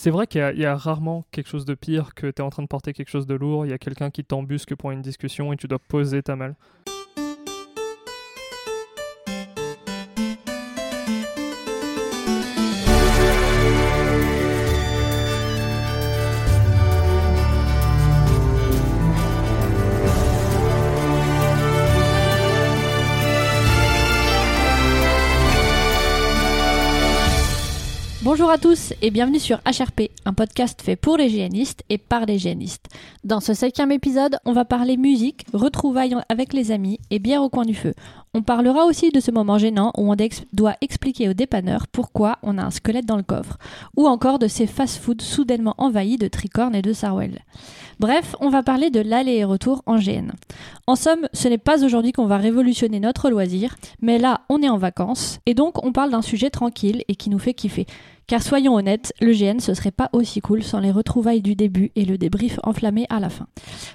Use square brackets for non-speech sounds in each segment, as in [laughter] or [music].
C'est vrai qu'il y, a rarement quelque chose de pire que tu en train de porter quelque chose de lourd, il y a quelqu'un qui t'embusque pour une discussion et tu dois poser ta malle. Bonjour à tous et bienvenue sur HRP, un podcast fait pour les hygiénistes et par les hygiénistes. Dans ce cinquième épisode, on va parler musique, retrouvailles avec les amis et bière au coin du feu. On parlera aussi de ce moment gênant où on doit expliquer au dépanneur pourquoi on a un squelette dans le coffre, ou encore de ces fast-foods soudainement envahis de tricornes et de sarwell. Bref, on va parler de l'aller et retour en GN. En somme, ce n'est pas aujourd'hui qu'on va révolutionner notre loisir, mais là, on est en vacances, et donc on parle d'un sujet tranquille et qui nous fait kiffer. Car soyons honnêtes, le GN ce serait pas aussi cool sans les retrouvailles du début et le débrief enflammé à la fin.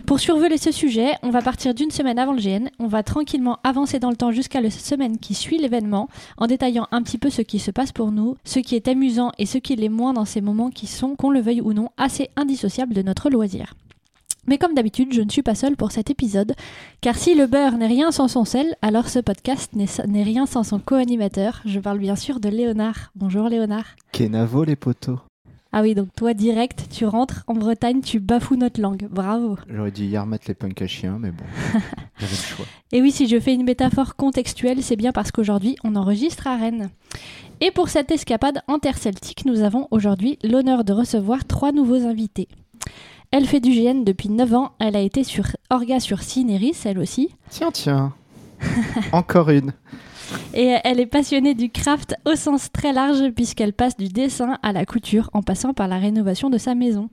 Pour survoler ce sujet, on va partir d'une semaine avant le GN, on va tranquillement avancer dans le temps jusqu'à la semaine qui suit l'événement, en détaillant un petit peu ce qui se passe pour nous, ce qui est amusant et ce qui l'est moins dans ces moments qui sont, qu'on le veuille ou non, assez indissociables de notre loisir. Mais comme d'habitude, je ne suis pas seule pour cet épisode, car si le beurre n'est rien sans son sel, alors ce podcast n'est rien sans son co-animateur. Je parle bien sûr de Léonard. Bonjour Léonard. Kenavo les poteaux. Ah oui, donc toi direct, tu rentres en Bretagne, tu bafoues notre langue. Bravo. J'aurais dit hier mettre les punks à chiens, mais bon, [laughs] j'avais le choix. Et oui, si je fais une métaphore contextuelle, c'est bien parce qu'aujourd'hui, on enregistre à Rennes. Et pour cette escapade interceltique, nous avons aujourd'hui l'honneur de recevoir trois nouveaux invités. Elle fait du GN depuis 9 ans. Elle a été sur Orga sur Cinéris, elle aussi. Tiens, tiens. [laughs] Encore une. Et elle est passionnée du craft au sens très large puisqu'elle passe du dessin à la couture en passant par la rénovation de sa maison.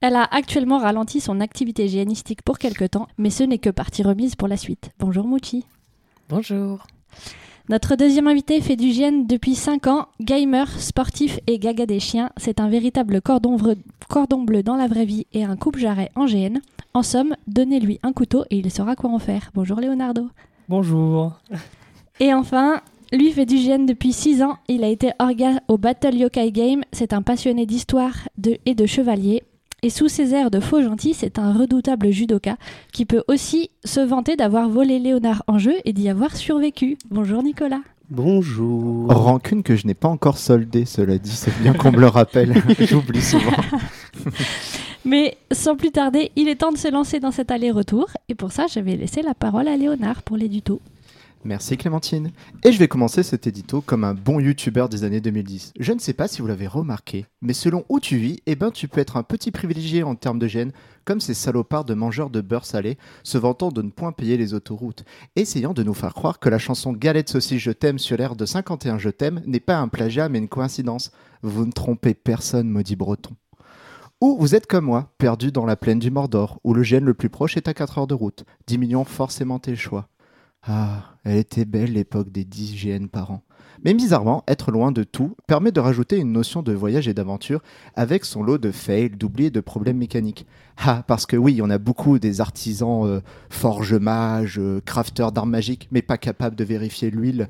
Elle a actuellement ralenti son activité hygiénistique pour quelque temps, mais ce n'est que partie remise pour la suite. Bonjour Mouchi. Bonjour. Notre deuxième invité fait du GN depuis 5 ans, gamer, sportif et gaga des chiens. C'est un véritable cordon, bleu dans la vraie vie et un coupe-jarret en GN. En somme, donnez-lui un couteau et il saura quoi en faire. Bonjour Leonardo. Bonjour. Et enfin, lui fait du GN depuis 6 ans. Il a été orga au Battle Yokai Game. C'est un passionné d'histoire et de chevalier. Et sous ses airs de faux gentil, c'est un redoutable judoka qui peut aussi se vanter d'avoir volé Léonard en jeu et d'y avoir survécu. Bonjour Nicolas. Bonjour. Rancune que je n'ai pas encore soldée, cela dit, c'est bien qu'on me le rappelle. [laughs] J'oublie souvent. [laughs] Mais sans plus tarder, il est temps de se lancer dans cet aller-retour. Et pour ça, je vais laisser la parole à Léonard pour l'édito. Merci Clémentine. Et je vais commencer cet édito comme un bon youtubeur des années 2010. Je ne sais pas si vous l'avez remarqué, mais selon où tu vis, eh ben tu peux être un petit privilégié en termes de gêne, comme ces salopards de mangeurs de beurre salé, se vantant de ne point payer les autoroutes, essayant de nous faire croire que la chanson Galette saucisse je t'aime sur l'air de 51 je t'aime n'est pas un plagiat mais une coïncidence. Vous ne trompez personne, maudit breton. Ou vous êtes comme moi, perdu dans la plaine du Mordor, où le gène le plus proche est à 4 heures de route, diminuant forcément tes choix. Ah, elle était belle l'époque des 10 GN par an. Mais bizarrement, être loin de tout permet de rajouter une notion de voyage et d'aventure avec son lot de fails, d'oublis et de problèmes mécaniques. Ah, parce que oui, on a beaucoup des artisans euh, forge mages, euh, crafteurs d'armes magiques, mais pas capables de vérifier l'huile.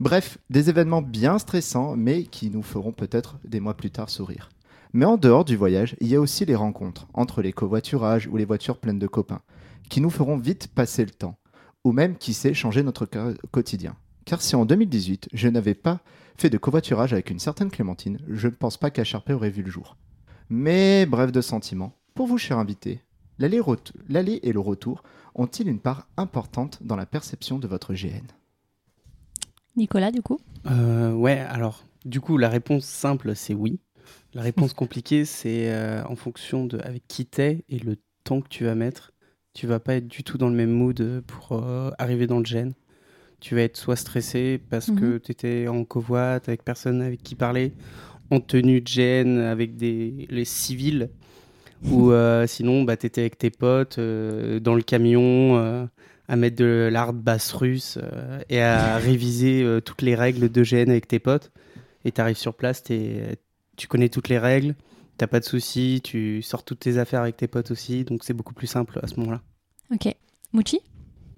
Bref, des événements bien stressants, mais qui nous feront peut-être des mois plus tard sourire. Mais en dehors du voyage, il y a aussi les rencontres, entre les covoiturages ou les voitures pleines de copains, qui nous feront vite passer le temps ou même, qui sait, changer notre quotidien. Car si en 2018, je n'avais pas fait de covoiturage avec une certaine Clémentine, je ne pense pas qu'HRP aurait vu le jour. Mais bref de sentiments, pour vous, cher invité, l'aller et le retour ont-ils une part importante dans la perception de votre GN Nicolas, du coup? Euh, Ouais, alors, du coup, la réponse simple, c'est oui. La réponse [laughs] compliquée, c'est euh, en fonction de avec qui t'es et le temps que tu vas mettre tu vas pas être du tout dans le même mood pour euh, arriver dans le gène. Tu vas être soit stressé parce que mhm. tu étais en covoite avec personne avec qui parler, en tenue de gène avec des, les civils, [laughs] ou euh, sinon bah, tu étais avec tes potes euh, dans le camion à mettre de l'art basse russe et à [laughs] réviser toutes les règles de gène avec tes potes. Et tu arrives sur place, tu connais toutes les règles t'as pas de soucis, tu sors toutes tes affaires avec tes potes aussi, donc c'est beaucoup plus simple à ce moment-là. Ok. Mouchi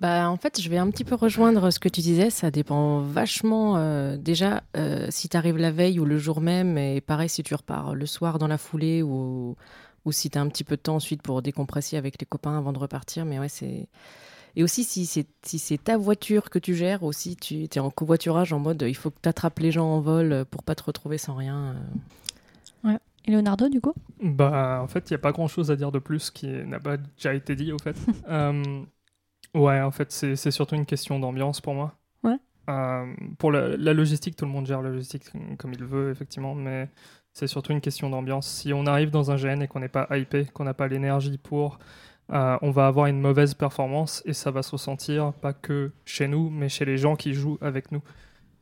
Bah, en fait, je vais un petit peu rejoindre ce que tu disais. Ça dépend vachement. euh, déjà, euh, si tu arrives la veille ou le jour même, et pareil si tu repars le soir dans la foulée ou, ou si tu as un petit peu de temps ensuite pour décompresser avec les copains avant de repartir. Mais ouais, c'est. Et aussi, si c'est si c'est ta voiture que tu gères, aussi, tu es en covoiturage en mode il faut que tu attrapes les gens en vol pour pas te retrouver sans rien. euh. Et Leonardo, du coup? Bah, en fait, il n'y a pas grand chose à dire de plus qui n'a pas déjà été dit, au fait. [laughs] Euh, ouais, en fait, c'est c'est surtout une question d'ambiance pour moi. Ouais. Euh, pour la, la logistique, tout le monde gère la logistique comme il veut, effectivement, mais c'est surtout une question d'ambiance. Si on arrive dans un GN et qu'on n'est pas hypé, qu'on n'a pas l'énergie pour, euh, on va avoir une mauvaise performance et ça va se ressentir pas que chez nous, mais chez les gens qui jouent avec nous.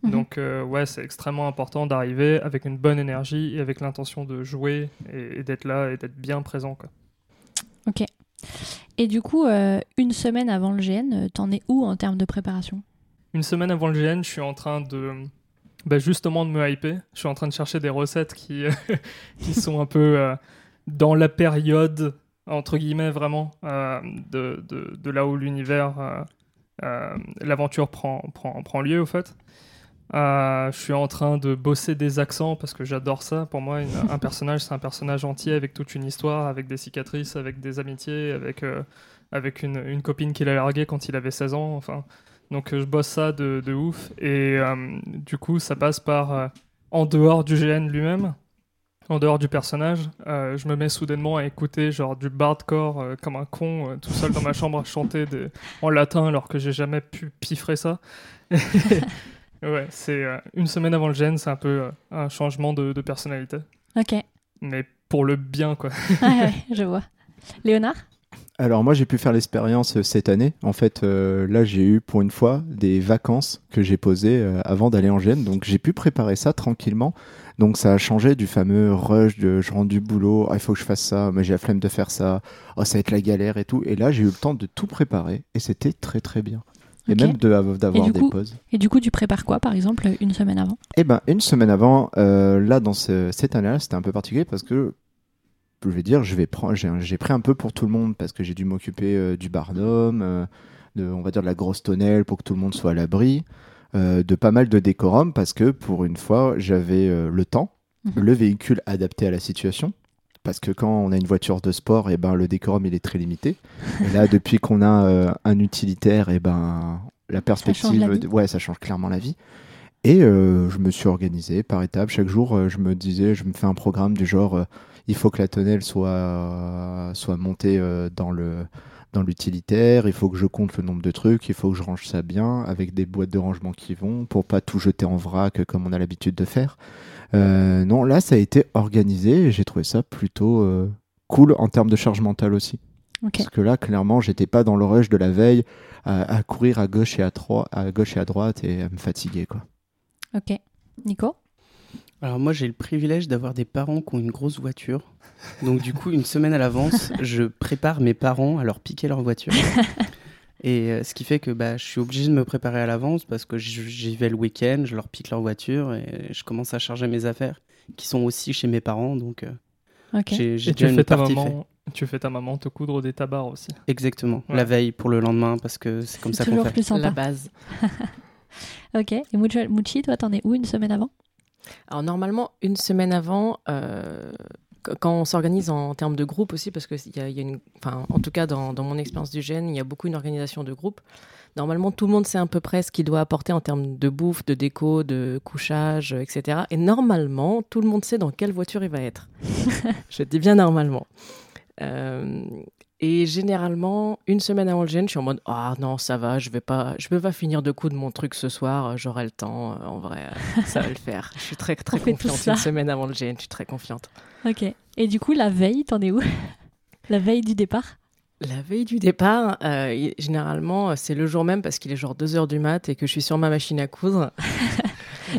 Mhm. Donc euh, ouais, c'est extrêmement important d'arriver avec une bonne énergie et avec l'intention de jouer et, et d'être là et d'être bien présent. Quoi. Et du coup, euh, une semaine avant le GN, euh, t'en es où en termes de préparation? Une semaine avant le GN, je suis en train de bah, justement de me hyper. Je suis en train de chercher des recettes qui, [laughs] qui sont un peu euh, dans la période, entre guillemets vraiment, de, de, de là où l'univers, euh, l'aventure prend, prend, prend lieu au fait. Euh, je suis en train de bosser des accents parce que j'adore ça. Pour moi, une- un [laughs] personnage, c'est un personnage entier avec toute une histoire, avec des cicatrices, avec des amitiés, avec, euh, avec une, une copine qu'il a larguée quand il avait 16 ans. Enfin, donc euh, je bosse ça de, de ouf. Et euh, du coup, ça passe par, en dehors du GN lui-même, en dehors du personnage, je me mets soudainement à écouter genre du bardcore comme un con, tout seul dans ma chambre à chanter des- en latin alors que j'ai jamais pu piffrer ça. [laughs] ouais, c'est euh, une semaine avant le GN, c'est un peu euh, un changement de, de personnalité. Ok. Mais pour le bien, quoi. [laughs] Ah ouais, je vois. Léonard? Alors moi j'ai pu faire l'expérience euh, cette année. En fait euh, là j'ai eu pour une fois des vacances que j'ai posées euh, avant d'aller en Gênes. Donc j'ai pu préparer ça tranquillement. Donc ça a changé du fameux rush de je rentre du boulot, Ah, il faut que je fasse ça, mais j'ai la flemme de faire ça, oh, ça va être la galère et tout. Et là j'ai eu le temps de tout préparer et c'était très très bien. Et Ok. même d'avoir des coup- pauses. Et du coup, tu prépares quoi, par exemple, une semaine avant? Eh ben, une semaine avant, euh, là, dans ce- cette année-là, c'était un peu particulier parce que, je vais dire, je vais prendre, j'ai, pris un peu pour tout le monde parce que j'ai dû m'occuper euh, du barnum, euh, de, on va dire, de la grosse tonnelle pour que tout le monde soit à l'abri, de pas mal de décorum parce que, pour une fois, j'avais le temps, Mhm. le véhicule adapté à la situation. Parce que quand on a une voiture de sport, eh ben, le décorum il est très limité. Et là, depuis qu'on a euh, un utilitaire, et ben, la perspective, la de- ouais, ça change clairement la vie. Et euh, je me suis organisé par étapes. Chaque jour, euh, je me disais, je me fais un programme du genre, il faut que la tonnelle soit, soit montée dans le dans l'utilitaire, il faut que je compte le nombre de trucs, il faut que je range ça bien avec des boîtes de rangement qui vont pour pas tout jeter en vrac comme on a l'habitude de faire. Euh, non, là ça a été organisé et j'ai trouvé ça plutôt euh, cool en termes de charge mentale aussi. Parce que là, clairement, j'étais pas dans le rush de la veille à, à courir à gauche et à, à gauche et à droite et à me fatiguer quoi. Ok. Nico? Alors moi j'ai le privilège d'avoir des parents qui ont une grosse voiture. Donc du coup une semaine à l'avance, [laughs] je prépare mes parents à leur piquer leur voiture. [laughs] Et euh, ce qui fait que bah, je suis obligé de me préparer à l'avance parce que j'y vais le week-end, je leur pique leur voiture et je commence à charger mes affaires qui sont aussi chez mes parents. Donc euh, j'ai j'ai Et tu déjà fais, une ta partie maman, tu fais ta maman te coudre des tabards aussi. Exactement, Ouais. la veille pour le lendemain parce que c'est comme ça qu'on toujours fait. plus sympa. La base. [laughs] Ok. Et Muchi, toi, t'en es où une semaine avant? Alors normalement, une semaine avant, euh, quand on s'organise en termes de groupe aussi, parce que y a, y a une, enfin, en tout cas dans, dans mon expérience du GEN, il y a beaucoup une organisation de groupe. Normalement, tout le monde sait à peu près ce qu'il doit apporter en termes de bouffe, de déco, de couchage, euh, etc. Et normalement, tout le monde sait dans quelle voiture il va être. [laughs] je dis bien normalement. Euh, et généralement, une semaine avant le GN, je suis en mode ah non ça va, je vais pas, je vais pas finir de coudre mon truc ce soir, j'aurai le temps. euh, En vrai, euh, ça va le faire. Je suis très [laughs] très On confiante. Une semaine avant le GN, je suis très confiante. Ok. Et du coup, la veille, t'en es où? La veille du départ? La veille du départ, euh, généralement, c'est le jour même parce qu'il est genre 2 heures du mat et que je suis sur ma machine à coudre. [laughs]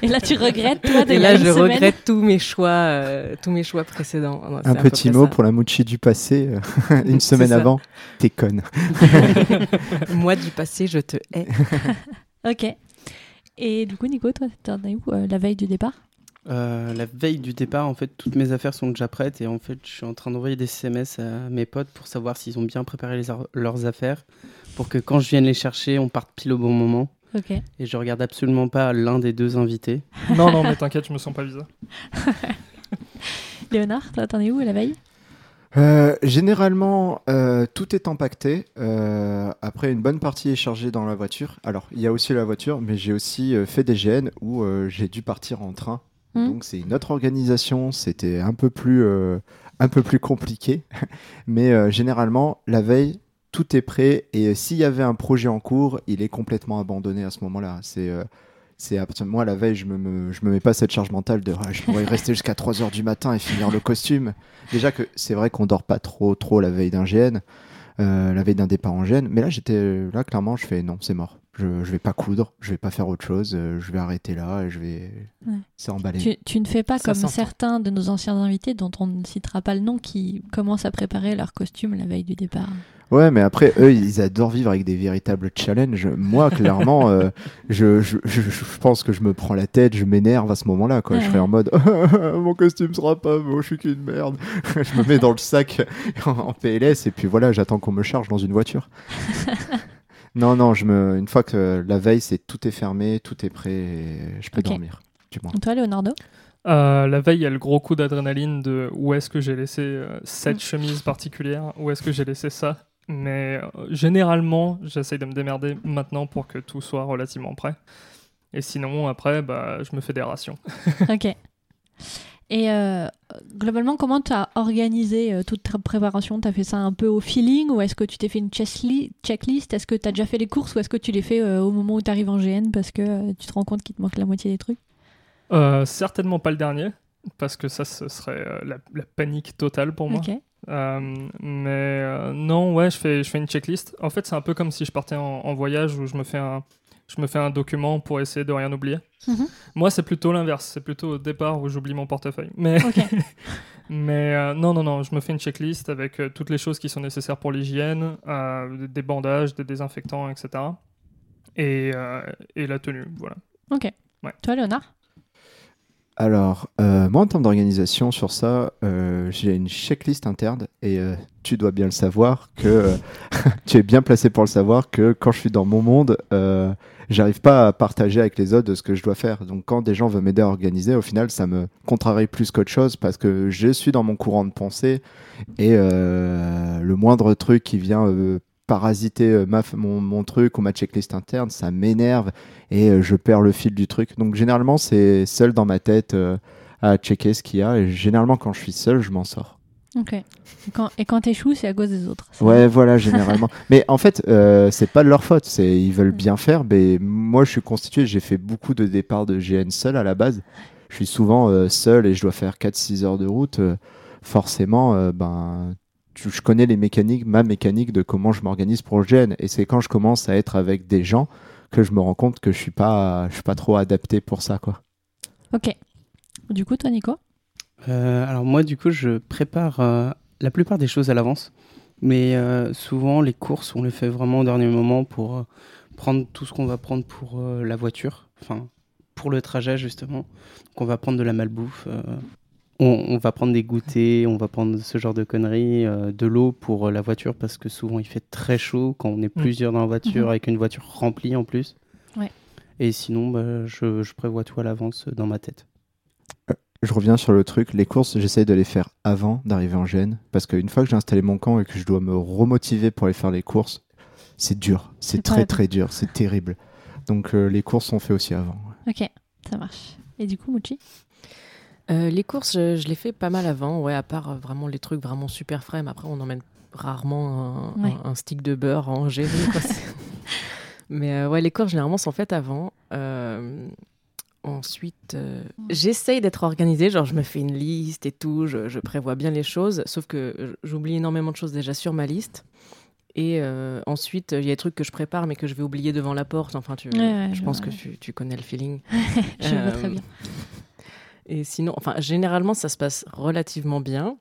Et là, tu regrettes, toi, de Et là, je semaine regrette tous mes choix, euh, tous mes choix précédents. Non, Un petit mot ça. pour la Mouchi du passé, euh, [laughs] une semaine ça. avant, t'es conne. [laughs] Moi du passé, je te hais. [laughs] Ok. Et du coup, Nico, toi, t'en es où euh, la veille du départ? Euh, la veille du départ, en fait, toutes mes affaires sont déjà prêtes et en fait, je suis en train d'envoyer des SMS à mes potes pour savoir s'ils ont bien préparé les leurs affaires pour que quand je vienne les chercher, on parte pile au bon moment. Ok. Et je regarde absolument pas l'un des deux invités. [laughs] Non, non, mais t'inquiète, je me sens pas visé. [laughs] Léonard, t'en es où à la veille? Euh, généralement, euh, tout est empaqueté. Euh, après, une bonne partie est chargée dans la voiture. Alors, il y a aussi la voiture, mais j'ai aussi euh, fait des GN où euh, j'ai dû partir en train. Hmm. Donc, c'est une autre organisation. C'était un peu plus, euh, un peu plus compliqué. [laughs] mais euh, généralement, la veille, tout est prêt. Et euh, s'il y avait un projet en cours, il est complètement abandonné à ce moment-là. C'est euh, c'est moi la veille, je me, me- je me mets pas cette charge mentale de Ah, je pourrais rester [laughs] jusqu'à 3 heures du matin et finir le costume. Déjà que c'est vrai qu'on dort pas trop trop la veille d'un GN, euh, la veille d'un départ en GN, mais là j'étais là clairement je fais non c'est mort. Je, je vais pas coudre, je vais pas faire autre chose, je vais arrêter là et je vais Ouais. c'est emballé. tu, tu ne fais pas Ça comme certains de nos anciens invités dont on ne citera pas le nom qui commencent à préparer leur costume la veille du départ. Ouais, mais après eux ils adorent vivre avec des véritables challenges. Moi clairement euh, je, je, je, je pense que je me prends la tête, je m'énerve à ce moment-là quoi. Je Ouais. serai en mode [laughs] mon costume sera pas beau, je suis qu'une merde. [laughs] je me mets dans le sac [laughs] en, en PLS et puis voilà, j'attends qu'on me charge dans une voiture. non non, je me une fois que la veille c'est tout est fermé, tout est prêt, et je peux dormir. Du moins. Et toi, Leonardo? Euh, la veille, il y a le gros coup d'adrénaline de où est-ce que j'ai laissé euh, cette Mm. chemise particulière, où est-ce que j'ai laissé ça? Mais euh, généralement, j'essaye de me démerder maintenant pour que tout soit relativement prêt. Et sinon, après, bah, je me fais des rations. [laughs] Ok. Et euh, globalement, comment tu as organisé euh, toute ta préparation? Tu as fait ça un peu au feeling ou est-ce que tu t'es fait une checklist Est-ce que tu as déjà fait les courses ou est-ce que tu les fais euh, au moment où tu arrives en GN parce que tu te rends compte qu'il te manque la moitié des trucs? Certainement pas le dernier, parce que ça, ce serait la, la panique totale pour moi. Ok. Euh, mais euh, non, ouais, je fais, je fais une checklist. En fait, c'est un peu comme si je partais en, en voyage où je me fais un, je me fais un document pour essayer de rien oublier. Mhm. Moi, c'est plutôt l'inverse. C'est plutôt au départ où j'oublie mon portefeuille. Mais, [laughs] mais euh, non, non, non, je me fais une checklist avec toutes les choses qui sont nécessaires pour l'hygiène, des bandages, des désinfectants, etc. Et, et la tenue, voilà. Ok. Ouais. Toi, Léonard? Alors, euh, moi, en termes d'organisation sur ça, euh, j'ai une checklist interne et euh, tu dois bien le savoir que euh, [laughs] tu es bien placé pour le savoir que quand je suis dans mon monde, euh, j'arrive pas à partager avec les autres ce que je dois faire. Donc, quand des gens veulent m'aider à organiser, au final, ça me contrarie plus qu'autre chose parce que je suis dans mon courant de pensée et euh, le moindre truc qui vient parasiter euh, ma, mon, mon truc ou ma checklist interne, ça m'énerve et euh, je perds le fil du truc. Donc généralement, c'est seul dans ma tête euh, à checker ce qu'il y a. Et généralement, quand je suis seul, je m'en sors. Ok. Et quand, t'échoues, c'est à cause des autres. Ouais, voilà, généralement. [laughs] mais en fait, euh, c'est pas de leur faute. C'est ils veulent bien faire. Mais moi, je suis constitué. J'ai fait beaucoup de départs de GN seul à la base. Je suis souvent euh, seul et je dois faire 4-6 heures de route. Euh, forcément, ben, tu- je connais les mécaniques, ma mécanique de comment je m'organise pour le GN. Et c'est quand je commence à être avec des gens que je me rends compte que je suis pas, je suis pas trop adapté pour ça, quoi. Ok. Du coup, toi, Nico? Euh, alors moi, du coup, je prépare euh, la plupart des choses à l'avance. Mais euh, souvent, les courses, on les fait vraiment au dernier moment pour euh, prendre tout ce qu'on va prendre pour euh, la voiture. Enfin, pour le trajet, justement. Donc, on va prendre de la malbouffe. On, on va prendre des goûters, on va prendre ce genre de conneries, euh, de l'eau pour euh, la voiture parce que souvent il fait très chaud quand on est plusieurs dans la voiture Mhm. avec une voiture remplie en plus. Ouais. Et sinon, bah, je, je prévois tout à l'avance euh, dans ma tête. Je reviens sur le truc, les courses, j'essaye de les faire avant d'arriver en gêne, parce qu'une fois que j'ai installé mon camp et que je dois me remotiver pour aller faire les courses, c'est dur, C'est très très dur, c'est terrible. Donc euh, les courses sont faites aussi avant. Ok, ça marche. Et du coup, Mouchi Euh, les courses, je, je les fais pas mal avant, ouais, à part euh, vraiment les trucs vraiment super frais. Mais après, on emmène rarement un, Ouais. un- un stick de beurre quoi, [laughs] c'est- mais euh, ouais, les courses, généralement, sont faites avant. Euh, ensuite, j'essaye d'être organisée. Genre, je me fais une liste et tout. Je, je prévois bien les choses. Sauf que j'oublie énormément de choses déjà sur ma liste. Et euh, ensuite, il y a des trucs que je prépare, mais que je vais oublier devant la porte. Enfin, tu, Ouais, ouais, je je pense vois. que tu, tu connais le feeling. [laughs] Je vois Euh, très bien. Et sinon, enfin, généralement, ça se passe relativement bien.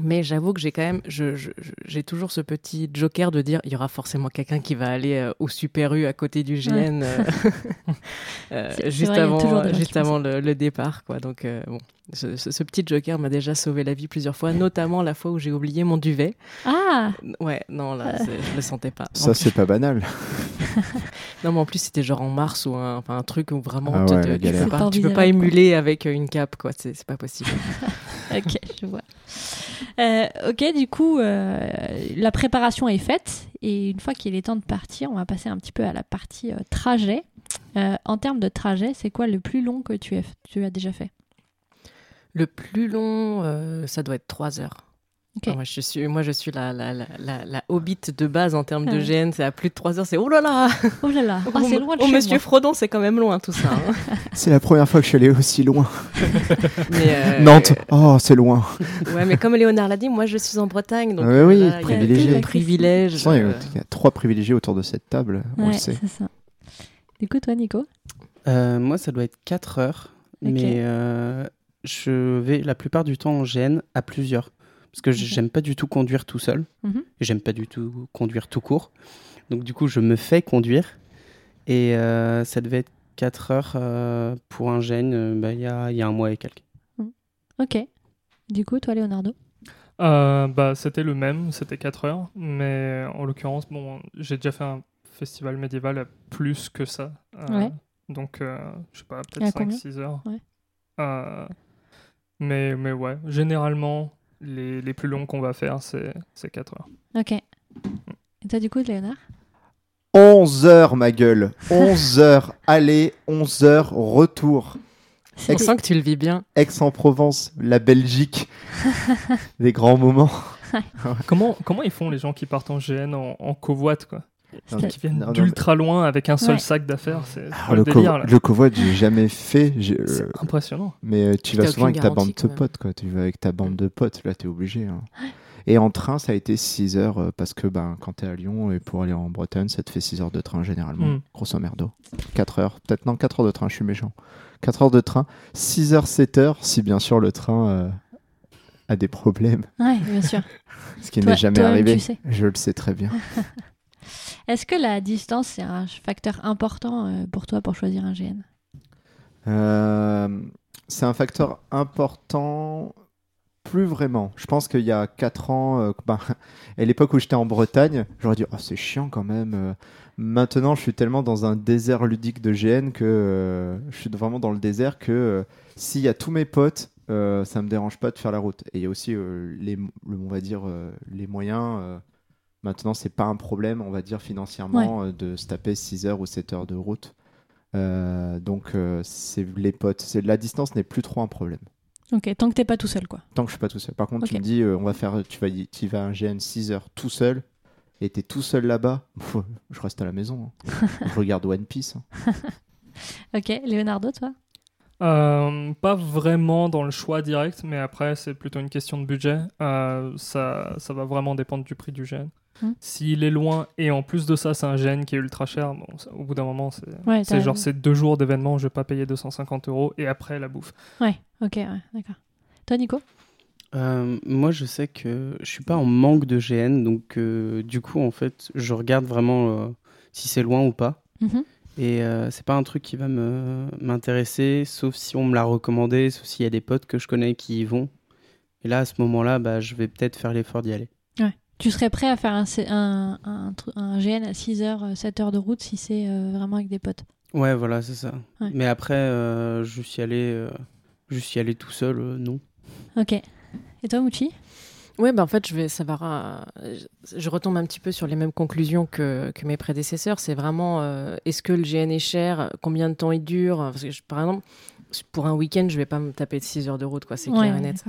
Mais j'avoue que j'ai quand même, j'ai toujours ce petit joker de dire il y aura forcément quelqu'un qui va aller euh, au Super U à côté du GN euh, [laughs] [laughs] euh, c'est juste vrai, avant, juste le, le départ. Quoi. Donc, euh, bon, ce, ce- ce petit joker m'a déjà sauvé la vie plusieurs fois, notamment la fois où j'ai oublié mon duvet. Ah Ouais, non, là, je le sentais pas. Ça, c'est pas banal. [laughs] non, mais en plus, c'était genre en mars ou un, enfin, un truc où vraiment Ah ouais, te- tu, peux pas, tu peux pas émuler avec euh, une cape, quoi. C'est c'est pas possible. [laughs] Ok, je vois. Euh, ok, du coup, euh, la préparation est faite et une fois qu'il est temps de partir, on va passer un petit peu à la partie euh, trajet. Euh, en termes de trajet, c'est quoi le plus long que tu as, tu as déjà fait? Le plus long, euh, ça doit être 3 heures. Ok. Ah, moi, je suis, moi, je suis la, la, la, la, la hobbit de base en termes de Ouais. GN. C'est à plus de 3 heures. C'est oh là là [laughs] Oh là là, ah, c'est loin de Oh, chez monsieur moi. Frodon, c'est quand même loin tout ça. hein. [laughs] C'est la première fois que je suis allé aussi loin. [laughs] mais, euh, Nantes, oh, c'est loin. Ouais, mais comme Léonard l'a dit, moi, je suis en Bretagne. Donc, Ouais, euh, oui, voilà, privilégié. des privilèges. De toute façon, il y a- euh, il y a trois privilégiés autour de cette table, on Ouais, le sait. c'est ça. Du coup, toi, Nico? Euh, moi, ça doit être 4 heures. Mais euh, je vais la plupart du temps en GN à plusieurs. Parce que Ok. j'aime pas du tout conduire tout seul. Mhm. J'aime pas du tout conduire tout court. Donc, du coup, je me fais conduire. Et euh, ça devait être 4 heures euh, pour un GN euh, bah, il y, a, il y a un mois et quelques. Ok. Du coup, toi, Leonardo? Euh, bah, c'était le même, c'était 4 heures, mais en l'occurrence, bon, j'ai déjà fait un festival médiéval à plus que ça. Euh, Ouais. Donc, euh, je sais pas, peut-être combien? 5-6 heures. Ouais. Euh, mais, mais ouais, généralement, les, les plus longs qu'on va faire, c'est c'est 4 heures. Ok. Et toi, du coup, Léonard? 11 heures, ma gueule. 11 [laughs] heures aller, 11 heures retour. On sent que tu le vis bien. Aix-en-Provence, la Belgique. [laughs] Des grands moments. Comment, comment ils font les gens qui partent en GN en, en covoite, quoi? Qui viennent d'ultra loin avec un seul Ouais. sac d'affaires C'est Ah, le, le délire, co- le covoit, j'ai jamais fait. C'est euh, impressionnant. mais euh, tu vas souvent avec ta bande de potes, quoi. Tu vas avec ta bande de potes, là, t'es obligé. hein. Et en train, ça a été 6 heures euh, parce que ben, quand t'es à Lyon et pour aller en Bretagne, ça te fait 6 heures de train généralement. Mm. Grosso merdo. 4 heures. Peut-être non, 4 heures de train, je suis méchant. 4 heures de train, 6 heures, 7 heures, si bien sûr le train euh, a des problèmes. Ouais, bien sûr. [laughs] Ce qui Toi- n'est jamais toi-même, arrivé. tu sais. Je le sais très bien. [laughs] Est-ce que la distance, c'est un facteur important euh, pour toi pour choisir un GN Euh, c'est un facteur important. Plus vraiment. Je pense qu'il y a 4 ans, euh, [laughs] ben, à l'époque où j'étais en Bretagne, j'aurais dit oh, c'est chiant quand même. Maintenant, je suis tellement dans un désert ludique de GN que je suis vraiment dans le désert que s'il y a tous mes potes, ça me dérange pas de faire la route. Et il y a aussi les, le- on va dire, les moyens. Maintenant, c'est pas un problème, on va dire financièrement, euh, de se taper 6 heures ou 7 heures de route. Euh, donc, euh, c'est les potes. C'est la distance n'est plus trop un problème. Ok, tant que t'es pas tout seul, quoi. Tant que je suis pas tout seul. Par contre, tu me dis, euh, on va faire, tu vas, tu vas à un GN 6 heures tout seul, et t'es tout seul là-bas. pff, Je reste à la maison. hein. [laughs] je regarde One Piece. hein. [laughs] Ok, Leonardo, toi? Euh, pas vraiment dans le choix direct, mais après, c'est plutôt une question de budget. Euh, ça, ça va vraiment dépendre du prix du gène. Hmm. S'il est loin et en plus de ça, c'est un gène qui est ultra cher, bon, ça- au bout d'un moment, c'est Ouais, genre c'est deux jours d'événement, je vais pas payer 250 euros et après la bouffe. Ouais, ok, ouais, d'accord. Toi, Nico? Euh, moi, je sais que je suis pas en manque de GN, donc euh, du coup, en fait, je regarde vraiment euh, si c'est loin ou pas. Mhm. Et euh, c'est pas un truc qui va me m'intéresser, sauf si on me l'a recommandé, sauf s'il y a des potes que je connais qui y vont. Et là, à ce moment-là, bah, je vais peut-être faire l'effort d'y aller. Tu serais prêt à faire un, C- un, un, tru- un GN à 6 heures, 7 heures de route si c'est euh, vraiment avec des potes? Ouais, voilà, c'est ça. Ouais. Mais après, euh, juste y aller, euh, juste y aller tout seul, euh, non. Ok. Et toi, Mouchi? Ouais, bah en fait, je vais, ça va, ra- je, je retombe un petit peu sur les mêmes conclusions que, que mes prédécesseurs. C'est vraiment, euh, est-ce que le GN est cher? Combien de temps il dure? Parce que, je- par exemple, pour un week-end, je vais pas me taper de 6 heures de route, quoi. C'est clair Ouais, et net.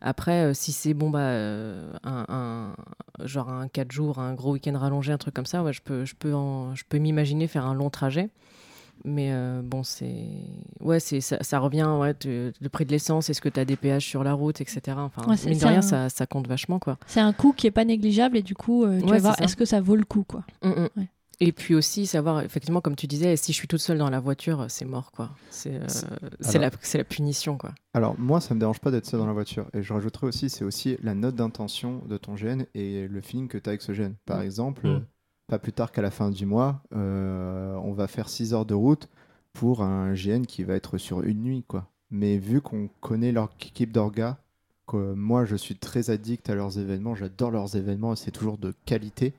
Après, euh, si c'est bon, bah, euh, un, un- genre un 4 jours, un gros week-end rallongé, un truc comme ça, ouais, je peux, je peux, en- je peux m'imaginer faire un long trajet. Mais euh, bon, c'est. Ouais, c'est, ça, ça revient, ouais, le prix de l'essence, est-ce que tu as des péages sur la route, etc. Enfin, Ouais, mine de rien, un- ça, ça compte vachement, quoi. C'est un coût qui est pas négligeable et du coup, euh, tu Ouais, vas voir est-ce que ça vaut le coup, quoi. Mm, mm. Ouais. Et puis aussi savoir, effectivement, comme tu disais, si je suis toute seule dans la voiture, c'est mort, quoi. C'est euh, la, punition, quoi. Alors moi, ça me dérange pas d'être seul dans la voiture. Et je rajouterais aussi, c'est aussi la note d'intention de ton gène et le feeling que tu as avec ce gène. Par Mm. exemple, Mm. pas plus tard qu'à la fin du mois, euh, on va faire 6 heures de route pour un GN qui va être sur une nuit, quoi. Mais vu qu'on connaît leur équipe d'orga, que moi je suis très addict à leurs événements, j'adore leurs événements et c'est toujours de qualité,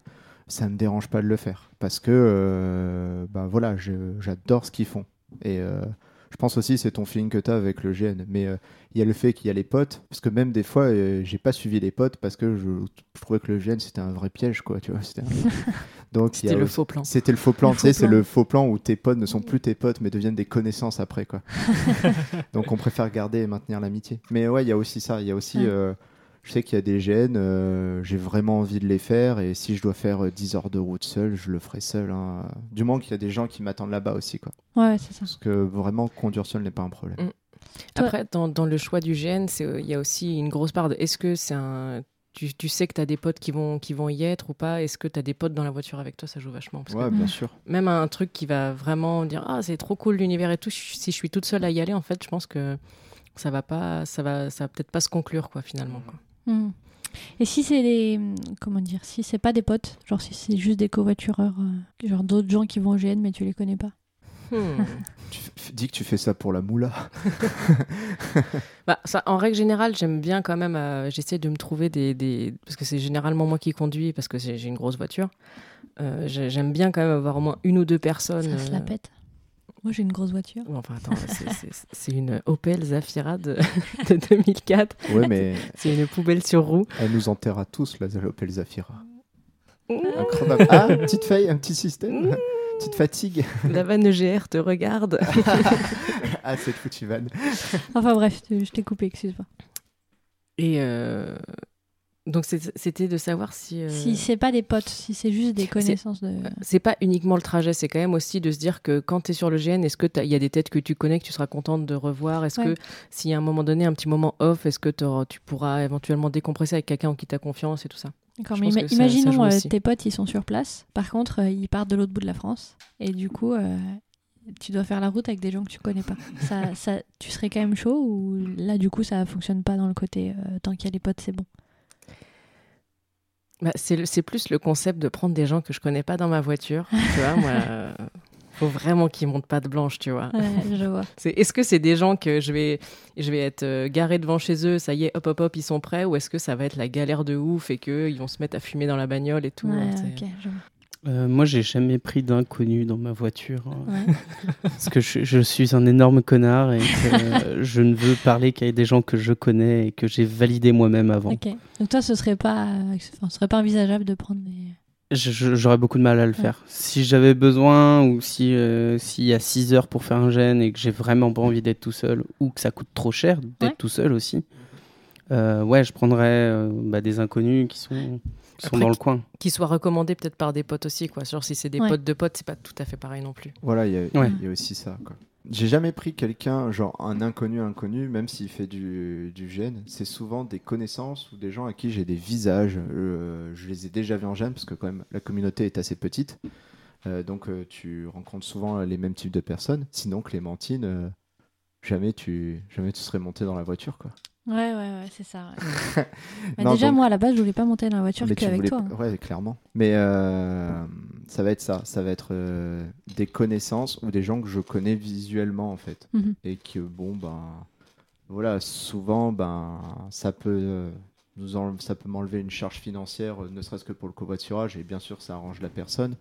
ça me dérange pas de le faire. Parce que, euh, bah voilà, j'adore ce qu'ils font. Et euh, je pense aussi c'est ton feeling que tu as avec le GN. Mais euh, il y a le fait qu'il y a les potes, parce que même des fois, euh, j'ai pas suivi les potes parce que je, je trouvais que le GN c'était un vrai piège, quoi, tu vois. c'était un- [laughs] Donc, C'était le aussi- faux plan. C'était le faux plan, [laughs] tu sais, c'est le faux plan où tes potes ne sont plus tes potes mais deviennent des connaissances après, quoi. [laughs] Donc on préfère garder et maintenir l'amitié. Mais ouais, il y a aussi ça, il y a aussi, Ouais. Euh, je sais qu'il y a des gènes, euh, j'ai vraiment envie de les faire et si je dois faire euh, 10 heures de route seul, je le ferai seul. hein. Du moins qu'il y a des gens qui m'attendent là-bas aussi, quoi. Ouais, c'est ça. Parce que vraiment, conduire seul n'est pas un problème. Mm. Après, dans, dans le choix du gène, euh, il y a aussi une grosse part de est-ce que c'est un. Tu, tu sais que tu as des potes qui vont, qui vont y être ou pas? Est-ce que tu as des potes dans la voiture avec toi? Ça joue vachement. Parce que Ouais, bien sûr. même un truc qui va vraiment dire Ah, c'est trop cool l'univers et tout, si je suis toute seule à y aller, en fait, je pense que ça va pas, ça va, ça va peut-être pas se conclure, quoi, finalement. quoi. Et si c'est des. Comment dire Si c'est pas des potes, genre si c'est juste des covoitureurs, euh, genre d'autres gens qui vont au GN mais tu les connais pas. Hmm. [laughs] Tu dis que tu fais ça pour la moula. [laughs] Bah, ça, en règle générale, j'aime bien quand même. euh, J'essaie de me trouver des, des- Parce que c'est généralement moi qui conduis, parce que j'ai une grosse voiture. Euh, j'ai- J'aime bien quand même avoir au moins une ou deux personnes. Ça se la euh, pète. Moi j'ai une grosse voiture. Enfin, attends, c'est- c'est- c'est une Opel Zafira de, [laughs] de 2004. Ouais, mais C'est une poubelle sur roue. elle nous enterra tous, la Opel Zafira. Mmh. Incroyable. Ah, une petite faille, un petit système, petite fatigue. La vanne EGR te regarde. [laughs] ah, cette foutue vanne. Enfin bref, je t'ai coupé, excuse-moi. Et euh, donc, c'était de savoir si. euh, Si c'est pas des potes, si c'est juste des connaissances de. C'est pas uniquement le trajet, c'est quand même aussi de se dire que quand tu es sur le GN, est-ce qu'il y a des têtes que tu connais que tu seras contente de revoir? Est-ce Ouais. que s'il y a un moment donné, un petit moment off, est-ce que tu pourras éventuellement décompresser avec quelqu'un en qui tu as confiance et tout ça? D'accord, mais ima- que ça- ça imaginons joue euh, tes potes ils sont sur place. Par contre, euh, ils partent de l'autre bout de la France et du coup, euh, tu dois faire la route avec des gens que tu connais pas. [laughs] ça, ça, tu serais quand même chaud ou là du coup ça fonctionne pas dans le côté euh, tant qu'il y a les potes c'est bon? Bah, C'est plus le concept de prendre des gens que je connais pas dans ma voiture. tu vois, moi. [laughs] euh, Faut vraiment qu'ils montent pas de blanche, tu vois. Ouais, je vois. [laughs] Est-ce que c'est des gens que je vais, je vais être euh, garé devant chez eux, ça y est, hop, hop, hop, ils sont prêts, ou est-ce que ça va être la galère de ouf et qu'ils vont se mettre à fumer dans la bagnole et tout Ouais, hein, je vois. Euh, moi, j'ai jamais pris d'inconnu dans ma voiture. Ouais. [laughs] parce que je, je suis un énorme connard et que euh, je ne veux parler qu'avec des gens que je connais et que j'ai validé moi-même avant. Ok. Donc toi, ce serait pas, euh, enfin, ce serait pas envisageable de prendre des. J'aurais beaucoup de mal à le faire. Si j'avais besoin ou si euh, s'il y a 6 heures pour faire un gène et que j'ai vraiment pas envie d'être tout seul ou que ça coûte trop cher d'être Ouais. tout seul aussi, euh, ouais, je prendrais euh, bah, des inconnus qui sont, qui sont Après, dans le qui- coin. Qu'ils soient recommandés peut-être par des potes aussi, quoi. Genre si c'est des Ouais. potes de potes, c'est pas tout à fait pareil non plus. Voilà, il y, a- Ouais. il y a aussi ça. quoi. J'ai jamais pris quelqu'un, genre un inconnu inconnu, même s'il fait du, du gène. C'est souvent des connaissances ou des gens à qui j'ai des visages. Euh, je les ai déjà vus en gène parce que quand même la communauté est assez petite. Euh, donc euh, tu rencontres souvent les mêmes types de personnes. Sinon, Clémentine, euh, jamais tu jamais tu serais monté dans la voiture. Quoi. Ouais, ouais, ouais, c'est ça. ouais. [laughs] Bah, Non, déjà, donc- moi à la base, je voulais pas monter dans la voiture qu'avec voulais toi. hein. Ouais, clairement. Mais euh, ça va être ça. Ça va être euh, des connaissances ou des gens que je connais visuellement, en fait. Mhm. Et que, bon, ben. Voilà, souvent, ben. Ça peut. euh, nous en- ça peut m'enlever une charge financière, ne serait-ce que pour le covoiturage, et bien sûr, ça arrange la personne.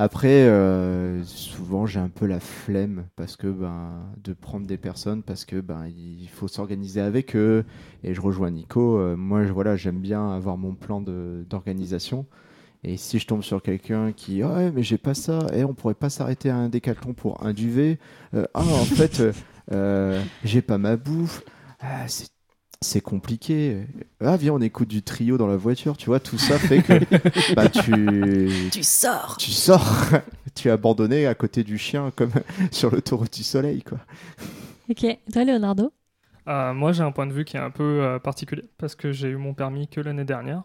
Après, euh, souvent, j'ai un peu la flemme parce que ben, de prendre des personnes parce que ben, il faut s'organiser avec eux. Et je rejoins Nico. euh, moi, je- voilà, j'aime bien avoir mon plan d'organisation. Et si je tombe sur quelqu'un qui, Ah ouais, mais j'ai pas ça, et on pourrait pas s'arrêter à un décathlon pour un duvet. Euh, ah, en fait, j'ai pas ma bouffe. Ah, c'est c'est compliqué. Ah, viens, on écoute du trio dans la voiture. Tu vois, tout ça fait que [laughs] bah, tu, Tu sors tu sors, [laughs] tu es abandonné à côté du chien comme [laughs] sur l'autoroute du soleil, quoi. Ok. Toi, Leonardo? Euh, moi, j'ai un point de vue qui est un peu euh, particulier parce que j'ai eu mon permis que l'année dernière.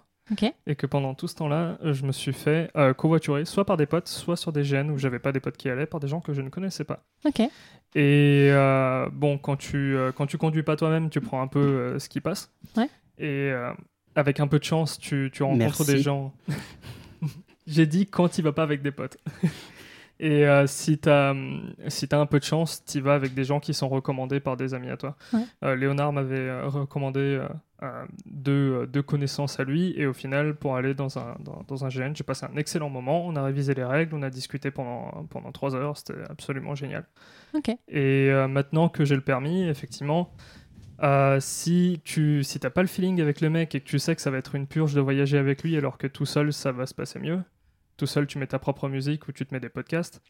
Et que pendant tout ce temps-là, je me suis fait euh, covoiturer, soit par des potes, soit sur des GN où j'avais pas des potes qui allaient, par des gens que je ne connaissais pas. Ok. Et euh, bon, quand tu, euh, quand tu conduis pas toi-même, tu prends un peu euh, ce qui passe. Ouais. Et euh, avec un peu de chance, tu, tu rencontres Merci. des gens. [laughs] J'ai dit quand tu vas pas avec des potes. [laughs] Et euh, si tu as, si t'as un peu de chance, tu vas avec des gens qui sont recommandés par des amis à toi. Ouais. Euh, Léonard m'avait euh, recommandé euh, euh, deux, euh, deux connaissances à lui. Et au final, pour aller dans un, dans, dans un GN, j'ai passé un excellent moment. On a révisé les règles, on a discuté pendant, pendant trois heures. C'était absolument génial. Ok. Et euh, maintenant que j'ai le permis, effectivement, euh, si tu si t'as pas le feeling avec le mec et que tu sais que ça va être une purge de voyager avec lui alors que tout seul ça va se passer mieux, tout seul tu mets ta propre musique ou tu te mets des podcasts,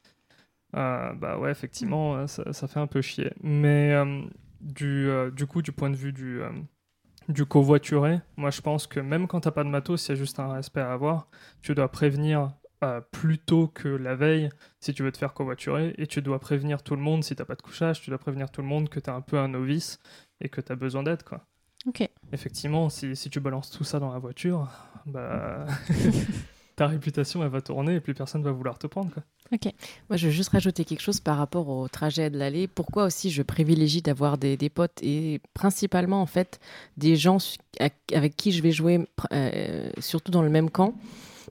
euh, bah ouais, effectivement, euh, ça, ça fait un peu chier. Mais euh, du, euh, du coup, du point de vue du, du covoituré, moi je pense que même quand t'as pas de matos, il y a juste un respect à avoir. Tu dois prévenir plus tôt que la veille si tu veux te faire covoiturer et tu dois prévenir tout le monde si t'as pas de couchage, tu dois prévenir tout le monde que t'es un peu un novice et que t'as besoin d'aide quoi. Ok. Effectivement, si, si tu balances tout ça dans la voiture, bah [laughs] [laughs] ta réputation elle va tourner et plus personne va vouloir te prendre quoi. Moi, je veux juste rajouter quelque chose par rapport au trajet de l'aller. Pourquoi aussi je privilégie d'avoir des, potes et principalement, en fait, des gens avec qui je vais jouer, euh, surtout dans le même camp?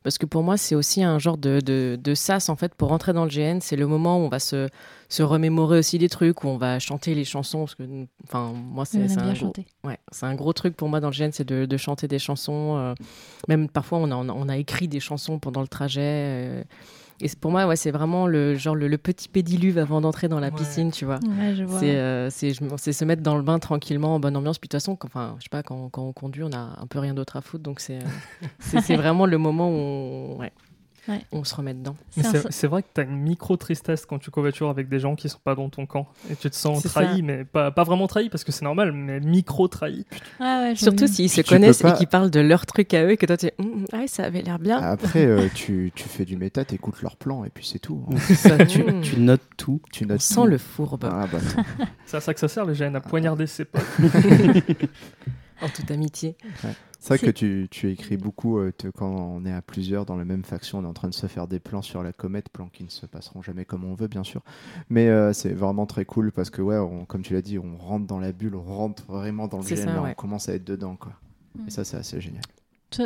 Parce que pour moi, c'est aussi un genre de, de, de sas, en fait, pour rentrer dans le GN. C'est le moment où on va se, se remémorer aussi des trucs, où on va chanter les chansons. Parce que, enfin, moi, c'est un gros. Ouais, c'est un gros truc pour moi dans le GN, c'est de, de chanter des chansons. euh, même parfois, on a, on a- on a écrit des chansons pendant le trajet. euh, et pour moi, ouais, c'est vraiment le genre le, le petit pédiluve avant d'entrer dans la Ouais. piscine, tu vois. Ouais, je vois. C'est euh, c'est se mettre dans le bain tranquillement, en bonne ambiance. Puis de toute façon, quand, enfin, je sais pas, quand, quand on conduit, on a un peu rien d'autre à foutre. Donc c'est euh, [laughs] c'est vraiment le moment où on, ouais, Ouais. on se remet dedans. Mais C'est vrai que tu as une micro tristesse quand tu covoitures avec des gens qui sont pas dans ton camp et tu te sens C'est trahi, ça. mais pas, pas vraiment trahi parce que c'est normal, mais micro trahi. Ah ouais, Surtout s'ils se tu connaissent pas- et qu'ils parlent de leur truc à eux et que toi tu es, Hum, ah, ça avait l'air bien. Après, euh, [laughs] tu, tu fais du méta, t'écoutes leur plan et puis c'est tout. hein. Ça, tu, tu notes tout. Tu notes tout. le fourbe Ah, bah, C'est à ça que ça sert le GN, à poignarder ses potes. [laughs] [laughs] en toute amitié. C'est vrai que tu, tu écris beaucoup euh, te- quand on est à plusieurs dans la même faction, on est en train de se faire des plans sur la comète, plans qui ne se passeront jamais comme on veut, bien sûr. Mais euh, c'est vraiment très cool parce que, ouais, on- comme tu l'as dit, on rentre dans la bulle, on rentre vraiment dans le GN, ça, là, ouais. on commence à être dedans, quoi. Mm. Et ça, c'est assez génial.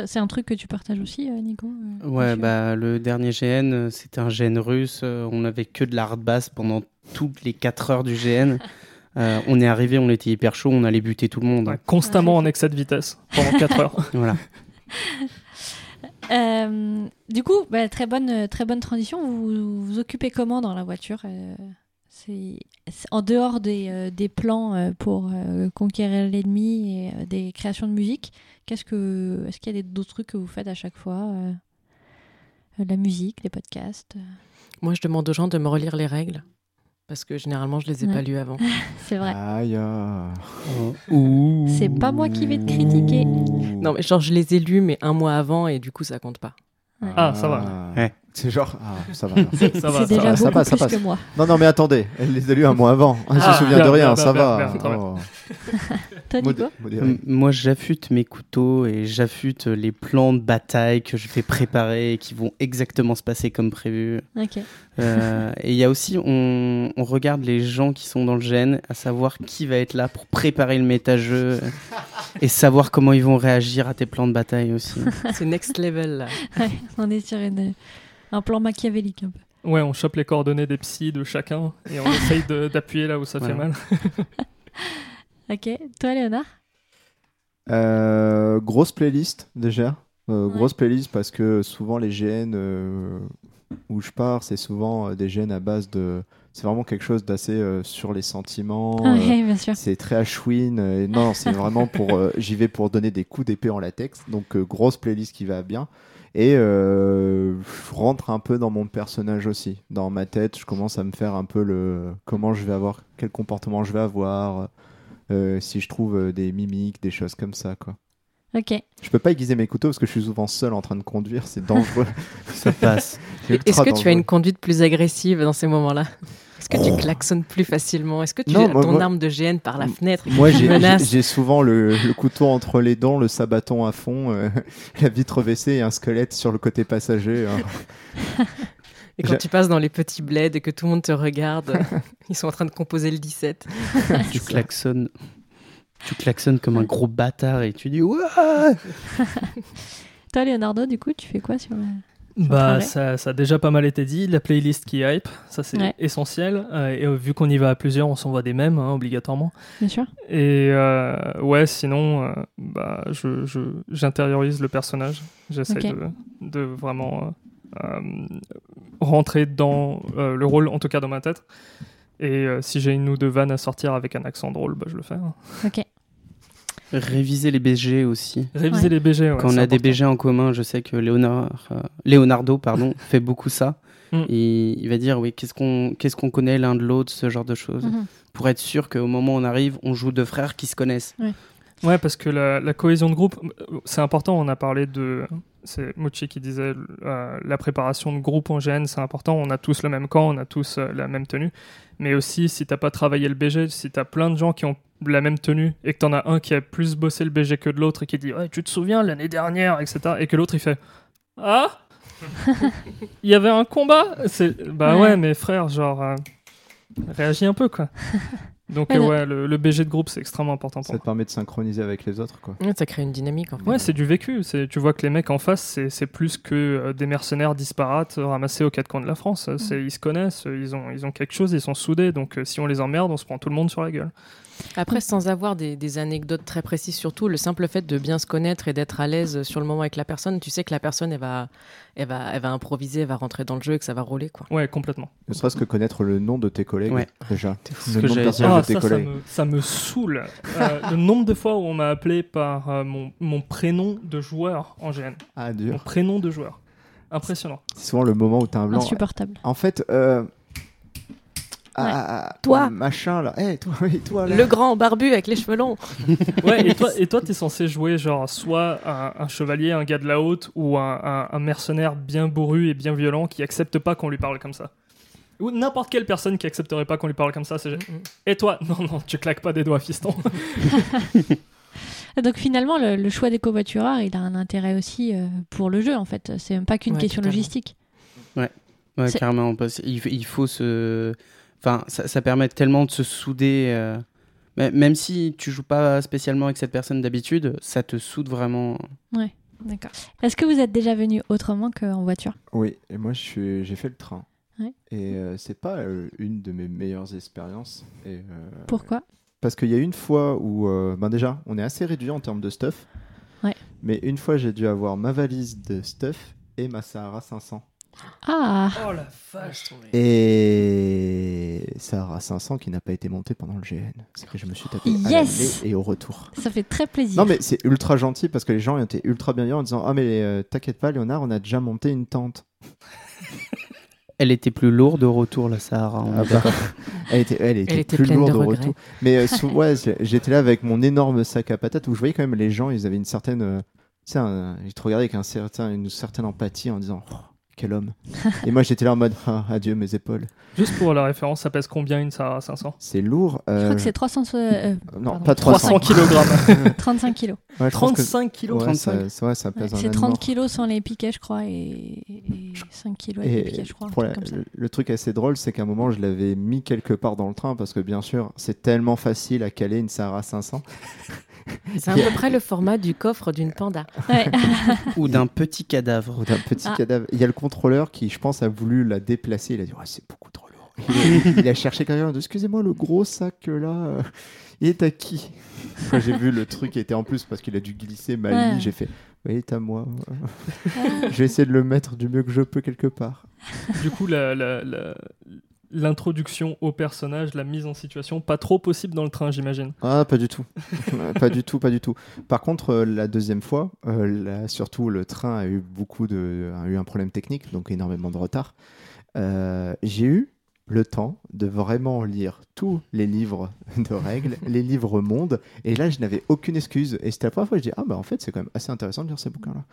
C'est un truc que tu partages aussi, euh, Nico Ouais, bah le dernier GN, c'était un GN russe. On avait que de la hard bass pendant toutes les 4 heures du GN. [laughs] Euh, on est arrivé, on était hyper chaud, on allait buter tout le monde. Ouais, constamment en excès de vitesse pendant 4 heures. [laughs] Voilà. [laughs] Euh, du coup, bah, très, bonne, très bonne transition. Vous vous, vous occupez comment dans la voiture euh, c'est en dehors des, euh, des plans euh, pour euh, conquérir l'ennemi et euh, des créations de musique. Qu'est-ce que est-ce qu'il y a d'autres trucs que vous faites à chaque fois La musique, les podcasts. euh, Moi, je demande aux gens de me relire les règles parce que généralement, je les ai Ouais. pas lues avant. [laughs] C'est vrai. Aïe, ah. Ouh. C'est pas moi qui vais te critiquer. Non, mais genre, je les ai lus, mais un mois avant, et du coup, ça compte pas. Ah, ça va. Ouais. C'est genre, ah, ça va. [laughs] ça va, ça déjà va. ça beaucoup passe, ça plus passe. que moi. Non, non, mais attendez, elle les a lus un mois avant. Elle Ah, se souvient bien, de rien, bien, ça bien, va. bien, très bien. Oh. [laughs] Toi, Modé- Nico modéré. M- Moi, j'affûte mes couteaux et j'affûte les plans de bataille que je vais préparer et qui vont exactement se passer comme prévu. Ok. Euh, et il y a aussi, on, on regarde les gens qui sont dans le gène, à savoir qui va être là pour préparer le méta-jeu [laughs] et savoir comment ils vont réagir à tes plans de bataille aussi. C'est next level, là. Ouais, on est sur une, un plan machiavélique un peu. Ouais, on chope les coordonnées des psys de chacun et on [laughs] essaye d'appuyer là où ça fait mal. [laughs] Ok. Toi, Léonard? Euh, grosse playlist déjà. Euh, Ouais. Grosse playlist parce que souvent les GN euh, où je pars, c'est souvent euh, des GN à base de. C'est vraiment quelque chose d'assez euh, sur les sentiments. euh, Oui, bien sûr. c'est très Ashwin. euh, et non, c'est vraiment pour. euh, J'y vais pour donner des coups d'épée en latex. Donc, euh, grosse playlist qui va bien. Et euh, je rentre un peu dans mon personnage aussi. Dans ma tête, je commence à me faire un peu le. Comment je vais avoir. Quel comportement je vais avoir. euh, si je trouve euh, des mimiques, des choses comme ça, quoi. Ok. Je peux pas aiguiser mes couteaux parce que je suis souvent seul en train de conduire, c'est dangereux. [laughs] Ça passe. [laughs] Est-ce que tu as une conduite plus agressive dans ces moments-là? Est-ce que tu klaxonnes plus facilement? Est-ce que tu Non, as moi- ton moi- arme de GN par la fenêtre Moi, j'ai souvent le, le couteau entre les dents, le sabaton à fond, euh, [laughs] la vitre baissée et un squelette sur le côté passager. hein. Et quand tu passes dans les petits bleds et que tout le monde te regarde, ils sont en train de composer le 17. tu klaxonnes. Tu klaxonnes comme un gros bâtard et tu dis Ouah [laughs] Toi, Leonardo, du coup, tu fais quoi sur le... Bah, travail. ça, ça a déjà pas mal été dit. La playlist qui hype, ça c'est Ouais. essentiel. Euh, et euh, vu qu'on y va à plusieurs, on s'envoie des mèmes, hein, obligatoirement. Bien sûr. Et euh, ouais, sinon, euh, bah, je, je- j'intériorise le personnage. J'essaie de, de vraiment euh, euh, rentrer dans euh, le rôle, en tout cas dans ma tête. Et euh, si j'ai une ou deux vannes à sortir avec un accent drôle, bah, je le fais. hein. Ok. Réviser les BG aussi. Réviser Ouais. les BG. ouais, Quand on c'est a des important. BG en commun, je sais que Léonard, euh, Leonardo pardon, [laughs] fait beaucoup ça. Mm. Et il va dire oui, qu'est-ce qu'on qu'est-ce qu'on connaît l'un de l'autre, ce genre de choses. Mhm. Pour être sûr qu'au moment où on arrive, on joue deux frères qui se connaissent. Ouais, parce que la, la cohésion de groupe, euh, c'est important. On a parlé de. C'est Mochi qui disait euh, la préparation de groupe en GN, c'est important. On a tous le même camp, on a tous euh, la même tenue. Mais aussi, si t'as pas travaillé le BG, si t'as plein de gens qui ont la même tenue et que t'en as un qui a plus bossé le BG que de l'autre et qui dit Ouais, tu te souviens l'année dernière, etc. Et que l'autre il fait Ah? [laughs] Il y avait un combat? C'est Bah Ouais. ouais, mais frère, genre. euh, réagis un peu quoi. Donc, Ouais, euh, ouais, le, le BG de groupe, c'est extrêmement important pour Ça moi. te permet de synchroniser avec les autres. Quoi. Ouais, Ça crée une dynamique en fait. Ouais, c'est du vécu. C'est, tu vois que les mecs en face, c'est, c'est plus que euh, des mercenaires disparates euh, ramassés aux quatre coins de la France. C'est, ils se connaissent, ils ont, ils ont quelque chose, ils sont soudés. Donc si on les emmerde, on se prend tout le monde sur la gueule. Après, sans avoir des, des anecdotes très précises, surtout le simple fait de bien se connaître et d'être à l'aise sur le moment avec la personne, tu sais que la personne, elle va, elle va, elle va improviser, elle va rentrer dans le jeu et que ça va rouler. Quoi. Ouais, complètement. Ne serait-ce que connaître le nom de tes collègues, Ouais. déjà. Le que nom de personnage Ah, de tes ça, ça collègues. me, ça me saoule. Euh, [laughs] le nombre de fois où on m'a appelé par euh, mon, mon prénom de joueur en GN. Ah, Mon dur. prénom de joueur. Impressionnant. C'est souvent le moment où t'as un blanc. Insupportable. En fait, euh... ah, Toi. Machin là. Eh, toi, toi là. Le grand barbu avec les cheveux longs. [laughs] Ouais, et toi, et toi, t'es censé jouer genre soit un, un chevalier, un gars de la haute, ou un, un- un mercenaire bien bourru et bien violent qui accepte pas qu'on lui parle comme ça. Ou n'importe quelle personne qui accepterait pas qu'on lui parle comme ça, c'est Et toi [laughs] Non, non, tu claques pas des doigts, fiston. [laughs] Donc finalement, le, le choix des covoitureurs, il a un intérêt aussi euh, pour le jeu, en fait. C'est même pas qu'une Ouais, question totalement. logistique. Ouais, carrément. parce- Il, f- il faut se. Enfin, ça, ça permet tellement de se souder. euh, Même si tu joues pas spécialement avec cette personne d'habitude, ça te soude vraiment. D'accord. Est-ce que vous êtes déjà venu autrement qu'en voiture? Oui, et moi j'ai fait le train. Ouais. Et euh, c'est pas euh, une de mes meilleures expériences. Et, euh, Pourquoi? Parce qu'il y a une fois où, euh, ben déjà, on est assez réduit en termes de stuff. Ouais. Mais une fois, j'ai dû avoir ma valise de stuff et ma Sahara 500. Ah Oh la vache Et Sahara 500 qui n'a pas été montée pendant le GN. C'est que je me suis tapé à Yes et au retour. Ça fait très plaisir. Non mais c'est ultra gentil parce que les gens étaient ultra bienveillants en disant ah mais euh, t'inquiète pas Léonard on a déjà monté une tente. [laughs] Elle était plus lourde au retour, la Sahara. Ah bah, [laughs] elle était, elle était, Elle était plus lourde de au retour. Mais euh, sou- ouais, j'étais là avec mon énorme sac à patates où je voyais quand même les gens, ils avaient une certaine, euh, tu sais, un- ils te regardaient avec un certain, une certaine empathie en disant oh, quel homme. Et moi j'étais là en mode [laughs] ah, adieu mes épaules. Juste pour la référence, ça pèse combien une Sahara 500 C'est lourd. Je euh, crois que c'est 300, euh, non pardon. pas 300. 300 kg. 35 kilos. Ouais, je pense que- 35 kg. ouais, 35. ça, ouais, ça pèse un c'est âne 30 mort. kilos sans les piquets, je crois, et, et 5 kilos avec Et les piquets, je crois. la- comme ça. le, le truc assez drôle, c'est qu'à un moment, je l'avais mis quelque part dans le train parce que bien sûr, c'est tellement facile à caler une Sahara 500. [laughs] C'est à peu près le format du coffre d'une panda. Ouais. [laughs] Ou d'un petit cadavre. Ou d'un petit Ah. cadavre. Il y a le contrôleur qui, je pense, a voulu la déplacer. Il a dit Ouais, c'est beaucoup trop lourd. Il a, [laughs] il a cherché quelqu'un. il a dit, Excusez-moi, le gros sac là, euh, il est à qui? Quand j'ai vu le truc qui était en plus parce qu'il a dû glisser mal Ouais. j'ai fait il est à moi. je vais essayer de le mettre du mieux que je peux quelque part. Du coup, la- la- la- l'introduction au personnage, la mise en situation, pas trop possible dans le train, j'imagine. Ah, pas du tout. [laughs] Pas du tout, pas du tout. Par contre, euh, la deuxième fois, euh, là, surtout le train a eu beaucoup de, a eu un problème technique, donc énormément de retard. Euh, j'ai eu le temps de vraiment lire tous les livres de règles, [laughs] les livres monde. Et là, je n'avais aucune excuse. Et c'était la première fois que je dis Ah, bah en fait, c'est quand même assez intéressant de lire ces bouquins-là.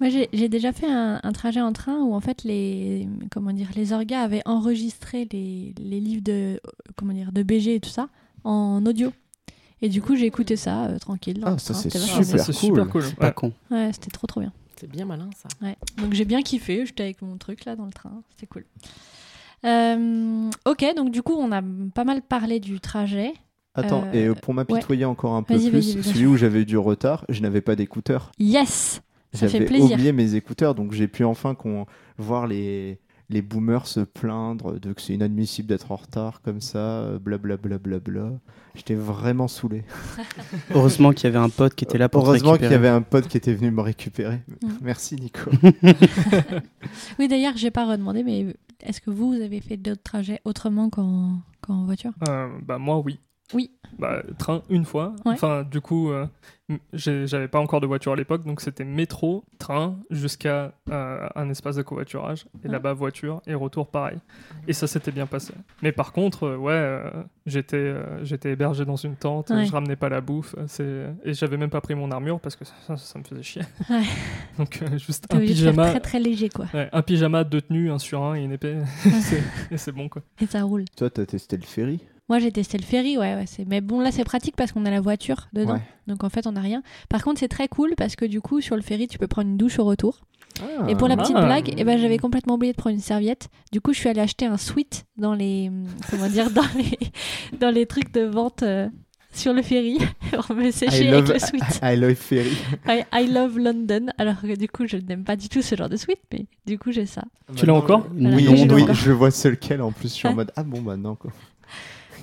Moi, j'ai déjà fait un, un trajet en train où en fait les comment dire les orgas avaient enregistré les, les livres de comment dire de BG et tout ça en audio. Et du coup, j'ai écouté ça euh, tranquille. Ah, le ça, c'est Ah, super c'est cool. super cool. C'est pas Ouais. con. Ouais, c'était trop trop bien. C'est bien malin ça. Ouais. Donc j'ai bien kiffé. J'étais avec mon truc là dans le train. C'était cool. Euh, ok, donc du coup, on a pas mal parlé du trajet. Attends, Euh, et pour m'apitoyer encore un peu plus, celui où j'avais eu du retard, je n'avais pas d'écouteurs. Yes, J'avais oublié mes écouteurs, donc j'ai pu enfin qu'on voir les, les boomers se plaindre de que c'est inadmissible d'être en retard comme ça, blablabla. Bla, bla, bla. J'étais vraiment saoulé. [laughs] Heureusement qu'il y avait un pote qui était là pour Heureusement qu'il y avait un pote qui était venu me récupérer. Mm. [laughs] Merci Nico. [laughs] Oui, d'ailleurs, j'ai pas redemandé, mais est-ce que vous, vous avez fait d'autres trajets autrement qu'en qu'en voiture? Euh, bah moi oui. Oui. Bah, train une fois. Ouais. Enfin du coup, euh, j'avais pas encore de voiture à l'époque, donc c'était métro, train jusqu'à euh, un espace de covoiturage et Ouais. là-bas voiture et retour pareil. Et ça s'était bien passé. Mais par contre, euh, ouais, euh, j'étais euh, j'étais hébergé dans une tente, Ouais. je ramenais pas la bouffe, c'est et j'avais même pas pris mon armure parce que ça, ça me faisait chier. Ouais. [laughs] donc euh, juste un pyjama. très très léger, quoi. Ouais, un pyjama, deux tenues, un sur un et une épée, [laughs] et c'est bon quoi. Et ça roule. Toi, t'as testé le ferry? Moi, j'ai testé le ferry, ouais, ouais. c'est- Mais bon, là, c'est pratique parce qu'on a la voiture dedans. Ouais. Donc, en fait, on n'a rien. Par contre, c'est très cool parce que du coup, sur le ferry, tu peux prendre une douche au retour. Ah. Et pour la petite Ah. blague, eh ben, j'avais complètement oublié de prendre une serviette. Du coup, je suis allée acheter un sweat dans les, [laughs] comment dire, dans les, dans les trucs de vente euh, sur le ferry [laughs] pour me sécher I avec love, le sweat. I love ferry. [laughs] I, I love London. Alors que du coup, je n'aime pas du tout ce genre de sweat, mais du coup, j'ai ça. Tu l'as encore Voilà, Oui, je l'ai oui, encore. je vois ce lequel en plus. Je suis en Ouais. mode Ah bon, maintenant quoi.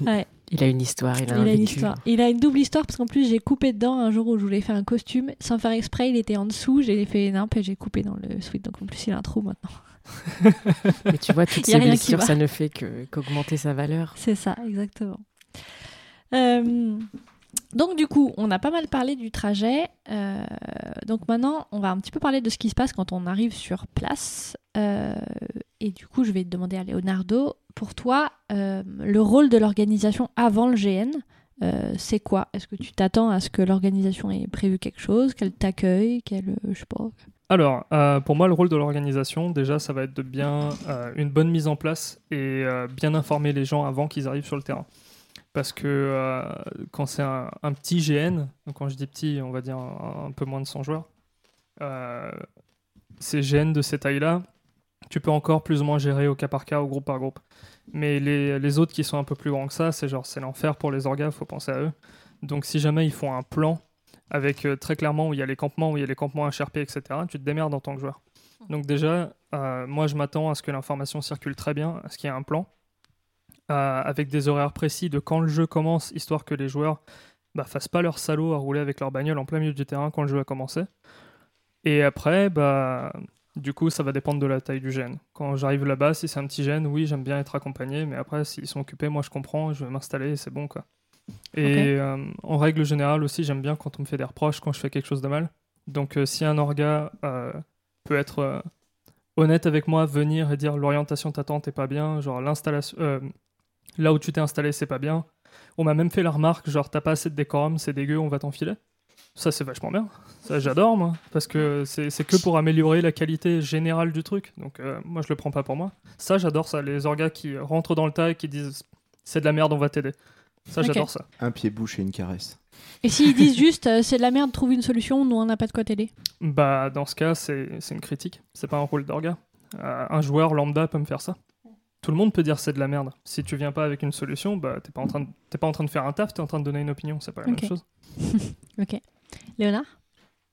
[laughs] Il a une histoire, il a Il un a une histoire. Il a une double histoire parce qu'en plus, j'ai coupé dedans un jour où je voulais faire un costume. Sans faire exprès, il était en dessous. J'ai fait nimp et j'ai coupé dans le sweat. Donc en plus, il a un trou maintenant. [laughs] Mais tu vois, toutes [laughs] ces blessures, ça ne fait qu'augmenter sa valeur. C'est ça, exactement. Euh, donc du coup, on a pas mal parlé du trajet. Euh, donc maintenant, on va un petit peu parler de ce qui se passe quand on arrive sur place. Euh, et du coup, je vais demander à Leonardo, pour toi, euh, le rôle de l'organisation avant le GN, c'est quoi? Est-ce que tu t'attends à ce que l'organisation ait prévu quelque chose, qu'elle t'accueille, qu'elle, je sais pas. Alors, pour moi, le rôle de l'organisation, déjà, ça va être de bien une bonne mise en place et bien informer les gens avant qu'ils arrivent sur le terrain. Parce que euh, quand c'est un, un petit GN, donc quand je dis petit, on va dire un, un peu moins de 100 joueurs, euh, ces GN de cette taille-là, tu peux encore plus ou moins gérer au cas par cas, au groupe par groupe. Mais les, les autres qui sont un peu plus grands que ça, c'est genre c'est l'enfer pour les orgas, faut penser à eux. Donc si jamais ils font un plan avec euh, très clairement où il y a les campements, où il y a les campements HRP, etc., tu te démerdes en tant que joueur. Donc déjà, moi je m'attends à ce que l'information circule très bien, à ce qu'il y ait un plan, euh, avec des horaires précis de quand le jeu commence, histoire que les joueurs bah, fassent pas leur salaud à rouler avec leur bagnole en plein milieu du terrain quand le jeu a commencé. Et après, bah, du coup, ça va dépendre de la taille du gène. Quand j'arrive là-bas, si c'est un petit gène, oui, j'aime bien être accompagné, mais après, s'ils sont occupés, moi je comprends, je vais m'installer et c'est bon, quoi. Et euh, en règle générale aussi, j'aime bien quand on me fait des reproches quand je fais quelque chose de mal. Donc, euh, si un orga euh, peut être honnête avec moi, venir et dire l'orientation de ta tente est pas bien, genre l'installation, là où tu t'es installé, c'est pas bien. On m'a même fait la remarque, genre t'as pas assez de décorum, c'est dégueu, on va t'enfiler. Ça, c'est vachement bien. Ça, j'adore, moi. Parce que c'est c'est que pour améliorer la qualité générale du truc. Donc, euh, moi, je le prends pas pour moi. Ça, j'adore ça. Les orgas qui rentrent dans le tas et qui disent c'est de la merde, on va t'aider. Ça, j'adore ça. Un pied bouche et une caresse. Et s'ils disent juste euh, c'est de la merde, trouve une solution, nous on n'a pas de quoi t'aider. Bah, dans ce cas, c'est c'est une critique. C'est pas un rôle d'orga. Euh, un joueur lambda peut me faire ça. Tout le monde peut dire c'est de la merde. Si tu viens pas avec une solution, bah, t'es pas, en train de- t'es pas en train de faire un taf, t'es en train de donner une opinion. C'est pas la même chose. [laughs] Ok. Léonard?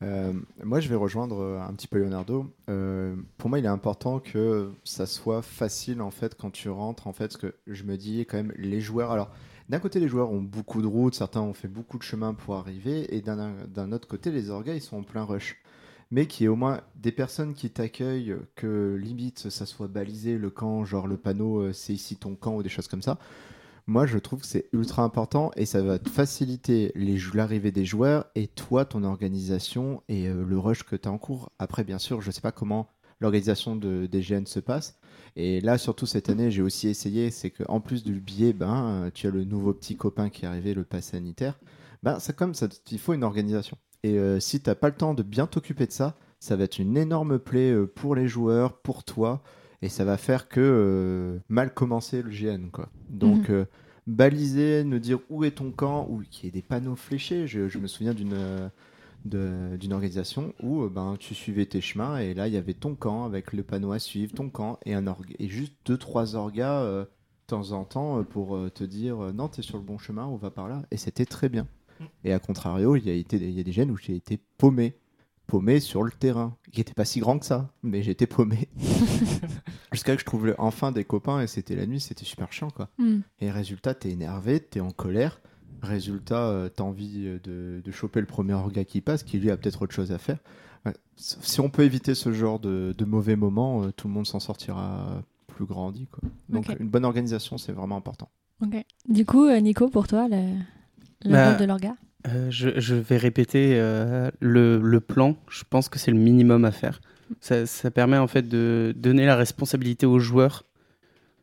Euh, moi, je vais rejoindre euh, un petit peu Leonardo. Euh, pour moi, il est important que ça soit facile en fait quand tu rentres. En fait, parce que je me dis quand même les joueurs. Alors, d'un côté, les joueurs ont beaucoup de routes, certains ont fait beaucoup de chemin pour arriver, et d'un d'un autre côté, les orgas ils sont en plein rush. Mais qu'il y ait au moins des personnes qui t'accueillent, que limite ça soit balisé le camp, genre le panneau euh, c'est ici ton camp ou des choses comme ça. Moi, je trouve que c'est ultra important et ça va te faciliter l'arrivée des joueurs et toi, ton organisation et euh, le rush que tu as en cours. Après, bien sûr, je sais pas comment l'organisation de, des GN se passe. Et là, surtout cette année, j'ai aussi essayé, c'est qu'en plus du billet, ben, tu as le nouveau petit copain qui est arrivé, le pass sanitaire. Ben, ça, comme ça, il faut une organisation. Et euh, si t'as pas le temps de bien t'occuper de ça, ça va être une énorme plaie euh, pour les joueurs, pour toi, et ça va faire que euh, mal commencer le GN, quoi. Donc, Mhm. euh, baliser, nous dire où est ton camp, ou qu'il y ait des panneaux fléchés. Je, je me souviens d'une d'une organisation où ben, tu suivais tes chemins et là il y avait ton camp avec le panneau à suivre, ton camp et, un org- et juste deux trois orgas euh, de temps en temps pour te dire non t'es sur le bon chemin, on va par là et c'était très bien. Et à contrario il y a, été, il y a des gènes où j'ai été paumé, paumé sur le terrain, qui était pas si grand que ça, mais j'étais paumé. [laughs] Jusqu'à que je trouve enfin des copains et c'était la nuit, c'était super chiant quoi. Hmm. Et résultat, t'es énervé, t'es en colère. Résultat, euh, t'as envie euh, de, de choper le premier orga qui passe, qui lui a peut-être autre chose à faire. Ouais. Si on peut éviter ce genre de, de mauvais moments, euh, tout le monde s'en sortira plus grandi. Quoi. Donc une bonne organisation, c'est vraiment important. Ok. Du coup, Nico, pour toi, le, le Bah, rôle de l'orga Euh, je, je vais répéter euh, le, le plan. Je pense que c'est le minimum à faire. Ça, ça permet en fait de donner la responsabilité au joueur.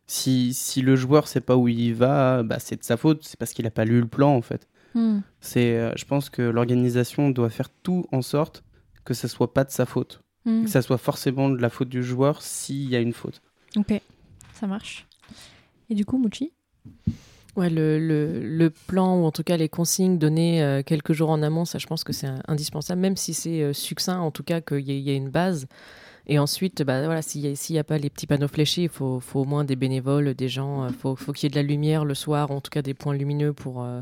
Si, si le joueur sait pas où il va, bah, c'est de sa faute. C'est parce qu'il a pas lu le plan en fait. Hmm. C'est, euh, je pense que l'organisation doit faire tout en sorte que ça soit pas de sa faute, Hmm. que ça soit forcément de la faute du joueur s'il y a une faute. Ok, ça marche. Et du coup, Mouchi Ouais, le, le, le plan ou en tout cas les consignes données euh, quelques jours en amont, ça je pense que c'est indispensable, même si c'est euh, succinct, en tout cas qu'il y, ait- il y ait une base. Et ensuite, bah, voilà, s'il n'y a, a pas les petits panneaux fléchés, il faut, faut au moins des bénévoles, des gens, il faut, faut qu'il y ait de la lumière le soir, en tout cas des points lumineux pour euh,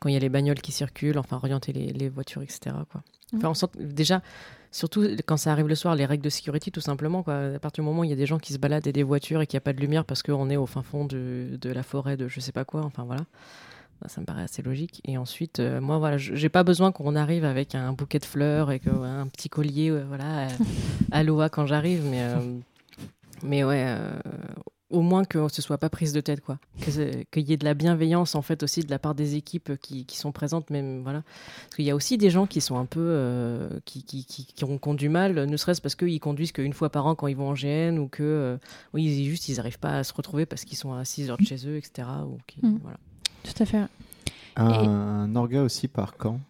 quand il y a les bagnoles qui circulent, enfin orienter les, les voitures, etc. Quoi. Enfin, on sent déjà, surtout quand ça arrive le soir, les règles de sécurité, tout simplement. Quoi. À partir du moment où il y a des gens qui se baladent et des voitures et qu'il n'y a pas de lumière parce qu'on est au fin fond de, la forêt, de je sais pas quoi, enfin voilà. Bah, Ça me paraît assez logique. Et ensuite, euh, moi, voilà, j'ai pas besoin qu'on arrive avec un bouquet de fleurs et que, un petit collier, ouais, voilà, euh, aloha quand j'arrive, mais, euh, mais ouais, euh, au moins que ce soit pas prise de tête, quoi. Qu'il y ait de la bienveillance, en fait, aussi de la part des équipes qui, qui sont présentes, même, voilà. Parce qu'il y a aussi des gens qui sont un peu, euh, qui, qui, qui, qui ont, qui ont du mal, ne serait-ce parce qu'ils conduisent qu'une fois par an quand ils vont en GN ou que, euh, oui, ils, juste, ils arrivent pas à se retrouver parce qu'ils sont à 6 heures de chez eux, etc. Ou qui- Mm. voilà. Tout à fait. Un orga aussi par camp,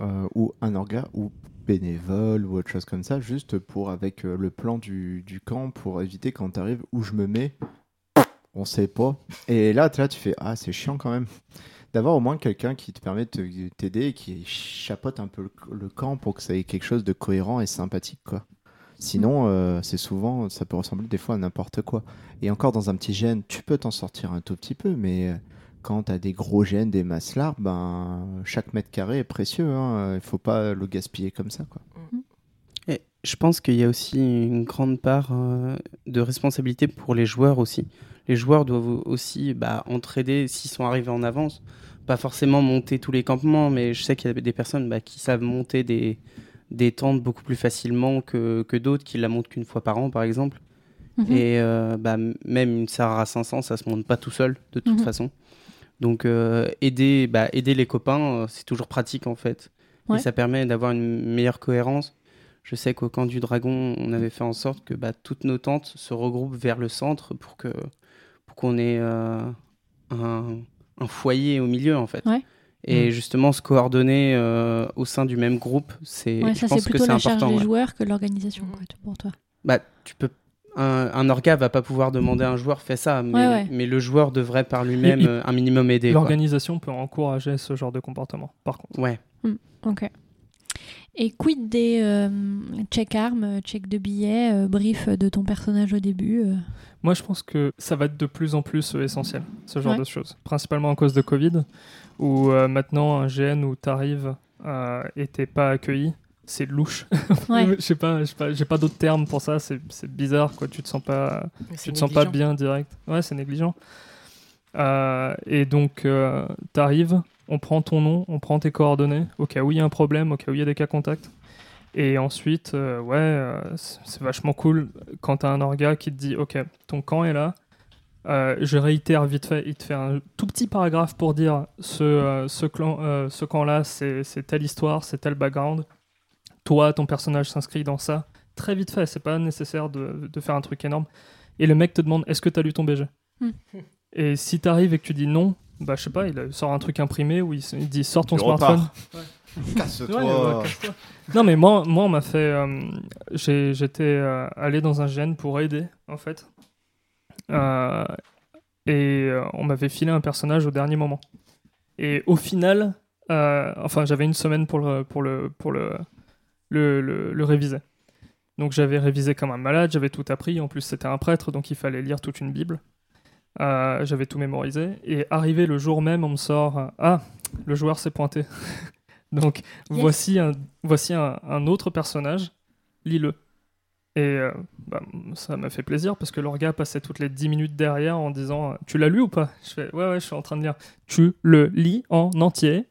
euh, ou un orga ou bénévole ou autre chose comme ça, juste pour avec euh, le plan du, du camp pour éviter quand t'arrives où je me mets, on sait pas. Et là, là, tu fais ah c'est chiant quand même d'avoir au moins quelqu'un qui te permet de t'aider et qui chapote un peu le, le camp pour que ça ait quelque chose de cohérent et sympathique quoi. Sinon, euh, c'est souvent, ça peut ressembler des fois à n'importe quoi. Et encore dans un petit gène, tu peux t'en sortir un tout petit peu, mais euh, quand tu as des gros gènes, des masses larges, ben, chaque mètre carré est précieux. hein. Il faut pas le gaspiller comme ça. Quoi. Et je pense qu'il y a aussi une grande part euh, de responsabilité pour les joueurs aussi. Les joueurs doivent aussi bah, entraider s'ils sont arrivés en avance. Pas forcément monter tous les campements, mais je sais qu'il y a des personnes bah, qui savent monter des, des tentes beaucoup plus facilement que, que d'autres qui la montent qu'une fois par an, par exemple. Mhm. Et euh, bah, même une Sahara 500, ça se monte pas tout seul, de toute Mhm. façon. Donc euh, aider, bah, aider les copains, euh, c'est toujours pratique en fait. Ouais. Et ça permet d'avoir une meilleure cohérence. Je sais qu'au camp du dragon, on avait fait en sorte que bah, toutes nos tentes se regroupent vers le centre pour que qu'on ait euh, un, un foyer au milieu en fait. Ouais. Et Mm. justement, se coordonner euh, au sein du même groupe, c'est Ouais, je ça, c'est pense que plutôt la charge des ouais. joueurs que l'organisation, pour toi. Bah, tu peux. Un, un orga va pas pouvoir demander à un joueur fais ça, mais, Ouais, ouais. mais le joueur devrait par lui-même euh, un minimum aider. L'organisation peut encourager ce genre de comportement, par contre. Ouais. Ok. Et quid des euh, check armes, check de billets, euh, brief de ton personnage au début euh, Moi, je pense que ça va être de plus en plus essentiel, ce genre Ouais. de choses. Principalement à cause de Covid, où euh, maintenant, un GN où tu arrives euh, et t'es pas accueilli, c'est louche. [laughs] Ouais. Je sais pas, j'ai pas d'autres termes pour ça, c'est c'est bizarre, quoi. Tu te sens pas, tu te sens pas bien direct. Ouais, c'est négligent. Euh, et donc, euh, t'arrives, on prend ton nom, on prend tes coordonnées, au cas où il y a un problème, au cas où il y a des cas contacts. Et ensuite, euh, ouais, euh, c'est vachement cool quand t'as un orga qui te dit, ok, ton camp est là. Euh, je réitère vite fait, il te fait un tout petit paragraphe pour dire ce, ce, clan, ce camp-là, c'est c'est telle histoire, c'est tel background. Toi, ton personnage s'inscrit dans ça. très vite fait. C'est pas nécessaire de, de faire un truc énorme. Et le mec te demande est-ce que tu as lu ton BG Hmm. Et si t'arrives et que tu dis non, bah je sais pas, il sort un truc imprimé où il, dit sors ton smartphone. Casse-toi. Ouais, ouais, casse-toi. non mais moi, moi on m'a fait, euh, j'ai- j'étais euh, allé dans un GN pour aider en fait, Euh, et euh, on m'avait filé un personnage au dernier moment. Et au final, euh, enfin j'avais une semaine pour le pour le pour le le, le- le réviser. Donc j'avais révisé comme un malade, j'avais tout appris. En plus c'était un prêtre, donc il fallait lire toute une bible. Euh, j'avais tout mémorisé. Et arrivé le jour même, on me sort euh, ah le joueur s'est pointé. [laughs] donc Yes. voici un voici un, un autre personnage, lis-le. Et euh, bah, ça m'a fait plaisir parce que l'orga passait toutes les 10 minutes derrière en disant Tu l'as lu ou pas? Je fais Ouais, ouais, je suis en train de lire. Tu le lis en entier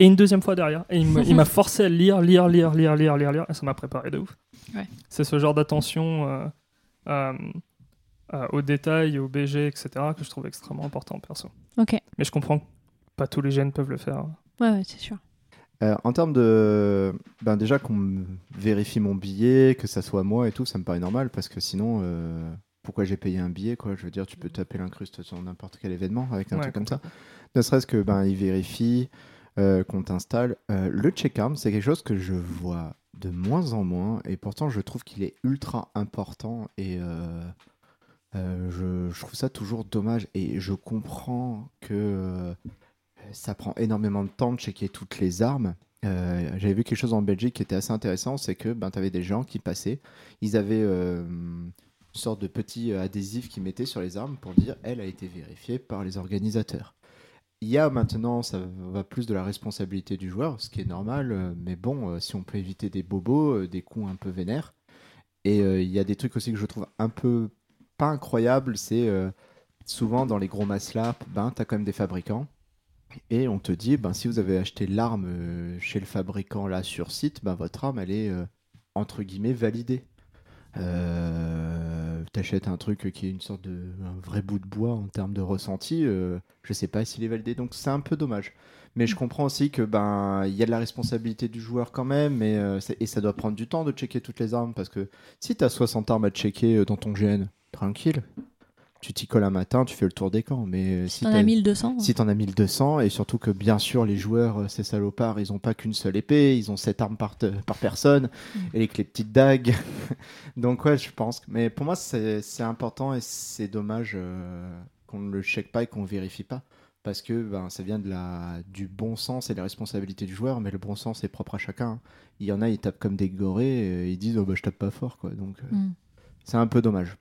et une deuxième fois derrière. Et il m'a [laughs] forcé à lire, lire, lire, lire, lire, lire, lire. Et ça m'a préparé de ouf. Ouais. C'est ce genre d'attention euh, euh, euh, aux détails, aux BG, etc. que je trouve extrêmement important perso. Ok. Mais je comprends que pas tous les gènes peuvent le faire. Ouais, ouais, c'est sûr. Euh, en termes de. Ben déjà qu'on me vérifie mon billet, que ça soit moi et tout, ça me paraît normal parce que sinon, euh, pourquoi j'ai payé un billet quoi? Je veux dire, tu peux taper l'incruste sur n'importe quel événement avec un Ouais, truc comme ça. Ne serait-ce que ben ils vérifient euh, qu'on t'installe. Euh, le check-arm, c'est quelque chose que je vois de moins en moins et pourtant je trouve qu'il est ultra important et euh, je, trouve ça toujours dommage et je comprends que euh, ça prend énormément de temps de checker toutes les armes. Euh, J'avais vu quelque chose en Belgique qui était assez intéressant, c'est que ben, tu avais des gens qui passaient, ils avaient une sorte de petit adhésif qu'ils mettaient sur les armes pour dire elle a été vérifiée par les organisateurs. Il y a maintenant, ça va plus de la responsabilité du joueur, ce qui est normal, mais bon, si on peut éviter des bobos, des coups un peu vénères. Et il y a des trucs aussi que je trouve un peu pas incroyables, c'est euh, souvent dans les gros maslap, ben, tu as quand même des fabricants. Et on te dit, ben, si vous avez acheté l'arme euh, chez le fabricant là sur site, ben, votre arme elle est euh, entre guillemets validée. Euh, T'achètes un truc qui est une sorte de vrai bout de bois en termes de ressenti, euh, je sais pas s'il est validé, donc c'est un peu dommage. Mais je comprends aussi que ben il y a de la responsabilité du joueur quand même, et ça doit prendre du temps de checker toutes les armes parce que si t'as 60 armes à checker dans ton GN, tranquille, tu t'y colles un matin, tu fais le tour des camps. Mais euh, si T'en as 1200. si t'en as 1200, et surtout que bien sûr, les joueurs, euh, ces salopards, ils ont pas qu'une seule épée, ils ont 7 armes par, te- par personne, Mm. et les petites dagues. [laughs] Donc, ouais, je pense. Mais pour moi, c'est important et c'est dommage euh, qu'on ne le check pas et qu'on ne vérifie pas. Parce que ben, ça vient de la, du bon sens et la responsabilité du joueur, mais le bon sens est propre à chacun. hein. Il y en a, ils tapent comme des gorées, et ils disent oh, bah, je tape pas fort. Quoi. Donc, euh, Hmm. c'est un peu dommage.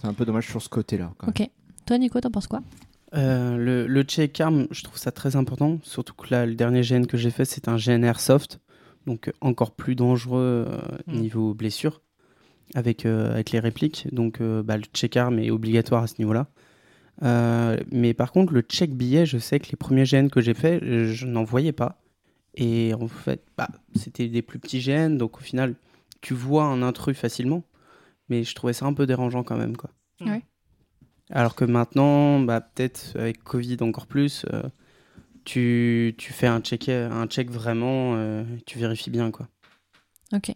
C'est un peu dommage sur ce côté-là. quand même. Ok. Toi, Nico, t'en penses quoi? Euh, le, le check arm, je trouve ça très important. Surtout que là, le dernier GN que j'ai fait, c'est un GN Airsoft. Donc euh, encore plus dangereux euh, Mm. niveau blessure avec, euh, avec les répliques. Donc euh, bah, le check arm est obligatoire à ce niveau-là. Euh, mais par contre, le check billet, je sais que les premiers GN que j'ai fait, je, je n'en voyais pas. Et en fait, bah, c'était des plus petits GN. Donc au final, tu vois un intrus facilement. Mais je trouvais ça un peu dérangeant quand même. Quoi. Ouais. Alors que maintenant, bah, peut-être avec Covid encore plus, euh, tu, tu fais un check, un check vraiment, euh, tu vérifies bien. quoi. Ok.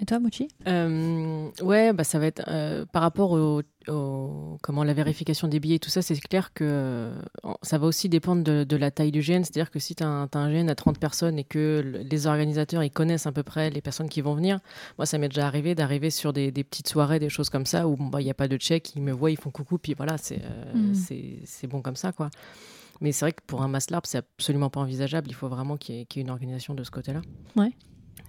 Et toi, Mouchi Euh, ouais, bah ça va être euh, par rapport au, au- comment la vérification des billets et tout ça, c'est clair que euh, ça va aussi dépendre de, de la taille du GN. C'est-à-dire que si tu as, un GN à 30 personnes et que le- les organisateurs ils connaissent à peu près les personnes qui vont venir, moi ça m'est déjà arrivé d'arriver sur des, des petites soirées, des choses comme ça où il bah, n'y a pas de check, ils me voient, ils font coucou, puis voilà, c'est c'est bon comme ça quoi. Mais c'est vrai que pour un mass LARP, c'est absolument pas envisageable. Il faut vraiment qu'il y, y ait une organisation de ce côté-là. Ouais.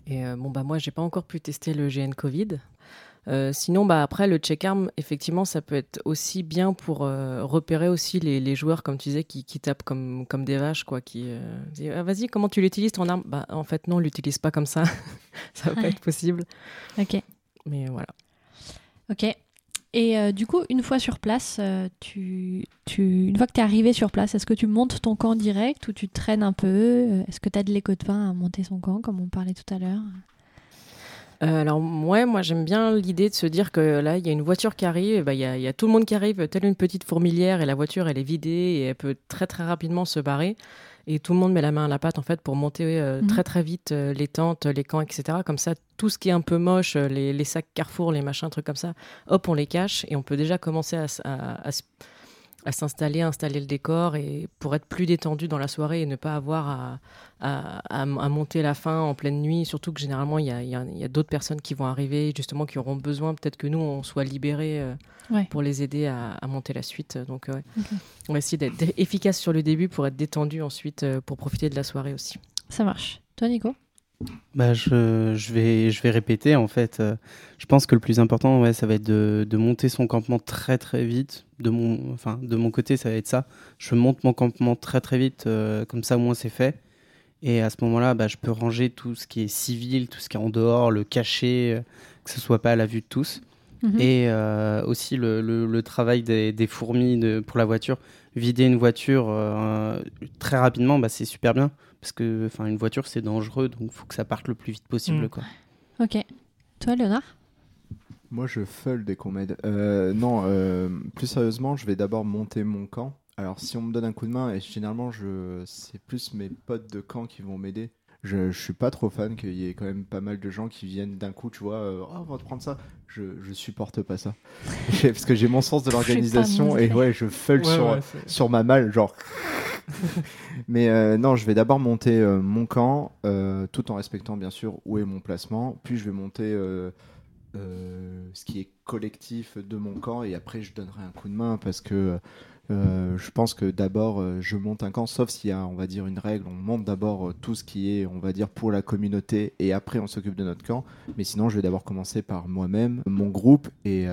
Et euh, bon, bah, moi, j'ai pas encore pu tester le GN Covid. Euh, sinon, bah, après, le check arm, effectivement, ça peut être aussi bien pour euh, repérer aussi les, les joueurs, comme tu disais, qui, qui tapent comme, comme des vaches, quoi. Qui euh, disent, Ah, vas-y, comment tu l'utilises ton arme? Bah, en fait, non, on l'utilise pas comme ça. [laughs] ça va pas Ouais. être possible. Ok. Mais voilà. Ok. Et euh, du coup, une fois sur place, euh, tu, tu, une fois que tu es arrivé sur place, est-ce que tu montes ton camp direct ou tu traînes un peu Euh, Est-ce que tu as de l'écho de pain à monter son camp, comme on parlait tout à l'heure? Alors, ouais, moi, j'aime bien l'idée de se dire que là, il y a une voiture qui arrive, bah, il y, a, il y a tout le monde qui arrive, telle une petite fourmilière, et la voiture, elle est vidée, et elle peut très, très rapidement se barrer. Et tout le monde met la main à la pâte en fait pour monter euh, Mhm. très très vite euh, les tentes, les camps, etc. Comme ça, tout ce qui est un peu moche, euh, les, les sacs Carrefour, les machins, trucs comme ça, hop, on les cache et on peut déjà commencer à, à- à s'installer, installer le décor et pour être plus détendu dans la soirée et ne pas avoir à, à, à- à monter la fin en pleine nuit. Surtout que généralement, il y a, y a- il y a d'autres personnes qui vont arriver, justement, qui auront besoin peut-être que nous, on soit libérés euh, Ouais. pour les aider à, monter la suite. Donc, ouais. On va essayer d'être efficace sur le début pour être détendu ensuite euh, pour profiter de la soirée aussi. Ça marche. Toi, Nico? Bah, je, je, vais, je vais répéter en fait. euh, je pense que le plus important, ouais, ça va être de, monter son campement très très vite. De mon, enfin, de mon côté, ça va être ça. Je monte mon campement très très vite, euh, comme ça au moins c'est fait. Et à ce moment-là, bah, je peux ranger tout ce qui est civil, tout ce qui est en dehors, le cacher, euh, que ce soit pas à la vue de tous. Mhm. Et euh, aussi le, le- le travail des, des fourmis de- pour la voiture. Vider une voiture euh, très rapidement, bah, c'est super bien. Parce que enfin, une voiture, c'est dangereux, donc il faut que ça parte le plus vite possible. Mm. Quoi. Ok. Toi, Léonard? Moi, je full dès qu'on m'aide. Euh, non, euh, plus sérieusement, je vais d'abord monter mon camp. Alors, si on me donne un coup de main, et généralement, je... c'est plus mes potes de camp qui vont m'aider. Je, je suis pas trop fan qu'il y ait quand même pas mal de gens qui viennent d'un coup, tu vois, euh, oh, on va te prendre ça. Je, je supporte pas ça. [laughs] Parce que j'ai mon sens de l'organisation et ouais, je full Ouais, sur, ouais, sur ma malle, genre. [laughs] Mais euh, non, je vais d'abord monter euh, mon camp, euh, tout en respectant bien sûr où est mon placement. Puis je vais monter euh, euh, ce qui est collectif de mon camp et après je donnerai un coup de main parce que euh, je pense que d'abord euh, je monte un camp, sauf s'il y a, on va dire, une règle. On monte d'abord euh, tout ce qui est, on va dire, pour la communauté et après on s'occupe de notre camp. Mais sinon, je vais d'abord commencer par moi-même, mon groupe et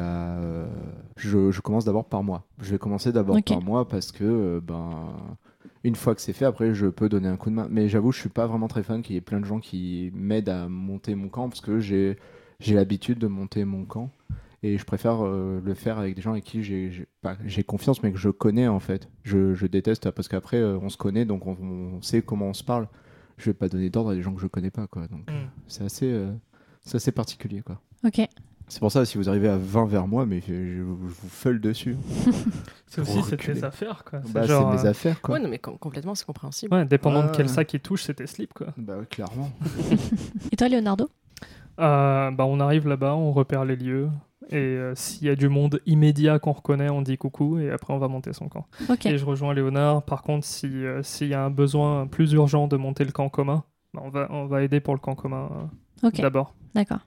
je, je commence d'abord par moi. Je vais commencer d'abord par moi parce que, ben, une fois que c'est fait, après je peux donner un coup de main. Mais j'avoue, je suis pas vraiment très fan qu'il y ait plein de gens qui m'aident à monter mon camp parce que j'ai l'habitude de monter mon camp et je préfère euh, le faire avec des gens avec qui j'ai j'ai confiance mais que je connais en fait. Je, je déteste parce qu'après euh, on se connaît donc on, on sait comment on se parle. Je vais pas donner d'ordre à des gens que je connais pas quoi. Donc Mm. c'est assez euh, c'est assez particulier quoi. Ok. C'est pour ça si vous arrivez à 20 vers moi mais je, je vous feule dessus. [laughs] C'est aussi c'est tes affaires quoi. C'est Bah, c'est genre, mes euh, affaires quoi. Ouais, non, mais com- complètement, c'est compréhensible. ouais, dépendant de quel sac il touche, c'est tes slips quoi. Bah ouais, clairement. Et toi, Leonardo? Euh, bah, on arrive là-bas, on repère les lieux. Et euh, s'il y a du monde immédiat qu'on reconnaît, on dit coucou et après on va monter son camp. Et je rejoins Léonard. Par contre, si, euh, s'il y a un besoin plus urgent de monter le camp commun, bah, on, va, on va aider pour le camp commun euh, d'abord. D'accord.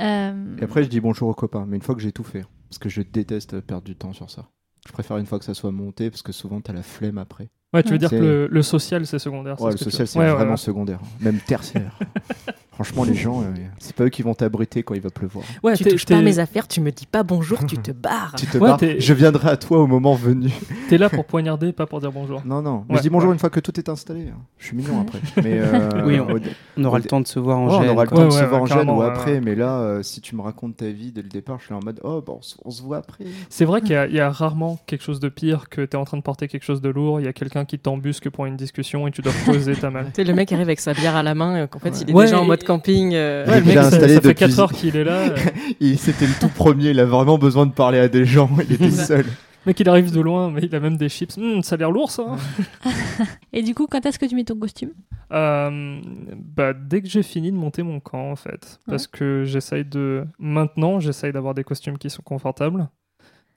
Euh, Et après je dis bonjour aux copains mais une fois que j'ai tout fait parce que je déteste perdre du temps sur ça. Je préfère une fois que ça soit monté parce que souvent t'as la flemme après. Ouais, tu veux dire que le, le social c'est secondaire Ouais, ce le social, c'est Ouais, vraiment ouais. secondaire, même tertiaire. [laughs] Franchement, les gens, euh, c'est pas eux qui vont t'abriter quand il va pleuvoir. Ouais, tu touches pas mes affaires, tu me dis pas bonjour, tu te barres. Tu te Ouais, barres, je viendrai à toi au moment venu. T'es là pour poignarder, pas pour dire bonjour. Non, non, Ouais, je dis bonjour ouais. une fois que tout est installé. Je suis mignon après. Mais euh, [laughs] Oui, on- au- On aura Au le temps de se voir en Ouais, on gêne, aura le temps Ouais, de se ouais, voir en carrément, ou après, ouais. mais là, euh, si tu me racontes ta vie dès le départ, je suis là en mode oh, bon, on, se- voit après. C'est vrai qu'il y, a- il y a rarement quelque chose de pire que t'es en train de porter quelque chose de lourd, il y a quelqu'un qui t'embusque pour une discussion et tu dois poser ta main. [laughs] Tu sais, le mec arrive avec sa bière à la main, euh, qu'en fait, il est Ouais, déjà en mode camping. euh, Ouais, le il mec, a ça, installé ça fait depuis- 4 heures qu'il est là. euh, [laughs] Il- C'était le tout premier, il a vraiment besoin de parler à des gens, il était seul. Le mec, il arrive de loin, mais il a même des chips. Hum, ça a l'air lourd, ça. hein. [laughs] Et du coup, quand est-ce que tu mets ton costume? Euh, bah, dès que j'ai fini de monter mon camp, en fait. Parce que j'essaye de. Maintenant, j'essaye d'avoir des costumes qui sont confortables.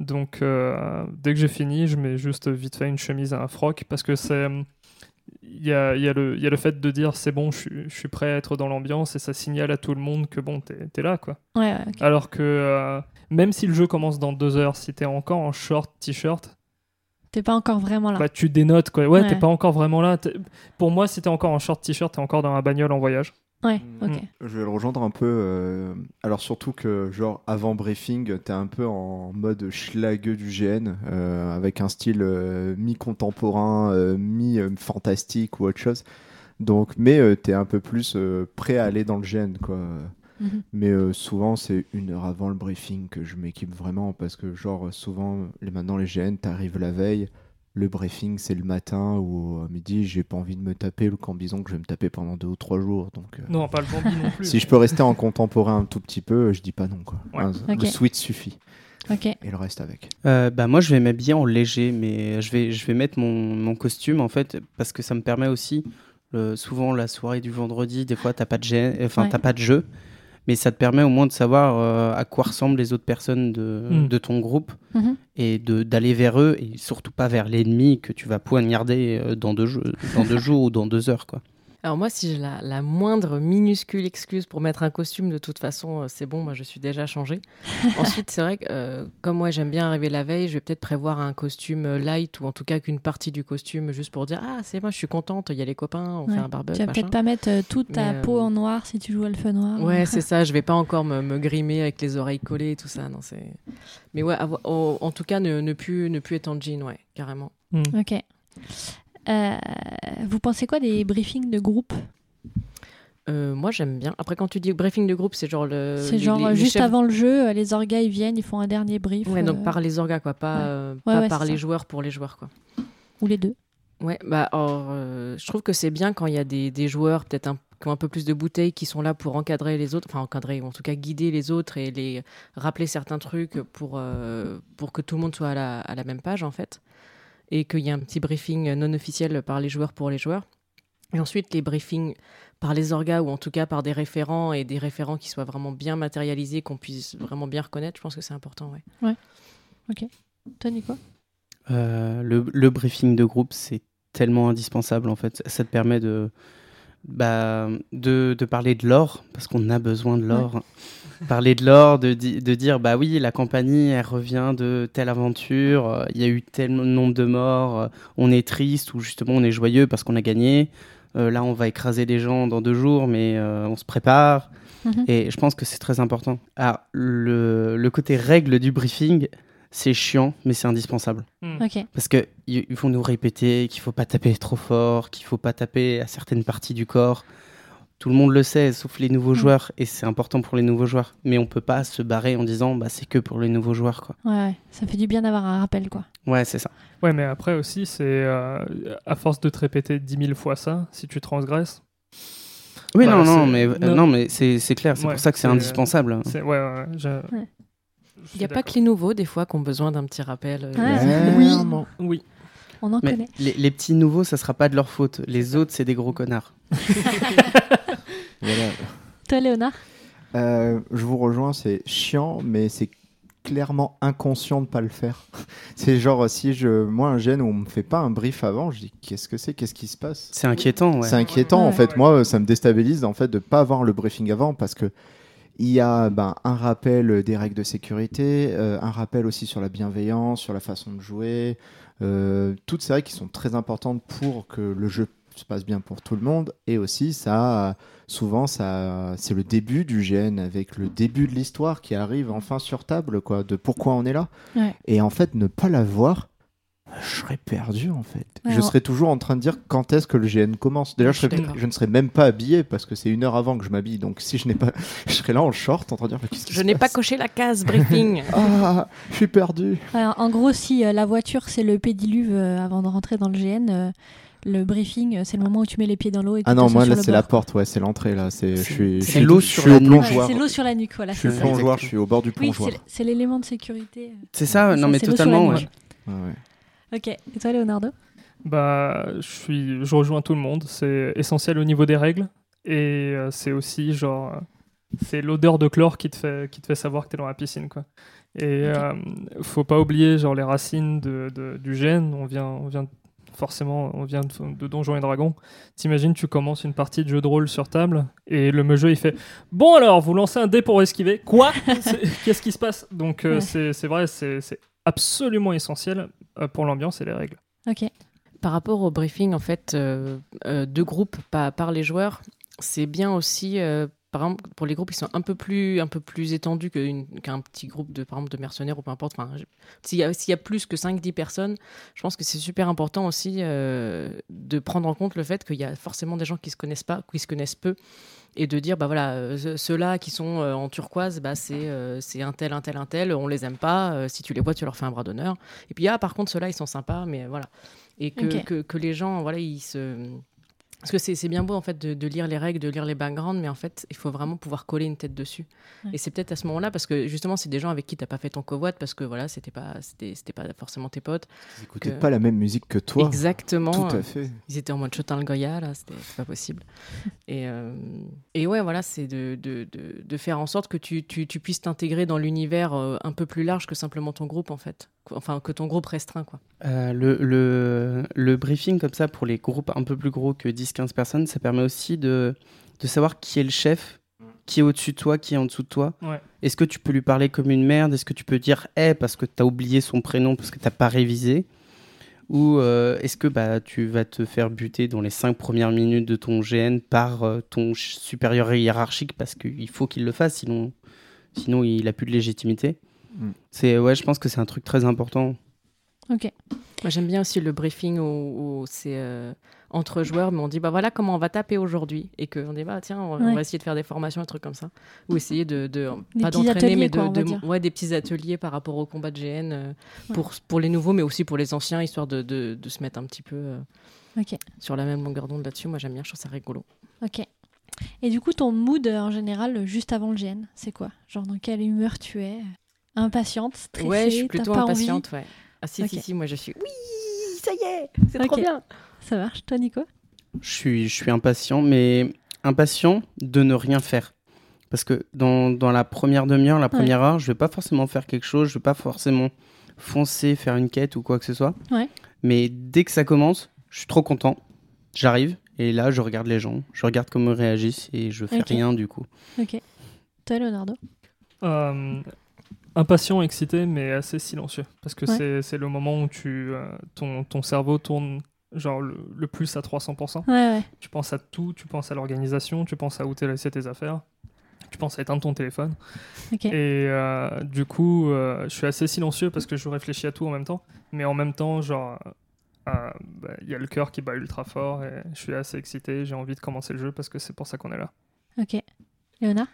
Donc, euh, dès que j'ai fini, je mets juste vite fait une chemise et un froc. Parce que c'est. Il y a, il y, a y a le fait de dire c'est bon, je suis, je suis prêt à être dans l'ambiance et ça signale à tout le monde que bon, t'es es là, quoi. Ouais. Alors que euh, même si le jeu commence dans deux heures, si t'es encore en short, t-shirt, T'es pas encore vraiment là. bah tu dénotes quoi. Ouais, Ouais. t'es pas encore vraiment là. Pour moi, si t'es encore en short, t-shirt, t'es encore dans la bagnole en voyage. Ouais, Mm. ok. Je vais le rejoindre un peu. euh, Alors surtout que genre avant briefing, t'es un peu en mode schlagueux du GN, euh, avec un style euh, mi-contemporain, euh, mi-fantastique ou autre chose. Donc, mais euh, t'es un peu plus euh, prêt à aller dans le GN quoi. Mhm. Mais euh, souvent c'est une heure avant le briefing que je m'équipe vraiment parce que genre souvent les maintenant les GN t'arrives la veille. Le briefing, c'est le matin ou à midi. J'ai pas envie de me taper le cambison que je vais me taper pendant deux ou trois jours. Donc, euh, Non, pas le Bambi non plus. si je peux rester en contemporain un tout petit peu, je dis pas non quoi. Ouais. Le switch suffit. Et le reste avec. Euh, bah moi je vais m'habiller en léger, mais je vais, je vais mettre mon, mon costume en fait parce que ça me permet aussi, euh, souvent la soirée du vendredi, des fois t'as pas de gê- enfin Ouais. t'as pas de jeu, mais ça te permet au moins de savoir euh, à quoi ressemblent les autres personnes de, Mm. de ton groupe Mhm. et de d'aller vers eux et surtout pas vers l'ennemi que tu vas poignarder euh, dans deux, jeux, dans deux [laughs] jours ou dans deux heures quoi. Alors moi, si j'ai la, la moindre minuscule excuse pour mettre un costume, de toute façon, euh, c'est bon, moi je suis déjà changée. [laughs] Ensuite, c'est vrai que euh, comme moi j'aime bien arriver la veille, je vais peut-être prévoir un costume euh, light ou en tout cas qu'une partie du costume juste pour dire ah c'est moi, je suis contente, il y a les copains, on Ouais. fait un barbecue. Tu vas peut-être pas mettre euh, toute ta Mais, euh, peau en noir si tu joues à le feu noir. Ouais, c'est ça. Je vais pas encore me, me grimer avec les oreilles collées et tout ça. Non, c'est. Mais ouais, avoir- en tout cas, ne, ne plus ne plus être en jean, ouais, carrément. Hmm. Ok. Euh, vous pensez quoi des briefings de groupe Euh, moi, j'aime bien. Après, quand tu dis briefing de groupe, c'est genre le. C'est genre les- les juste chefs- avant le jeu, euh, les orgas ils viennent, ils font un dernier brief. Ouais, donc par les orgas, quoi, pas, ouais. Ouais, pas ouais, par les ça. joueurs pour les joueurs, quoi. Ou les deux. Ouais, bah, or, je trouve que c'est bien quand il y a des, des joueurs, peut-être un, qui ont un peu plus de bouteilles, qui sont là pour encadrer les autres, enfin encadrer, ou en tout cas guider les autres et les rappeler certains trucs pour, euh, pour que tout le monde soit à la, à la même page, en fait. Et qu'il y ait un petit briefing non officiel par les joueurs pour les joueurs. Et ensuite, les briefings par les orgas, ou en tout cas par des référents, et des référents qui soient vraiment bien matérialisés, qu'on puisse vraiment bien reconnaître, je pense que c'est important, ouais. Toi, Nico? Euh, le, le briefing de groupe, c'est tellement indispensable en fait. Ça te permet de, bah, de, de parler de l'or, parce qu'on a besoin de l'or. Parler de l'or, de, di- de dire bah oui, la compagnie, elle revient de telle aventure, euh, il y a eu tel nombre de morts, euh, on est triste ou justement on est joyeux parce qu'on a gagné. Euh, là, on va écraser des gens dans deux jours, mais euh, on se prépare. Mhm. Et je pense que c'est très important. Alors, le, le côté règle du briefing, c'est chiant, mais c'est indispensable. Hmm. Parce que ils vont nous répéter qu'il faut pas taper trop fort, qu'il faut pas taper à certaines parties du corps. Tout le monde le sait, sauf les nouveaux Mm. joueurs, et c'est important pour les nouveaux joueurs. Mais on peut pas se barrer en disant bah c'est que pour les nouveaux joueurs quoi. Ouais, ouais. Ça fait du bien d'avoir un rappel, quoi. Ouais, c'est ça. Ouais, mais après aussi, c'est euh, à force de te répéter 10 000 fois ça, si tu transgresses, Oui, Bah, non, non, mais euh, non. non, mais c'est c'est clair. C'est Ouais, pour ça que c'est indispensable. c'est. Ouais, ouais, ouais, je- Ouais. je Il n'y a pas que les nouveaux, des fois, qui ont besoin d'un petit rappel. euh, Ouais. Oui. Oui. On en Mais connaît. les, les petits nouveaux, ça sera pas de leur faute. Les autres, c'est des gros connards. [laughs] Voilà. Toi, Léonard Euh, je vous rejoins, c'est chiant, mais c'est clairement inconscient de pas le faire. [laughs] c'est genre si je, moi un gène où on me fait pas un brief avant, je dis qu'est-ce que c'est, qu'est-ce qui se passe? C'est inquiétant, ouais. C'est inquiétant en Ouais. fait. Moi, ça me déstabilise en fait de pas avoir le briefing avant parce que il y a ben, un rappel des règles de sécurité, euh, un rappel aussi sur la bienveillance, sur la façon de jouer, euh, toutes ces règles qui sont très importantes pour que le jeu se passe bien pour tout le monde et aussi ça souvent ça c'est le début du GN avec le début de l'histoire qui arrive enfin sur table quoi de pourquoi on est là Ouais. et en fait ne pas l'avoir je serais perdu en fait. Ouais, je serais toujours en train de dire quand est-ce que le GN commence. Déjà, je, je suis serais- d'accord. je ne serais même pas habillé parce que c'est une heure avant que je m'habille. Donc si je n'ai pas, [laughs] je serais là en short en train de dire Je n'ai pas coché la case briefing. [laughs] Ah, je suis perdu. En gros, si euh, la voiture c'est le pédiluve euh, avant de rentrer dans le GN, euh, le briefing euh, c'est le moment où tu mets les pieds dans l'eau et tu Ah non, moi là c'est la porte, ouais, c'est l'entrée là. C'est, l'eau sur la au nuque. C'est l'eau sur la nuque, voilà. je suis c'est le ça. plongeoir, je suis au bord du plongeoir. c'est- c'est l'élément de sécurité. C'est ça, non mais totalement. Ok. Et toi, Leonardo? Bah, je suis, je rejoins tout le monde. C'est essentiel au niveau des règles et euh, c'est aussi genre, euh, c'est l'odeur de chlore qui te fait, qui te fait savoir que t'es dans la piscine, quoi. Et euh, faut pas oublier genre les racines de, de- du gène. On vient, on vient forcément, on vient de, de Donjons et Dragons. T'imagines, tu commences une partie de jeu de rôle sur table et le jeu il fait bon alors vous lancez un dé pour esquiver. Quoi? [laughs] Qu'est-ce qui se passe? Donc euh, Ouais. c'est vrai, c'est absolument essentiel euh, pour l'ambiance et les règles. Ok. Par rapport au briefing, en fait, euh, euh, de groupe par, par les joueurs, c'est bien aussi, euh, par exemple, pour les groupes qui sont un peu plus, un peu plus étendus qu'une- qu'un petit groupe de, par exemple, de mercenaires ou peu importe. Enfin, S'il y, a- s'il y a plus que 5-10 personnes, je pense que c'est super important aussi euh, de prendre en compte le fait qu'il y a forcément des gens qui se connaissent pas, qui se connaissent peu. Et de dire, bah voilà, euh, ce- ceux-là qui sont euh, en turquoise, bah c'est euh, c'est un tel, un tel, un tel, on les aime pas. si tu les vois, tu leur fais un bras d'honneur. Et puis, ah, par contre, ceux-là, ils sont sympas, mais voilà. Et que, que, que les gens, voilà, ils se Parce que c'est bien beau en fait de, de lire les règles, de lire les backgrounds, mais en fait il faut vraiment pouvoir coller une tête dessus. Ouais. Et c'est peut-être à ce moment-là parce que justement c'est des gens avec qui t'as pas fait ton covoit parce que voilà c'était pas c'était c'était pas forcément tes potes. Ils écoutaient que- pas la même musique que toi. Exactement. Tout à fait. Ils étaient en mode Chotin le Goya, là, c'était pas possible. [laughs] Et, euh, et ouais, voilà, c'est de, de, de, de faire en sorte que tu, tu, tu puisses t'intégrer dans l'univers euh, un peu plus large que simplement ton groupe, en fait. Enfin, que ton groupe restreint, quoi. Euh, le, le, le briefing comme ça pour les groupes un peu plus gros que 10-15 personnes, ça permet aussi de, de savoir qui est le chef, qui est au-dessus de toi, qui est en dessous de toi. Ouais. Est-ce que tu peux lui parler comme une merde? Est-ce que tu peux dire Eh parce que tu as oublié son prénom parce que t'as pas révisé? Ou euh, est-ce que bah, tu vas te faire buter dans les 5 premières minutes de ton GN par euh, ton supérieur hiérarchique parce qu'il faut qu'il le fasse, sinon, sinon il a plus de légitimité? Mm. c'est ouais, je pense que c'est un truc très important. Ok. Moi, j'aime bien aussi le briefing où, où c'est euh, entre joueurs, mais on dit, bah voilà comment on va taper aujourd'hui. Et qu'on dit, bah tiens, on, va essayer de faire des formations, un truc comme ça. Ou essayer de. de Des pas d'entraîner, mais quoi, de. dire. ouais, des petits ateliers par rapport au combat de GN euh, Ouais. pour, pour les nouveaux, mais aussi pour les anciens, histoire de, de, de se mettre un petit peu euh, sur la même longueur d'onde là-dessus. Moi, j'aime bien, je trouve ça rigolo. Ok. Et du coup, ton mood euh, en général, juste avant le GN, c'est quoi? Genre dans quelle humeur tu es? Impatiente, stressée ouais, je suis plutôt envie? impatiente, ouais. Ah si, si, si, moi je suis. Oui, ça y est, c'est trop bien. Ça marche, toi Nico? Je suis, je suis impatient, mais impatient de ne rien faire. Parce que dans, dans la première demi-heure, la première heure, je vais pas forcément faire quelque chose, je vais pas forcément foncer, faire une quête ou quoi que ce soit. Ouais. Mais dès que ça commence, je suis trop content. J'arrive et là, je regarde les gens, je regarde comment ils réagissent et je fais rien du coup. Ok. Toi Leonardo? Euh, impatient, excité, mais assez silencieux. Parce que Ouais. c'est- le moment où tu, euh, ton, ton cerveau tourne genre le, le plus à 300%. Ouais, ouais. Tu penses à tout, tu penses à l'organisation, tu penses à où t'es laissé tes affaires, tu penses à éteindre ton téléphone. Et euh, du coup, euh, je suis assez silencieux parce que je réfléchis à tout en même temps. Mais en même temps, genre, bah, il y a le cœur qui bat ultra fort et je suis assez excité. J'ai envie de commencer le jeu parce que c'est pour ça qu'on est là. Ok. Léonard?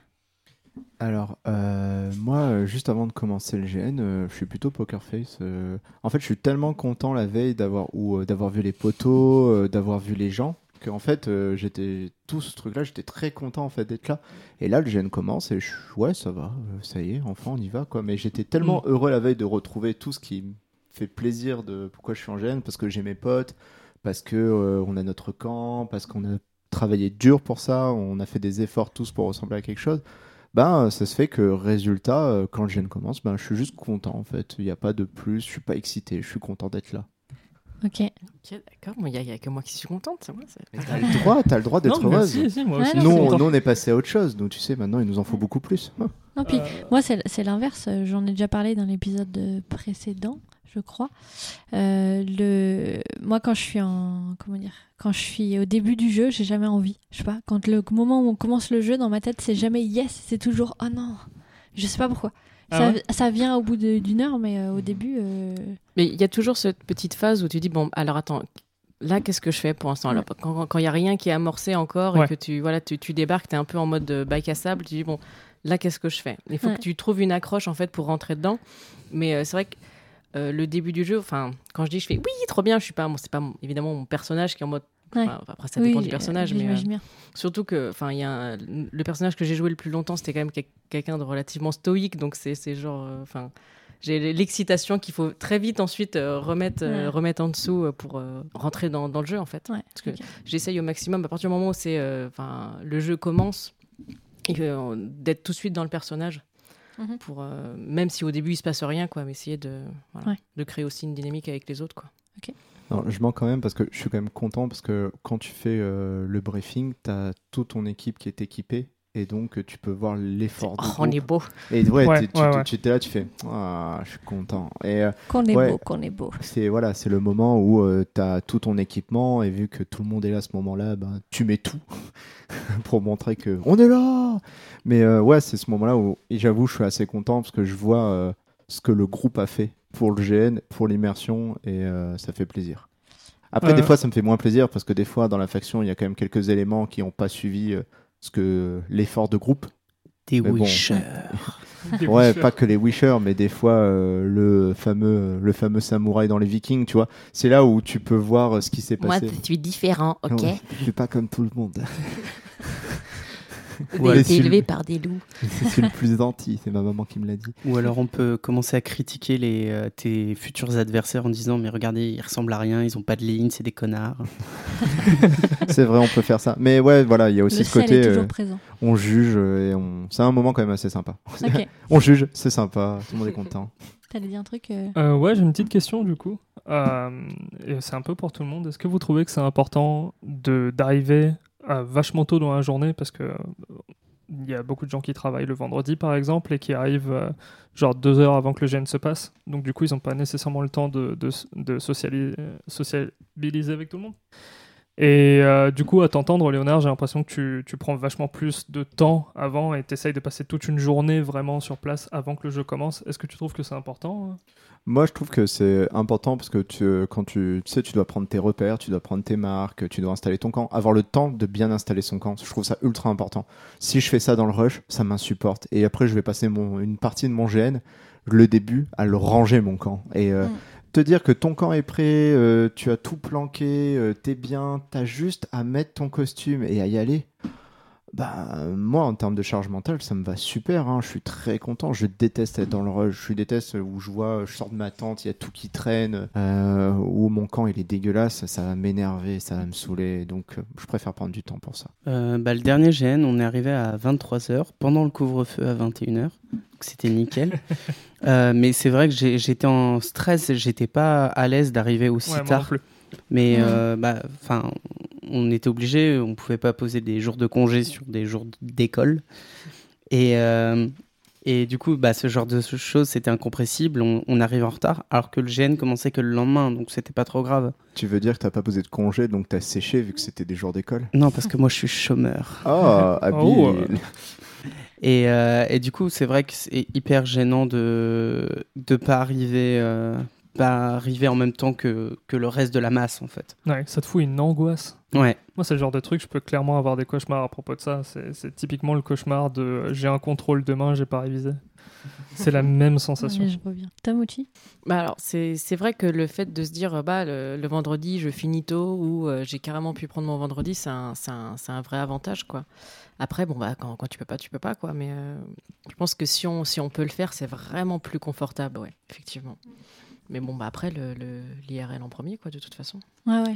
Alors, euh, moi, euh, juste avant de commencer le GN, euh, je suis plutôt poker face. euh. En fait, je suis tellement content la veille d'avoir ou d'avoir vu les poteaux, d'avoir vu les gens, que en fait, j'étais tout ce truc-là, j'étais très content en fait d'être là. Et là, le GN commence et je suis ouais, ça va, ça y est, enfin, on y va quoi. Mais j'étais tellement heureux la veille de retrouver tout ce qui me fait plaisir de pourquoi je suis en GN, parce que j'ai mes potes, parce que on a notre camp, parce qu'on a travaillé dur pour ça, on a fait des efforts tous pour ressembler à quelque chose ben ça se fait que résultat euh, quand le GN commence ben je suis juste content en fait il n'y a pas de plus je suis pas excité je suis content d'être là Ok. Ok, d'accord. Il n'y a, y a que moi qui suis contente, c'est vrai. t'as le droit t'as le droit d'être Non, heureuse si, si, moi Ouais, aussi, non, nous, on- est passé à autre chose nous tu sais maintenant il nous en faut beaucoup plus Non, puis Euh, moi, c'est c'est l'inverse. J'en ai déjà parlé dans l'épisode précédent, je crois. Euh, le... Moi, quand je suis en. Comment dire Quand je suis au début du jeu, j'ai jamais envie. Je sais pas. Quand le moment où on commence le jeu, dans ma tête, c'est jamais yes. C'est toujours oh non. Je sais pas pourquoi. Ah ça, ouais? ça vient au bout d'une heure, mais euh, au début. euh, Mais il y a toujours cette petite phase où tu dis bon, alors attends, là qu'est-ce que je fais pour l'instant? Alors, Quand il n'y a rien qui est amorcé encore Ouais. et que tu voilà, tu, tu débarques, tu es un peu en mode bac à sable, tu dis bon, là qu'est-ce que je fais? Il faut Ouais. que tu trouves une accroche en fait pour rentrer dedans. Mais euh, c'est vrai que euh, le début du jeu, enfin, quand je dis je fais oui, trop bien, je suis pas, bon, c'est pas évidemment mon personnage qui est en mode. Ouais. enfin, après, ça dépend oui, du personnage, euh, mais euh. Surtout que, enfin, il y a un- le personnage que j'ai joué le plus longtemps, c'était quand même quel- quelqu'un de relativement stoïque, donc c'est genre, enfin, j'ai l'excitation qu'il faut très vite ensuite euh, remettre, euh, remettre en dessous euh, pour rentrer dans, dans le jeu en fait. Ouais, Parce que j'essaye au maximum à partir du moment où c'est, le jeu commence, d'être tout de suite dans le personnage. Mhm. Pour, euh, même si au début il se passe rien, quoi, mais essayer de, voilà, Ouais. de créer aussi une dynamique avec les autres, quoi. Non, je mens quand même parce que je suis quand même content parce que quand tu fais euh, le briefing t'as toute ton équipe qui est équipée et donc euh, tu peux voir l'effort Oh, on est beau. et ouais, tu, ouais, tu- étais là tu fais ah je suis content et euh, Qu'on est ouais. beau, qu'on est beau. c'est voilà, c'est le moment où tu as tout ton équipement et vu que tout le monde est là à ce moment-là, ben, tu mets tout [laughs] pour montrer que on est là. Mais euh, ouais, c'est ce moment-là où et j'avoue, je suis assez content parce que je vois euh, ce que le groupe a fait pour le GN, pour l'immersion et euh, ça fait plaisir. Après, Euh. des fois, ça me fait moins plaisir parce que des fois, dans la faction, il y a quand même quelques éléments qui n'ont pas suivi euh, ce que l'effort de groupe. Des bon. wishers. Ouais, pas que les wishers, mais des fois euh, le fameux le fameux samouraï dans les Vikings, tu vois. C'est là où tu peux voir euh, ce qui s'est Moi, passé. je suis différent, ok Ouais, je suis pas comme tout le monde. [laughs] Ouais, été c'est élevé le- par des loups. Suis le plus gentil, c'est ma maman qui me l'a dit. Ou alors on peut commencer à critiquer les, euh, tes futurs adversaires en disant mais regardez ils ressemblent à rien, ils ont pas de ligne, c'est des connards. [laughs] C'est vrai, on peut faire ça. Mais ouais, voilà, il y a aussi le ce côté est toujours euh, présent. on juge et on c'est un moment quand même assez sympa. [laughs] [laughs] On juge, c'est sympa, tout le monde est content. T'allais dire un truc euh, Euh, ouais, j'ai une petite question du coup. Euh, c'est un peu pour tout le monde. Est-ce que vous trouvez que c'est important de d'arriver vachement tôt dans la journée parce que euh, il y a beaucoup de gens qui travaillent le vendredi par exemple et qui arrivent euh, genre deux heures avant que le gène se passe. Donc du coup, ils n'ont pas nécessairement le temps de, de, de sociali- sociabiliser avec tout le monde. Et euh, du coup, à t'entendre, Léonard, j'ai l'impression que tu, tu prends vachement plus de temps avant et t'essayes de passer toute une journée vraiment sur place avant que le jeu commence. Est-ce que tu trouves que c'est important hein? Moi, je trouve que c'est important parce que tu, quand tu, tu sais, tu dois prendre tes repères, tu dois prendre tes marques, tu dois installer ton camp, avoir le temps de bien installer son camp. Je trouve ça ultra important. Si je fais ça dans le rush, ça m'insupporte. Et après, je vais passer mon, une partie de mon GN, le début, à le ranger mon camp. Et euh, Mm. te dire que ton camp est prêt, euh, tu as tout planqué, euh, t'es bien, t'as juste à mettre ton costume et à y aller. Bah, moi, en termes de charge mentale, ça me va super. hein. Je suis très content. Je déteste être dans le rush. Je déteste où je vois, je sors de ma tente, il y a tout qui traîne, euh, où mon camp il est dégueulasse. Ça va m'énerver, ça va me saouler. Donc, euh, je préfère prendre du temps pour ça. Euh, bah, le dernier GN, on est arrivé à 23h, pendant le couvre-feu à 21h. Donc c'était nickel. [laughs] Euh, mais c'est vrai que j'étais en stress, j'étais pas à l'aise d'arriver aussi Ouais, tard. Mais Ouais. euh, bah, enfin, on était obligé, on pouvait pas poser des jours de congé sur des jours d'école. Et, euh, et du coup, bah, ce genre de choses, c'était incompressible. On, on arrive en retard, alors que le GN commençait que le lendemain, donc c'était pas trop grave. Tu veux dire que t'as pas posé de congé, donc t'as séché vu que c'était des jours d'école? Non, parce que moi, je suis chômeur. [laughs] Oh, habile. Et, euh, et du coup, c'est vrai que c'est hyper gênant de de pas arriver, euh, pas arriver en même temps que, que le reste de la masse, en fait. Ouais, ça te fout une angoisse. Ouais. Moi, c'est le genre de truc, je peux clairement avoir des cauchemars à propos de ça. C'est typiquement le cauchemar de euh, j'ai un contrôle demain, j'ai pas révisé. C'est la [laughs] même sensation. Ouais, je reviens. Tamuchi Bah alors, c'est c'est vrai que le fait de se dire, euh, bah, le, le vendredi, je finis tôt ou euh, j'ai carrément pu prendre mon vendredi, c'est un, c'est un, c'est un vrai avantage, quoi. Après, bon, bah, quand, quand tu peux pas, tu peux pas, quoi. Mais euh, je pense que si on, si on peut le faire, c'est vraiment plus confortable, ouais, effectivement. Mais bon, bah, après, le, le- l'IRL en premier, quoi, de toute façon. Ouais, ouais.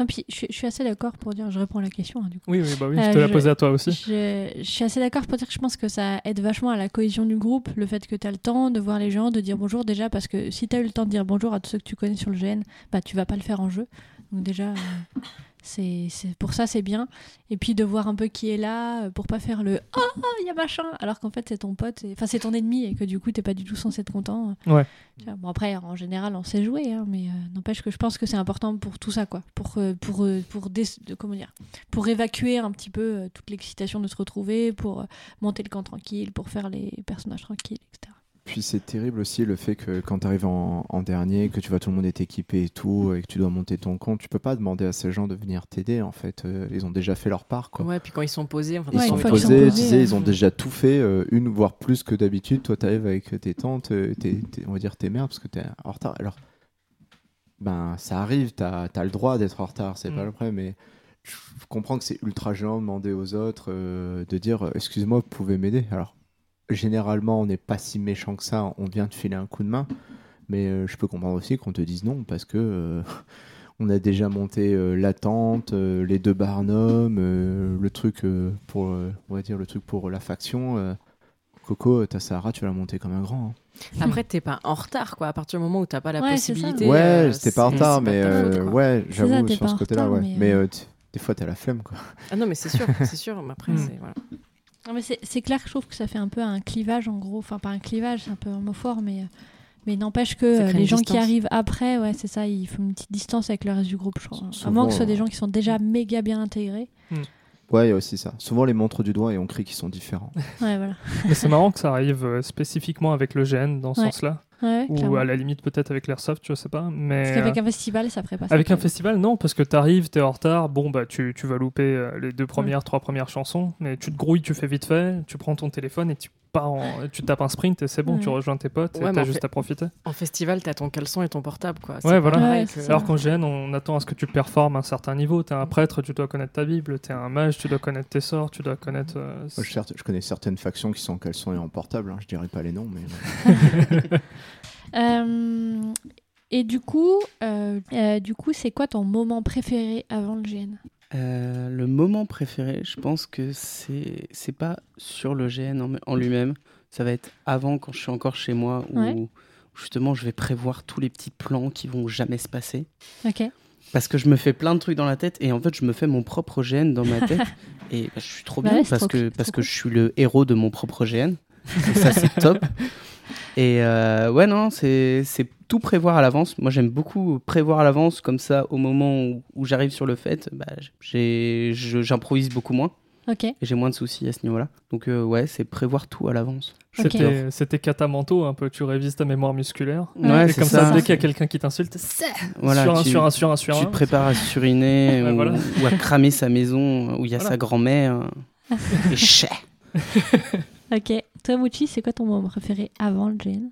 Non, puis je, suis- je suis assez d'accord pour dire, je réponds à la question hein, du coup. Oui, oui, bah oui, Euh, je te l'ai je- posé à toi aussi. Je, je suis assez d'accord pour dire que je pense que ça aide vachement à la cohésion du groupe, le fait que tu as le temps de voir les gens, de dire bonjour déjà, parce que si tu as eu le temps de dire bonjour à tous ceux que tu connais sur le GN, bah tu vas pas le faire en jeu. Donc déjà, euh, c'est pour ça c'est bien. Et puis de voir un peu qui est là, euh, pour pas faire le « Oh, il y a machin !» alors qu'en fait c'est ton pote, enfin c'est ton ennemi, et que du coup t'es pas du tout censé être content. Ouais. Bon après, en général, on sait jouer, hein, mais euh, n'empêche que je pense que c'est important pour tout ça, quoi. Pour, euh, pour, pour, dé- de- comment dire, pour évacuer un petit peu toute l'excitation de se retrouver, pour monter le camp tranquille, pour faire les personnages tranquilles, etc. Puis c'est terrible aussi le fait que quand tu arrives en, en dernier, que tu vois tout le monde est équipé et tout, et que tu dois monter ton compte, tu peux pas demander à ces gens de venir t'aider en fait. Euh, ils ont déjà fait leur part quoi. Ouais, puis quand ils sont posés, enfin, Ils Ouais, sont posés, euh, ils ont déjà tout fait, euh, une voire plus que d'habitude. Toi, tu arrives avec tes tantes, tes- tes- on va dire tes mères, parce que tu es en retard. Alors, ben, ça arrive, tu as, le droit d'être en retard, c'est Mm. pas le problème, mais je comprends que c'est ultra gênant de demander aux autres euh, de dire excusez-moi, vous pouvez m'aider. Alors, généralement, on n'est pas si méchant que ça, on vient te filer un coup de main, mais euh, je peux comprendre aussi qu'on te dise non parce que. euh, [laughs] On a déjà monté euh, la tente, euh, les deux barnums, euh, le truc euh, pour, euh, on va dire le truc pour la faction. euh. Coco, ta Sahara, tu l'as monté comme un grand. hein. Après, t'es pas en retard, quoi. À partir du moment où t'as pas la Ouais, possibilité. Ouais, euh, c'était pas en c'est- retard, mais faute, ouais, ça, j'avoue t'es sur ce côté-là, ouais. mais, Mais des fois, t'as la flemme, quoi. Ah non, mais c'est sûr, c'est sûr. Mais après, Mm. c'est voilà. Non, mais c'est clair que je trouve que ça fait un peu un clivage en gros, enfin pas un clivage, c'est un peu un mot fort, mais, euh, mais n'empêche que euh, les gens qui arrivent après, ouais, c'est ça, il faut une petite distance avec le reste du groupe, je crois. À Souvent, moins que ce soit des gens qui sont déjà méga bien intégrés. Ouais, il y a aussi ça. Souvent, les montres du doigt et on crie qu'ils sont différents. [laughs] Ouais, voilà. Mais c'est marrant que ça arrive euh, spécifiquement avec le GN dans ce Ouais. sens-là. Ouais, Ou clairement. à la limite peut-être avec l'airsoft, je sais pas. Mais Parce qu'avec euh, un festival, ça ferait pas ça. avec un festival, non, parce que t'arrives, t'es en retard, bon bah tu, tu vas louper euh, les deux premières, trois premières chansons, mais tu te grouilles, tu fais vite fait, tu prends ton téléphone et tu pars en- tu tapes un sprint et c'est bon, tu rejoins tes potes Ouais, et t'as juste à profiter. En festival, t'as ton caleçon et ton portable, quoi. Ouais, voilà. Ouais, que-. Alors qu'en GN, on attend à ce que tu performes à un certain niveau. T'es un prêtre, tu dois connaître ta Bible. T'es un mage, tu dois connaître tes sorts, tu dois connaître. euh, Moi, je, certes- je connais certaines factions qui sont en caleçon et en portable, hein, je dirais pas les noms, mais [laughs] Euh, et du coup, euh, euh, du coup, c'est quoi ton moment préféré avant le GN Euh, le moment préféré, je pense que c'est c'est pas sur le GN en, en lui-même. Ça va être avant, quand je suis encore chez moi, où Ouais. justement je vais prévoir tous les petits plans qui vont jamais se passer. Ok. Parce que je me fais plein de trucs dans la tête et en fait je me fais mon propre GN dans ma tête [laughs] et bah, je suis trop Bah bien ouais, parce trop que cool, parce que je suis le héros de mon propre GN. Donc ça c'est [laughs] top. Et euh, ouais non c'est c'est tout prévoir à l'avance. Moi j'aime beaucoup prévoir à l'avance comme ça au moment où, où j'arrive sur le fait, bah, j'improvise beaucoup moins Ok. et j'ai moins de soucis à ce niveau-là. Donc euh, ouais c'est prévoir tout à l'avance. Ok. C'était catamanto un peu. Tu révises ta mémoire musculaire. Ouais, et c'est comme ça, ça. dès qu'il y a quelqu'un qui t'insulte, c'est Voilà, sur un, tu- sur un, sur un, sur tu un. te prépares à suriner [laughs] ou, voilà. ou à cramer sa maison où il y a Voilà. sa grand-mère. [laughs] et chais. [laughs] Ok. Toi, Mouchi, c'est quoi ton moment préféré avant le GN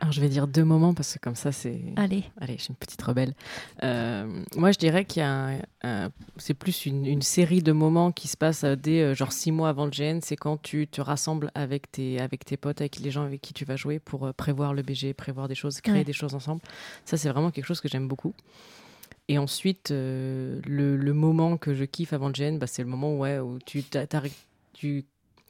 Alors, je vais dire deux moments parce que comme ça, c'est. Allez. Allez, je suis une petite rebelle. Euh, moi, je dirais qu'il y a un- un- c'est plus une, une série de moments qui se passent euh, dès euh, genre six mois avant le GN. C'est quand tu te rassembles avec tes, avec tes potes, avec les gens avec qui tu vas jouer pour euh, prévoir le BG, prévoir des choses, créer Ouais. des choses ensemble. Ça, c'est vraiment quelque chose que j'aime beaucoup. Et ensuite, le, le moment que je kiffe avant le GN, bah, c'est le moment ouais, où tu t'as- tu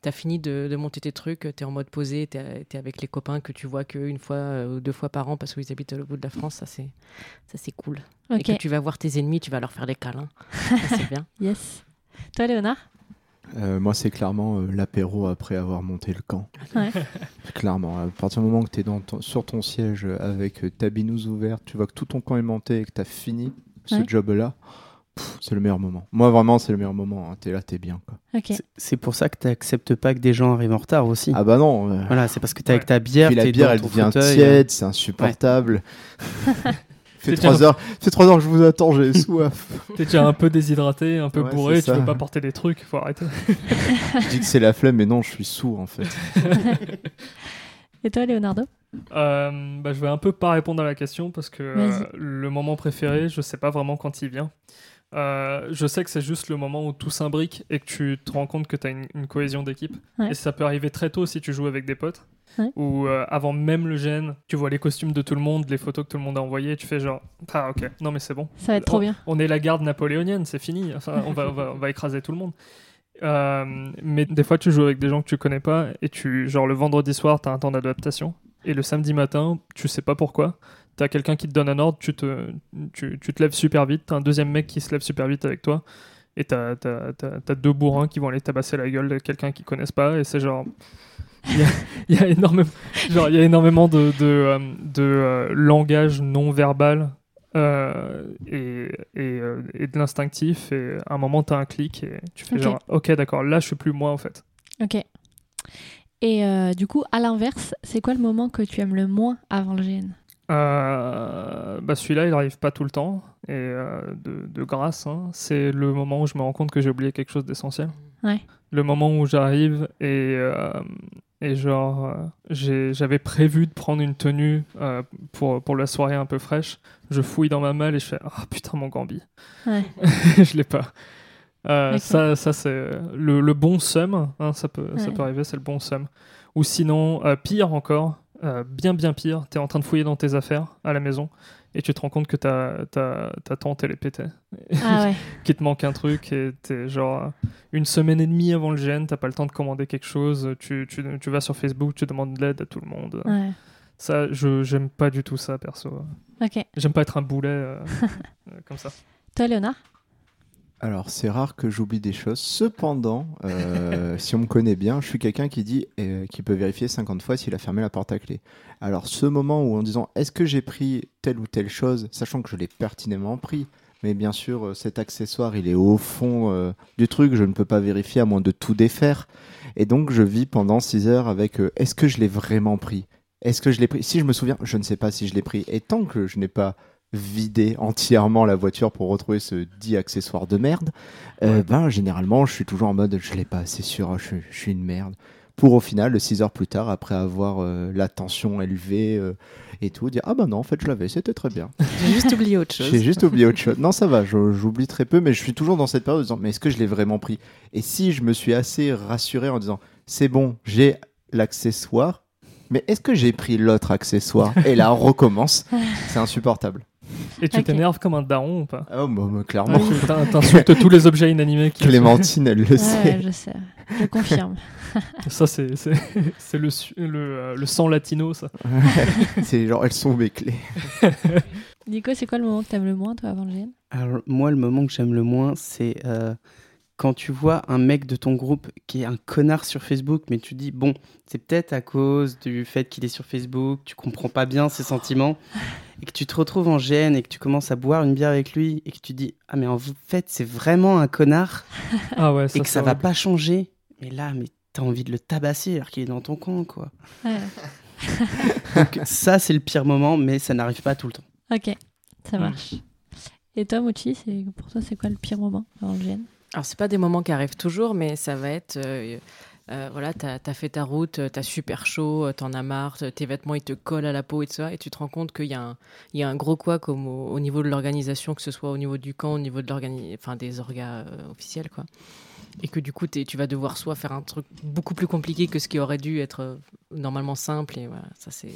as fini de, de monter tes trucs, tu es en mode posé, tu es, avec les copains que tu vois qu'une fois euh, ou deux fois par an parce qu'ils habitent au bout de la France. Ça, c'est, ça, c'est cool. Et Ok. que tu vas voir tes ennemis, tu vas leur faire des câlins. C'est [laughs] bien. Yes. Toi, Léonard? Euh, moi, c'est clairement euh, l'apéro après avoir monté le camp. Ouais. [laughs] Clairement, à partir du moment que tu es sur ton siège avec ta binouse ouverte, tu vois que tout ton camp est monté et que tu as fini ce Ouais. job-là, c'est le meilleur moment. Moi, vraiment, c'est le meilleur moment. hein. T'es là, t'es bien. Quoi. Ok. C'est- pour ça que tu n'acceptes pas que des gens arrivent en retard aussi. Ah bah non. euh, Voilà, c'est parce que tu es Ouais. avec ta bière, puis la t'es bière, elle devient tiède, c'est insupportable. [laughs] fait C'est trois déjà- heures, fait trois heures que je vous attends, j'ai [laughs] soif. T'es déjà un peu déshydraté, un peu Ouais, bourré, tu veux ça. pas porter des trucs, faut arrêter. [laughs] je dis que c'est la flemme, mais non, je suis sourd en fait. Et toi, Leonardo? Euh, bah, je vais un peu pas répondre à la question parce que euh, le moment préféré, je sais pas vraiment quand il vient. Euh, je sais que c'est juste le moment où tout s'imbrique et que tu te rends compte que tu as une, une cohésion d'équipe. Ouais. Et ça peut arriver très tôt si tu joues avec des potes. Ouais. Ou euh, avant même le gène, tu vois les costumes de tout le monde, les photos que tout le monde a envoyées, et tu fais genre Ah ok, non mais c'est bon. Ça va être trop on, bien. On est la garde napoléonienne, c'est fini. Enfin, on, va, on, va, on va écraser tout le monde. Euh, mais des fois, tu joues avec des gens que tu connais pas et tu, genre le vendredi soir, tu as un temps d'adaptation. Et le samedi matin, tu sais pas pourquoi, tu as quelqu'un qui te donne un ordre, tu te, tu, tu te lèves super vite, tu as un deuxième mec qui se lève super vite avec toi. Et tu as, deux bourrins qui vont aller tabasser la gueule de quelqu'un qu'ils connaissent pas. Et c'est genre. [laughs] Il y a, il y a énormément, genre, il y a énormément de, de, euh, de euh, langage non verbal euh, et, et, et de l'instinctif. Et à un moment, tu as un clic et tu fais genre, ok, d'accord, là, je suis plus moi en fait. Ok. Et du coup, à l'inverse, c'est quoi le moment que tu aimes le moins avant le GN Euh, bah celui-là, il arrive pas tout le temps et euh, de, de grâce. hein. C'est le moment où je me rends compte que j'ai oublié quelque chose d'essentiel. Ouais. Le moment où j'arrive et, euh, et genre j'avais prévu de prendre une tenue pour, pour la soirée un peu fraîche. Je fouille dans ma malle et je fais ah putain mon gambi. Ouais. [laughs] je l'ai pas. Ça, ça c'est le, le bon seum, hein, ça, peut, ça peut arriver, c'est le bon seum. Ou sinon, pire encore, euh, bien bien pire, tu es en train de fouiller dans tes affaires à la maison et tu te rends compte que ta, ta, ta tante elle est pétée, Ah ouais. [laughs] qu'il te manque un truc et t'es genre euh, une semaine et demie avant le gène, t'as pas le temps de commander quelque chose, tu, tu, tu vas sur Facebook, tu demandes de l'aide à tout le monde. ouais. Ça, je j'aime pas du tout ça perso. Ok. J'aime pas être un boulet euh, [laughs] comme ça. Toi, Léonard? Alors, c'est rare que j'oublie des choses. Cependant, euh, si on me connaît bien, je suis quelqu'un qui dit, euh, qui peut vérifier 50 fois s'il a fermé la porte à clé. Alors, ce moment où en disant, est-ce que j'ai pris telle ou telle chose, sachant que je l'ai pertinemment pris, mais bien sûr, euh, cet accessoire, il est au fond du truc, je ne peux pas vérifier à moins de tout défaire. Et donc, je vis pendant 6 heures avec, est-ce que je l'ai vraiment pris? Est-ce que je l'ai pris? Si je me souviens, je ne sais pas si je l'ai pris. Et tant que je n'ai pas vider entièrement la voiture pour retrouver ce dit accessoire de merde, euh, ben généralement je suis toujours en mode je l'ai pas, c'est sûr, je, suis- je suis une merde. pour au final, 6 heures plus tard, après avoir euh, la tension élevée euh, et tout, dire Ah bah non, en fait, je l'avais, c'était très bien. [laughs] J'ai juste oublié autre chose. J'ai juste oublié autre [laughs] chose. Non, ça va, j'oublie très peu, mais je suis toujours dans cette période en disant Mais est-ce que je l'ai vraiment pris? Et si je me suis assez rassuré en disant C'est bon, j'ai l'accessoire, mais est-ce que j'ai pris l'autre accessoire? Et là, on recommence. [laughs] C'est insupportable. Et tu t'énerves comme un daron ou pas? Ah, bah, bah, clairement. Ouais, t'in- T'insultes tous les objets inanimés qui Clémentine, elle le Ouais, sait. je sais. Je confirme. [laughs] Ça, c'est le, le, euh, le sang latino, ça. C'est genre, elles sont mes clés. Nico, c'est quoi le moment que t'aimes le moins, toi, avant le GN Alors, moi, le moment que j'aime le moins, c'est euh, quand tu vois un mec de ton groupe qui est un connard sur Facebook, mais tu dis, bon, c'est peut-être à cause du fait qu'il est sur Facebook, tu comprends pas bien ses sentiments, [laughs] et que tu te retrouves en GN et que tu commences à boire une bière avec lui, et que tu dis, ah, mais en fait, c'est vraiment un connard, [laughs] Ah ouais, et que ça va pas changer. Mais là, mais t'as envie de le tabasser alors qu'il est dans ton camp, quoi. Ouais. [laughs] Donc, ça, c'est le pire moment, mais ça n'arrive pas tout le temps. Ok, ça Mm. marche. Et toi, Mochi, pour toi, c'est quoi le pire moment le GN Alors, c'est pas des moments qui arrivent toujours, mais ça va être. euh, euh, voilà, t'as as fait ta route, t'as super chaud, euh, t'en as marre, tes vêtements ils te collent à la peau et tout ça, et tu te rends compte qu'il y, a un- il y a un gros quoi comme au, au niveau de l'organisation, que ce soit au niveau du camp, au niveau de l'organi- enfin, des orgas euh, officiels, quoi. Et que du coup, t'es- tu vas devoir soit faire un truc beaucoup plus compliqué que ce qui aurait dû être euh, normalement simple, et voilà, ça c'est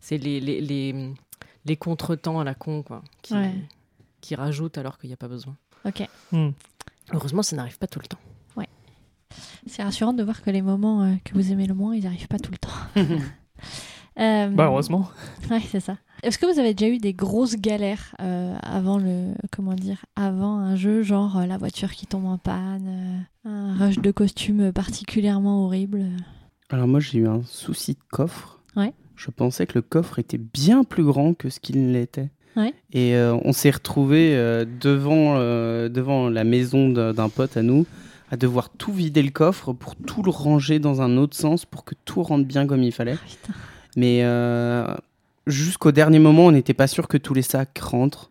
c'est les, les, les, les contretemps à la con, quoi, qui, Ouais. qui rajoutent alors qu'il n'y a pas besoin. Ok. Hmm. Heureusement, ça n'arrive pas tout le temps. C'est rassurant de voir que les moments euh, que vous aimez le moins, ils n'arrivent pas tout le temps. [laughs] Euh, Bah, heureusement. Ouais, c'est ça. Est-ce que vous avez déjà eu des grosses galères euh, avant le comment dire avant un jeu genre euh, la voiture qui tombe en panne, euh, un rush de costume particulièrement horrible? Alors moi j'ai eu un souci de coffre. Ouais. Je pensais que le coffre était bien plus grand que ce qu'il l'était. Ouais. Et euh, on s'est retrouvé devant, euh, devant la maison d'un pote à nous à devoir tout vider le coffre pour tout le ranger dans un autre sens pour que tout rentre bien comme il fallait. Ah. Mais euh, jusqu'au dernier moment, on n'était pas sûr que tous les sacs rentrent.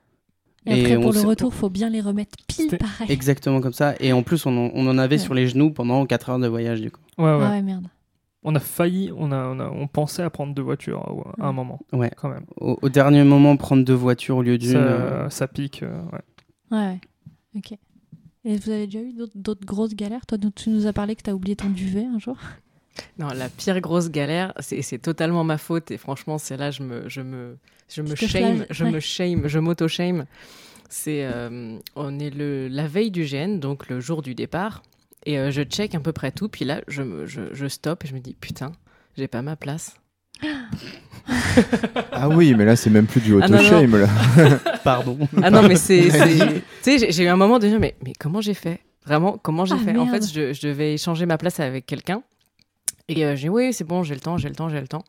Et, après pour le retour, faut bien les remettre pile pareil. Exactement comme ça. Et en plus, on en, on en avait Ouais. sur les genoux pendant 4 heures de voyage du coup. Ouais, ouais. Ah ouais merde. On a failli, on, a, on, a- on pensait à prendre deux voitures euh, à un moment, Ouais. quand même. Au, au dernier moment, prendre deux voitures au lieu d'une. Ça, euh, ça pique. euh, ouais. Ouais, ouais. Ok. Et vous avez déjà eu d'autres- grosses galères? Toi, tu nous as parlé que tu as oublié ton duvet un jour? [laughs] Non, la pire grosse galère, c'est c'est totalement ma faute et franchement, c'est là je me je me je me shame, je ouais. me shame, je m'auto shame. C'est euh, on est le la veille du GN, donc le jour du départ et euh, je check à peu près tout puis là je me je, je stoppe et je me dis putain, j'ai pas ma place. [laughs] Ah oui, mais là, c'est même plus du Ah auto-shame. là. [laughs] Pardon. Ah non mais c'est [laughs] tu sais j'ai- eu un moment de dire mais mais comment j'ai fait? Vraiment comment j'ai Ah, fait? En fait, je, je devais échanger ma place avec quelqu'un et euh, j'ai dit oui, c'est bon, j'ai le temps, j'ai le temps, j'ai le temps.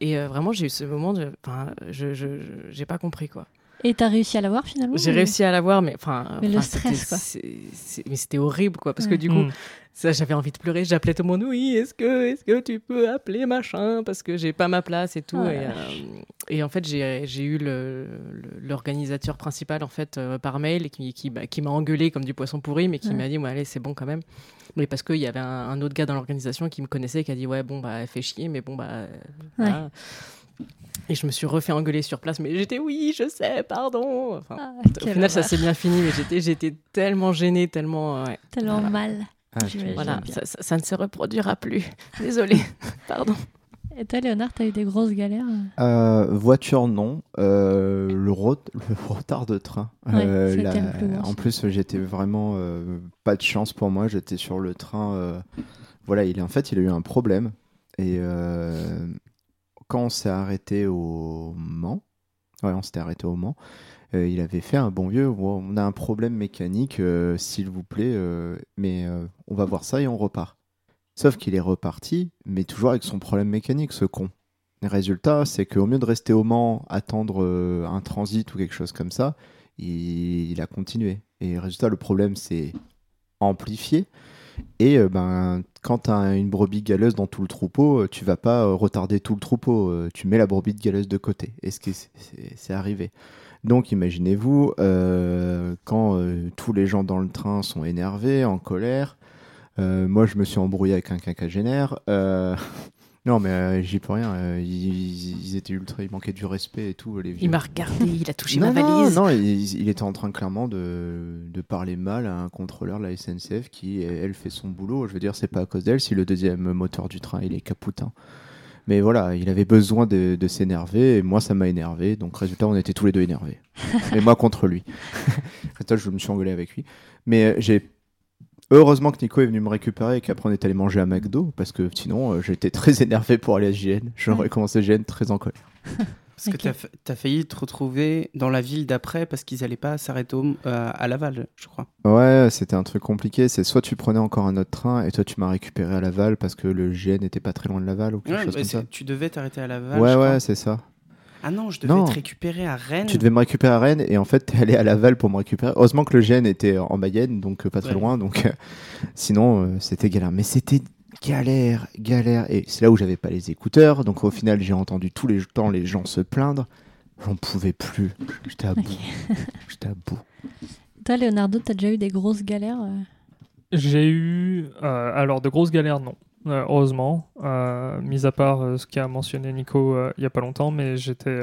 Et euh, vraiment, j'ai eu ce moment de. Enfin, je je- je- j'ai pas compris quoi. Et t'as réussi à l'avoir finalement J'ai ou- réussi à l'avoir, mais enfin. Mais le stress, c'était- quoi. Mais c'était horrible quoi, parce que du coup, ça, j'avais envie de pleurer. J'appelais tout le monde. Oui, est-ce que, est-ce que tu peux appeler machin parce que j'ai pas ma place et tout. Et, euh, et en fait, j'ai j'ai eu l'organisateur principal en fait euh, par mail et qui, qui, bah, qui m'a engueulé comme du poisson pourri, mais qui Ouais. m'a dit ouais, allez, c'est bon quand même. Mais parce qu'il y avait un, un autre gars dans l'organisation qui me connaissait qui a dit ouais, bon bah, elle fait chier, mais bon bah. voilà. Et je me suis refait engueuler sur place, mais j'étais oui, je sais, pardon. Enfin, Ah, au final, ça s'est bien fini, mais j'étais, j'étais tellement gênée, tellement. ouais. Tellement Voilà. mal. Ah, J'imagine. Voilà, ça, ça- ça ne se reproduira plus. [laughs] Désolée, [laughs] pardon. Et toi, Léonard, t'as eu des grosses galères? Euh, voiture, non. Euh, le, [laughs] retard de train. Ouais, Euh, la- plus en plus, j'étais vraiment euh, pas de chance pour moi. J'étais sur le train. euh, voilà, il, en fait, il a eu un problème. Et euh, quand on s'est arrêté au Mans, on arrêté au Mans, euh, il avait fait un bon vieux. On a un problème mécanique, euh, s'il vous plaît, euh, mais on va voir ça et on repart. Sauf qu'il est reparti, mais toujours avec son problème mécanique, ce con. Le résultat, c'est qu'au mieux de rester au Mans, attendre un transit ou quelque chose comme ça, il, il a continué. Et résultat, le problème s'est amplifié. Et euh, ben, quand tu as une brebis galeuse dans tout le troupeau, euh, tu vas pas euh, retarder tout le troupeau. tu mets la brebis galeuse de côté. Et ce qui est- c'est arrivé. Donc imaginez-vous, quand tous les gens dans le train sont énervés, en colère, moi, je me suis embrouillé avec un quinquagénaire. [laughs] Non, mais euh, j'y peux rien. euh, ils, ils étaient ultra. Ils manquaient du respect et tout. Les vieux. Il m'a regardé, il a touché non, ma non, valise. Non, il, il était en train clairement de, de parler mal à un contrôleur de la SNCF qui, elle, fait son boulot. Je veux dire, c'est pas à cause d'elle si le deuxième moteur du train il est capoutin. Mais voilà, il avait besoin de, de s'énerver et moi ça m'a énervé. Donc résultat, on était tous les deux énervés. [laughs] et moi contre lui. [laughs] résultat, je me suis engueulé avec lui. Mais euh, j'ai heureusement que Nico est venu me récupérer et qu'après on est allé manger à McDo parce que sinon euh, j'étais très énervé pour aller à JN. J'aurais Ouais. commencé JN très en colère. [laughs] Parce que t'as fa- t'as failli te retrouver dans la ville d'après parce qu'ils allaient pas s'arrêter euh, à Laval, je crois. Ouais, c'était un truc compliqué. C'est soit tu prenais encore un autre train et toi tu m'as récupéré à Laval parce que le GN n'était pas très loin de Laval ou quelque Ouais, chose bah, comme ça. tu devais t'arrêter à Laval. Ouais, je ouais, c'est ça. Ah non, je devais Non. te récupérer à Rennes. Tu devais me récupérer à Rennes et en fait [laughs] t'es allé à Laval pour me récupérer. Heureusement que le GN était en Mayenne, donc euh, pas très Ouais. loin. Donc euh, sinon euh, c'était galère. Mais c'était galère, galère. Et c'est là où j'avais pas les écouteurs. Donc au final j'ai entendu tous les temps les gens se plaindre. J'en pouvais plus. J'étais à bout. [laughs] J'étais à bout. Toi, Leonardo, t'as déjà eu des grosses galères J'ai eu. euh, alors, de grosses galères, non. Euh, heureusement. Euh, mis à part euh, ce qu'a mentionné Nico il y a pas longtemps, mais j'étais.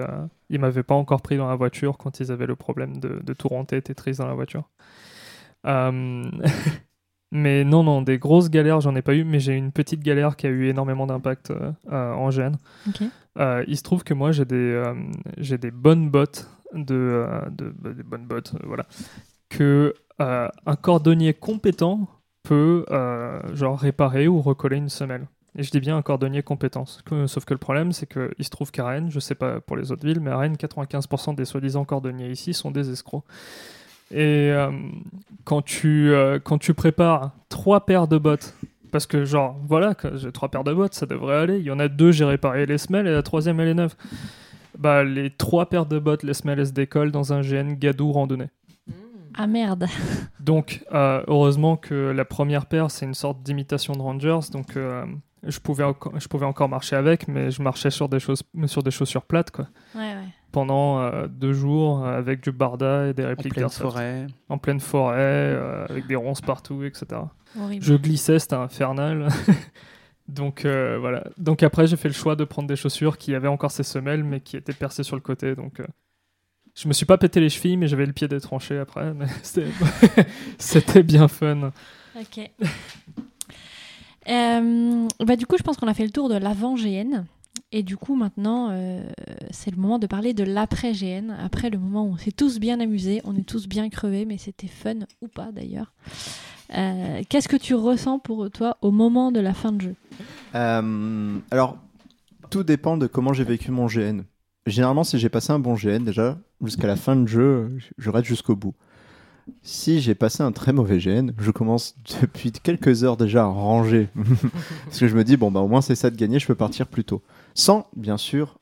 Ils m'avaient pas encore pris dans la voiture quand ils avaient le problème de, de tout renter Tetris dans la voiture. [laughs] Mais non, non, des grosses galères, j'en ai pas eu, mais j'ai eu une petite galère qui a eu énormément d'impact en gêne. Il se trouve que moi j'ai des, j'ai des bonnes bottes de, de- bah, des bonnes bottes, euh, voilà, que euh, un cordonnier compétent peut euh, genre réparer ou recoller une semelle. Et je dis bien un cordonnier compétent. Sauf que le problème, c'est qu'il se trouve qu'à Rennes, je sais pas pour les autres villes, mais à Rennes, 95% des soi-disant cordonniers ici sont des escrocs. Et euh, quand, tu, euh, quand tu prépares trois paires de bottes, parce que genre, voilà, j'ai trois paires de bottes, ça devrait aller. Il y en a deux, j'ai réparé les semelles, et la troisième, elle est neuve. Bah, les trois paires de bottes, les semelles, elles se décollent dans un GN Gadou randonnée. Ah merde. [laughs] Donc, euh, heureusement que la première paire, c'est une sorte d'imitation de Rangers, donc euh, je, pouvais je pouvais encore marcher avec, mais je marchais sur des, choses, sur des chaussures plates, quoi. Ouais, ouais. Pendant euh, deux jours, euh, avec du barda et des en répliques pleine d'airsoft. forêt. En pleine forêt, euh, avec des ronces partout, etc. Horrible. Je glissais, c'était infernal. [laughs] donc euh, voilà. Donc après, j'ai fait le choix de prendre des chaussures qui avaient encore ces semelles, mais qui étaient percées sur le côté. Donc euh, je me suis pas pété les chevilles, mais j'avais le pied détranché après. Mais [laughs] [laughs] c'était bien fun. Ok. Euh, bah, du coup, je pense qu'on a fait le tour de l'avant GN. Et du coup, maintenant, euh, c'est le moment de parler de l'après GN. Après le moment où on s'est tous bien amusés, on est tous bien crevés, mais c'était fun ou pas d'ailleurs. Euh, Qu'est-ce que tu ressens pour toi au moment de la fin de jeu? Euh, alors, tout dépend de comment j'ai vécu mon GN. Généralement, si j'ai passé un bon GN, déjà, jusqu'à la fin de jeu, je reste jusqu'au bout. Si j'ai passé un très mauvais GN, je commence depuis quelques heures déjà à ranger. [laughs] Parce que je me dis, bon, bah au moins c'est ça de gagner, je peux partir plus tôt. Sans, bien sûr,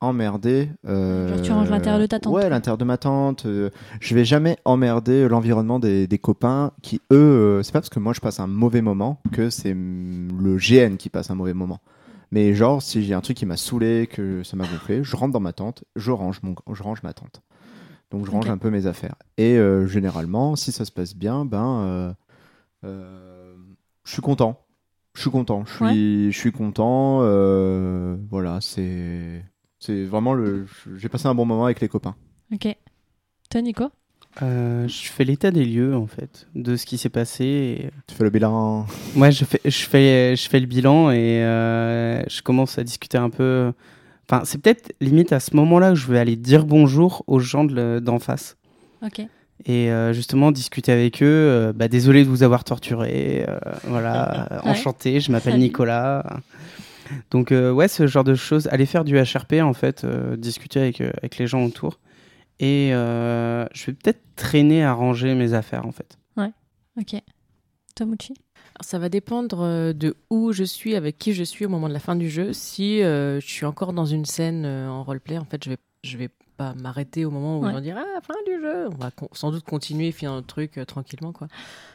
emmerder. euh, Genre, tu ranges l'intérieur de ta tente, Ouais, l'intérieur de ma tente. euh, je vais jamais emmerder l'environnement des, des copains qui, eux, euh, c'est pas parce que moi je passe un mauvais moment que c'est le GN qui passe un mauvais moment. Mais genre, si j'ai un truc qui m'a saoulé, que ça m'a gonflé, je rentre dans ma tente, je range, mon, je range ma tente. Donc je range un peu mes affaires. Et euh, généralement, si ça se passe bien, ben, euh, euh, je suis content. Je suis content. Je suis, je suis content. voilà, c'est, c'est vraiment le. J'ai passé un bon moment avec les copains. Ok. Toi, Nico? Euh, je fais l'état des lieux en fait de ce qui s'est passé. et- Tu fais le bilan. Moi, je fais, je fais, je fais le bilan et euh, je commence à discuter un peu. Enfin, c'est peut-être limite à ce moment-là que je vais aller dire bonjour aux gens de d'en face. Ok. Et euh, justement, discuter avec eux. euh, bah, désolé de vous avoir torturé. euh, voilà, [laughs] Ouais. enchanté, je m'appelle. Nicolas. Donc, euh, ouais, ce genre de choses. Aller faire du HRP, en fait, euh, discuter avec, euh, avec les gens autour. Et euh, je vais peut-être traîner à ranger mes affaires, en fait. Ok. Toi, Mouchi Alors, Ça va dépendre euh, de où je suis, avec qui je suis au moment de la fin du jeu. Si euh, je suis encore dans une scène euh, en roleplay, en fait, je vais, je vais pas m'arrêter au moment où Ouais. ils vont dire ah fin du jeu. On va sans doute continuer, finir notre truc euh, tranquillement quoi.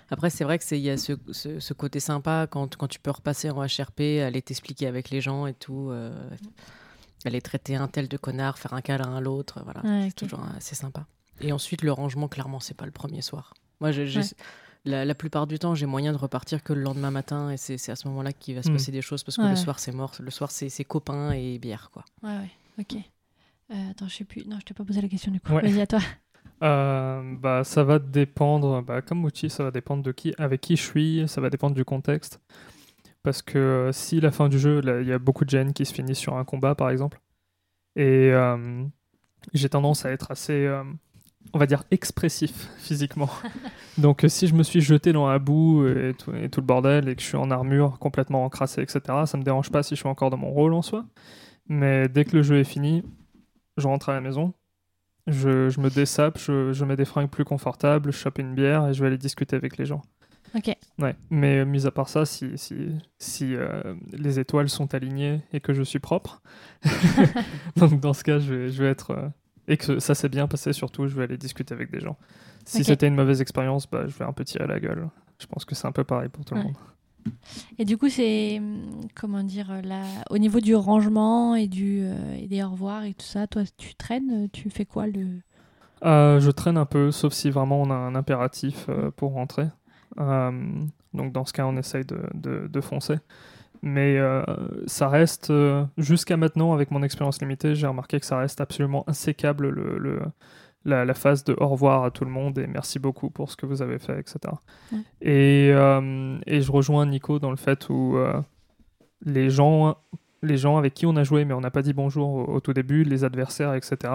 Après, c'est vrai que c'est il y a ce, ce- ce côté sympa quand, quand tu peux repasser en HRP, aller t'expliquer avec les gens et tout, euh, aller traiter un tel de connard, faire un câlin à l'autre, voilà, Ouais, c'est toujours assez sympa. Et ensuite, le rangement, clairement, c'est pas le premier soir. Moi, Ouais. la, la plupart du temps, j'ai moyen de repartir que le lendemain matin, et c'est à ce moment-là qu'il va se Mm. passer des choses parce que Ouais, le ouais. soir c'est mort. Le soir c'est copains et bière quoi. Ouais, ouais, ok. Euh, attends, je sais plus. Non, je t'ai pas posé la question du coup. Ouais. Vas-y, à toi. [laughs] Euh, bah, ça va dépendre, bah, comme Mouchi, ça va dépendre de qui, avec qui je suis, ça va dépendre du contexte. Parce que euh, si la fin du jeu, il y a beaucoup de gènes qui se finissent sur un combat, par exemple, et euh, j'ai tendance à être assez, euh, on va dire, expressif [laughs] physiquement. [laughs] Donc si je me suis jeté dans la boue et tout, et tout le bordel et que je suis en armure complètement encrassé, etc., ça me dérange pas si je suis encore dans mon rôle en soi. Mais dès que le jeu est fini, je rentre à la maison, je, je me dessape, je, je mets des fringues plus confortables, je chope une bière et je vais aller discuter avec les gens. Ok. Ouais. Mais euh, mis à part ça, si, si, si euh, les étoiles sont alignées et que je suis propre, [laughs] donc dans ce cas, je vais, je vais être. euh, et que ça s'est bien passé, surtout, je vais aller discuter avec des gens. Si c'était une mauvaise expérience, bah, je vais un peu tirer la gueule. Je pense que c'est un peu pareil pour tout le monde. Et du coup, c'est hum, comment dire euh, la... au niveau du rangement et du euh, et des au revoir et tout ça. Toi, tu traînes, tu fais quoi le Euh, je traîne un peu, sauf si vraiment on a un impératif euh, pour rentrer. Euh, donc dans ce cas, on essaye de, de- de foncer. Mais euh, ça reste, euh, jusqu'à maintenant, avec mon expérience limitée, j'ai remarqué que ça reste absolument insécable le, le- la, la phase de au revoir à tout le monde et merci beaucoup pour ce que vous avez fait, etc. Ouais. Et, euh, et je rejoins Nico dans le fait où euh, les gens, les gens avec qui on a joué, mais on n'a pas dit bonjour au, au tout début, les adversaires, etc.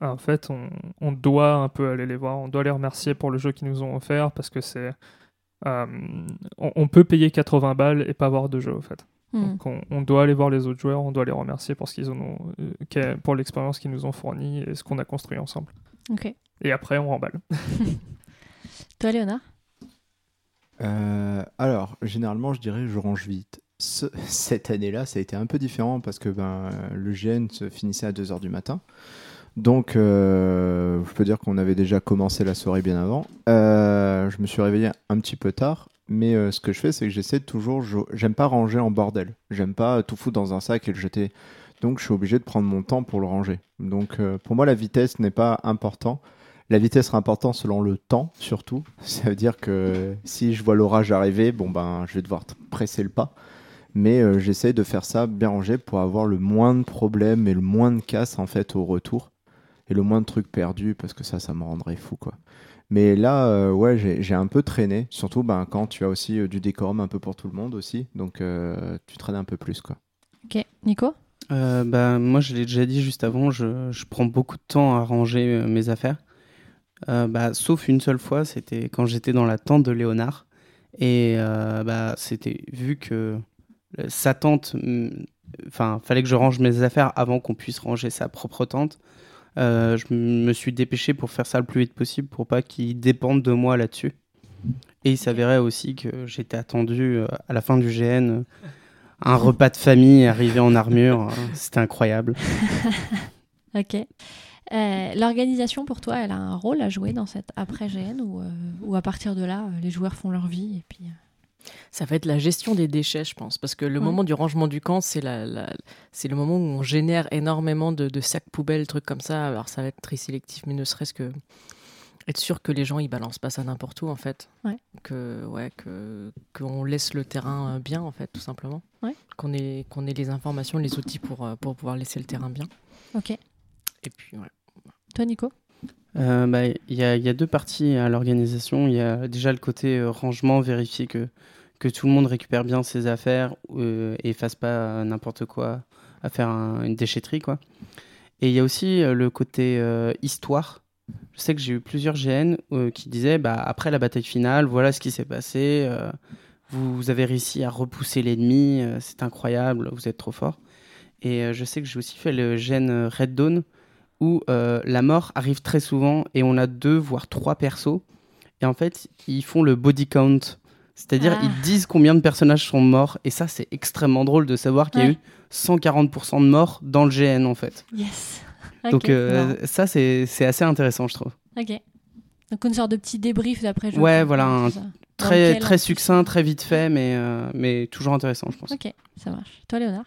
En fait, on, on doit un peu aller les voir, on doit les remercier pour le jeu qu'ils nous ont offert parce que c'est. Euh, on, on peut payer 80 balles et pas avoir de jeu, en fait. Hmm. Donc on, on doit aller voir les autres joueurs, on doit les remercier pour ce qu'ils ont, euh, pour l'expérience qu'ils nous ont fournie et ce qu'on a construit ensemble. Ok. Et après, on remballe. [laughs] Toi, Léonard? Euh, alors, généralement, je dirais je range vite. Ce- [laughs] cette année-là, ça a été un peu différent parce que ben, le GN se finissait à 2h du matin. Donc, euh, je peux dire qu'on avait déjà commencé la soirée bien avant. Euh, je me suis réveillé un petit peu tard, mais euh, ce que je fais, c'est que j'essaie toujours. J'aime pas ranger en bordel. J'aime pas tout foutre dans un sac et le jeter. Donc, je suis obligé de prendre mon temps pour le ranger. Donc, pour moi, la vitesse n'est pas important. La vitesse sera importante selon le temps, surtout. [laughs] Ça veut dire que si je vois l'orage arriver, bon ben, je vais devoir presser le pas. Mais j'essaie de faire ça bien rangé pour avoir le moins de problèmes et le moins de casse en fait au retour. Et le moins de trucs perdus, parce que ça, ça me rendrait fou quoi. Mais là, euh, ouais, j'ai un peu traîné. Surtout ben, quand tu as aussi euh, du décorum un peu pour tout le monde aussi. Donc euh, tu traînes un peu plus quoi. Ok. Nico? Euh, bah, moi, je l'ai déjà dit juste avant, je, je prends beaucoup de temps à ranger euh, mes affaires. Euh, bah, sauf une seule fois, c'était quand j'étais dans la tente de Léonard. Et euh, bah, c'était vu que sa tente, hum, enfin, fallait que je range mes affaires avant qu'on puisse ranger sa propre tente. Euh, je me suis dépêché pour faire ça le plus vite possible pour pas qu'il dépende de moi là-dessus. Et il s'avérait aussi que j'étais attendu euh, à la fin du GN. un repas de famille arrivé en armure, [laughs] c'était incroyable. [laughs] Ok. Euh, L'organisation pour toi, elle a un rôle à jouer dans cette après-GN ou, euh, ou à partir de là, les joueurs font leur vie et puis. Ça va être la gestion des déchets, je pense, parce que le Ouais. moment du rangement du camp, c'est la, la- c'est le moment où on génère énormément de, de sacs poubelles, trucs comme ça. Alors ça va être très sélectif, mais ne serait-ce que être sûr que les gens ils balancent pas ça n'importe où en fait. Ouais. Que ouais que qu'on laisse le terrain euh, bien en fait, tout simplement. Ouais. Qu'on ait qu'on ait les informations, les outils pour euh, pour pouvoir laisser le terrain bien. Ok. Et puis ouais. Toi, Nico? Euh, bah, y, a, deux parties à l'organisation. Il y a déjà le côté euh, rangement, vérifier que, tout le monde récupère bien ses affaires euh, et fasse pas euh, n'importe quoi à faire un- une déchetterie. Quoi. Et il y a aussi euh, le côté histoire. Je sais que j'ai eu plusieurs GN qui disaient bah, après la bataille finale, voilà ce qui s'est passé. vous, avez réussi à repousser l'ennemi, c'est incroyable, vous êtes trop fort. Et je sais que j'ai aussi fait le GN Red Dawn où euh, la mort arrive très souvent et on a deux voire trois persos et en fait ils font le body count c'est-à-dire Ah. ils disent combien de personnages sont morts et ça c'est extrêmement drôle de savoir qu'il y a Ouais. eu 140% de morts dans le GN en fait Yes. donc euh, ça c'est c'est assez intéressant je trouve Ok. Donc une sorte de petit débrief d'après. Ouais, quoi. voilà, un très très succinct très vite fait mais euh, mais toujours intéressant je pense Ok, ça marche. Toi, Léonard?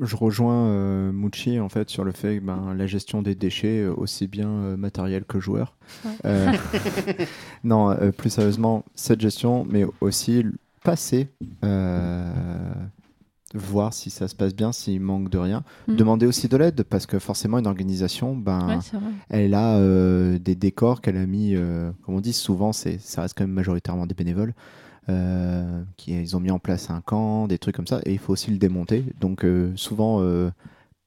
Je rejoins euh, Mucci en fait sur le fait que ben, la gestion des déchets, euh, aussi bien euh, matériel que joueur. Ouais. Euh, [laughs] [laughs] non, euh, plus sérieusement, cette gestion, mais aussi l- passer, euh, voir si ça se passe bien, s'il manque de rien. Mm. Demander aussi de l'aide parce que forcément une organisation, ben, Ouais, elle a des décors qu'elle a mis, comme on dit souvent, c'est, ça reste quand même majoritairement des bénévoles. Euh, qui ils ont mis en place un camp, des trucs comme ça, et il faut aussi le démonter. Donc euh, souvent euh,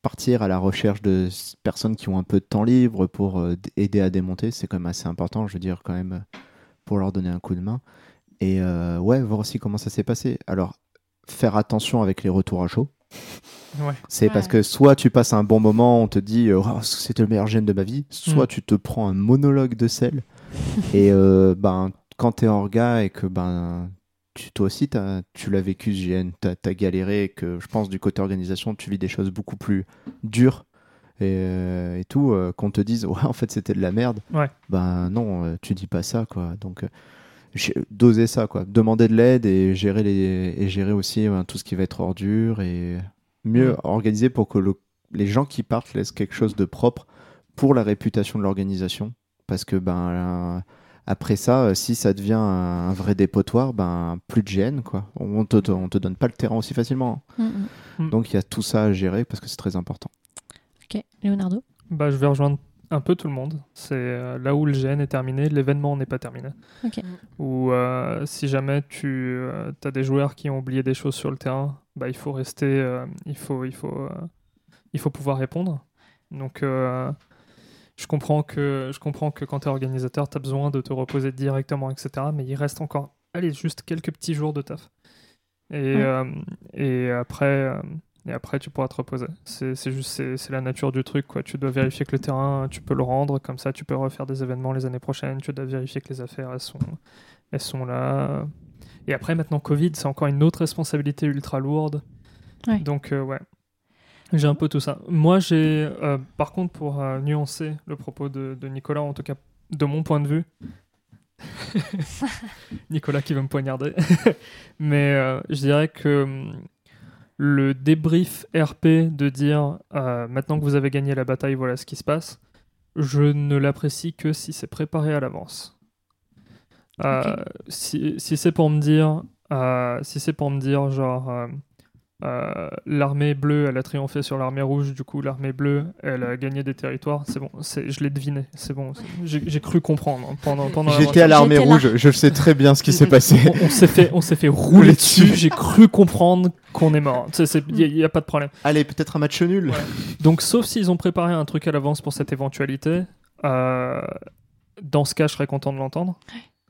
partir à la recherche de personnes qui ont un peu de temps libre pour euh, aider à démonter, c'est quand même assez important, je veux dire quand même pour leur donner un coup de main. Et euh, ouais, voir aussi comment ça s'est passé. Alors faire attention avec les retours à chaud. Ouais. C'est Ouais. parce que soit tu passes un bon moment, on te dit Oh, c'était le meilleur gène de ma vie, soit Mm. tu te prends un monologue de sel. et euh, ben, quand t'es orga et que ben, tu, toi aussi t'as- tu l'as vécu ce GN, t'as as galéré et que je pense du côté organisation, tu vis des choses beaucoup plus dures et, euh, et tout, euh, qu'on te dise [laughs] Ouais, en fait c'était de la merde. Ouais. Ben non, euh, tu dis pas ça quoi. Donc. doser ça quoi demander de l'aide et gérer les et gérer aussi ben, tout ce qui va être ordure et mieux organiser pour que le- les gens qui partent laissent quelque chose de propre pour la réputation de l'organisation parce que ben après ça euh, si ça devient un, vrai dépotoir ben plus de gêne quoi on te, on te donne pas le terrain aussi facilement Mm, mm. Mm. donc il y a tout ça à gérer parce que c'est très important Ok, Leonardo? Bah, je vais rejoindre un peu tout le monde. C'est euh, là où le GN est terminé, l'événement n'est pas terminé. Ou euh, si jamais tu as des joueurs qui ont oublié des choses sur le terrain, bah, il faut rester, euh, il, faut, il, faut, euh, il faut pouvoir répondre. Donc euh, je, comprends que, je comprends que quand tu es organisateur, tu as besoin de te reposer directement, etc. Mais il reste encore, allez, juste quelques petits jours de taf. Et, Ouais. euh, et après, euh, et après, tu pourras te reposer. C'est juste, c'est c'est la nature du truc. Quoi. Tu dois vérifier que le terrain, tu peux le rendre. Comme ça, tu peux refaire des événements les années prochaines. Tu dois vérifier que les affaires, elles sont, elles sont là. Et après, maintenant, Covid, c'est encore une autre responsabilité ultra lourde. Ouais. Donc, euh, ouais. J'ai un peu tout ça. Moi, j'ai, euh, par contre, pour euh, nuancer le propos de, de Nicolas, en tout cas de mon point de vue, [laughs] Nicolas qui veut me poignarder, [laughs] mais euh, je dirais que hum, le débrief RP de dire maintenant que vous avez gagné la bataille, voilà ce qui se passe, je ne l'apprécie que si c'est préparé à l'avance. Si si c'est pour me dire, si c'est pour me dire genre euh, l'armée bleue, elle a triomphé sur l'armée rouge, du coup l'armée bleue, elle a gagné des territoires, c'est bon, c'est- je l'ai deviné, c'est bon, j'ai cru comprendre hein, pendant, pendant j'étais à l'armée rouge je sais très bien ce qui s'est passé. On, on s'est fait, on s'est fait [laughs] rouler dessus, j'ai cru comprendre qu'on est mort, il n'y a, pas de problème. allez peut-être un match nul. Ouais. Donc sauf s'ils ont préparé un truc à l'avance pour cette éventualité, euh, dans ce cas je serais content de l'entendre.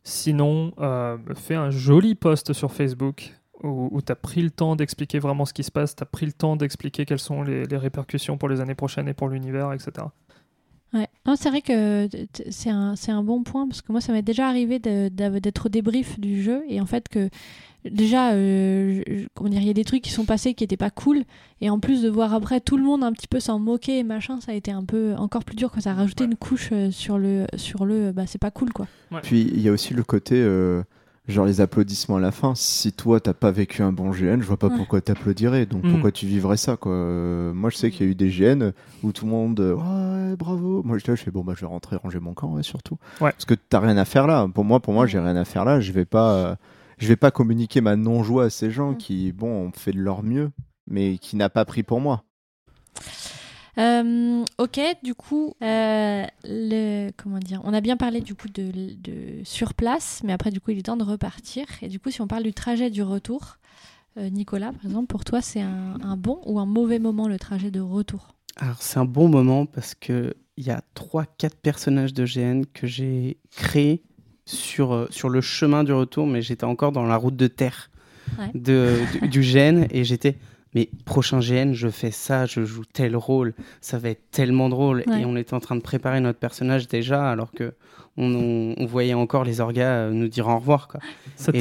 Sinon, euh, fais un joli post sur Facebook où, tu as pris le temps d'expliquer vraiment ce qui se passe, tu as pris le temps d'expliquer quelles sont les, les répercussions pour les années prochaines et pour l'univers, etc. Ouais. Non, c'est vrai que c'est un, c'est un bon point parce que moi, ça m'est déjà arrivé d'être au débrief du jeu et en fait que déjà, euh, je- je- comment dire, il y a des trucs qui sont passés qui étaient pas cool et en plus de voir après tout le monde un petit peu s'en moquer et machin, ça a été un peu encore plus dur quand ça a rajouté Ouais. une couche euh, sur le, sur le, bah c'est pas cool quoi. Puis il y a aussi le côté, euh, genre les applaudissements à la fin. Si toi t'as pas vécu un bon GN, je vois pas Ouais. pourquoi t'applaudirais. Donc Mm. pourquoi tu vivrais ça quoi? Euh, Moi je sais qu'il y a eu des GN où tout le monde, euh, ouais bravo. Moi je, je fais bon bah je vais rentrer ranger mon camp ouais, surtout. Ouais. Parce que t'as rien à faire là. Pour moi, pour moi j'ai rien à faire là. Je vais pas, euh, je vais pas communiquer ma non joie à ces gens Mm. qui bon ont fait de leur mieux, mais qui n'a pas pris pour moi. Euh, ok, du coup, euh, le, comment dire, on a bien parlé du coup de, de sur place, mais après du coup il est temps de repartir. Et du coup, si on parle du trajet du retour, euh, Nicolas, par exemple, pour toi, c'est un, un bon ou un mauvais moment le trajet de retour? Alors, c'est un bon moment parce que il y a 3-4 personnages de GN que j'ai créés sur, sur le chemin du retour, mais j'étais encore dans la route de terre Ouais. de, du, du GN et j'étais. Mais prochain GN, je fais ça, je joue tel rôle, ça va être tellement drôle. Ouais. Et on était en train de préparer notre personnage déjà, alors que on, on- on voyait encore les orgas euh, nous dire au revoir. Quoi. Ça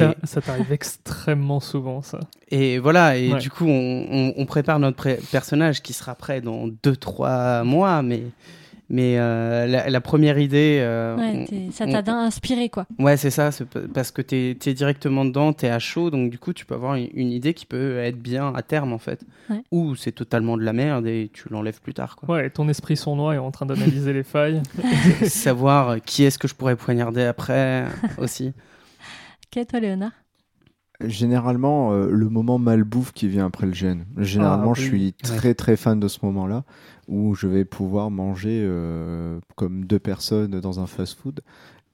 t'arrive extrêmement souvent, ça. Et voilà, et Ouais. du coup, on, on- on prépare notre pré- personnage qui sera prêt dans 2-3 mois, mais, Mais euh, la, la première idée. euh, Ouais, on- t'es- ça on- t'a inspiré, quoi. Ouais, c'est ça, parce que tu es, directement dedans, tu es à chaud, donc du coup, tu peux avoir une, une idée qui peut être bien à terme, en fait. Ouais. Ou c'est totalement de la merde et tu l'enlèves plus tard. Quoi. Ouais, et ton esprit sournois est en train d'analyser les failles. [laughs] [laughs] Savoir euh, qui est-ce que je pourrais poignarder après aussi. [laughs] Ok, toi, Léonard Généralement, euh, le moment malbouffe qui vient après le gène. Généralement, Ah, je suis très très fan de ce moment-là où je vais pouvoir manger euh, comme deux personnes dans un fast-food.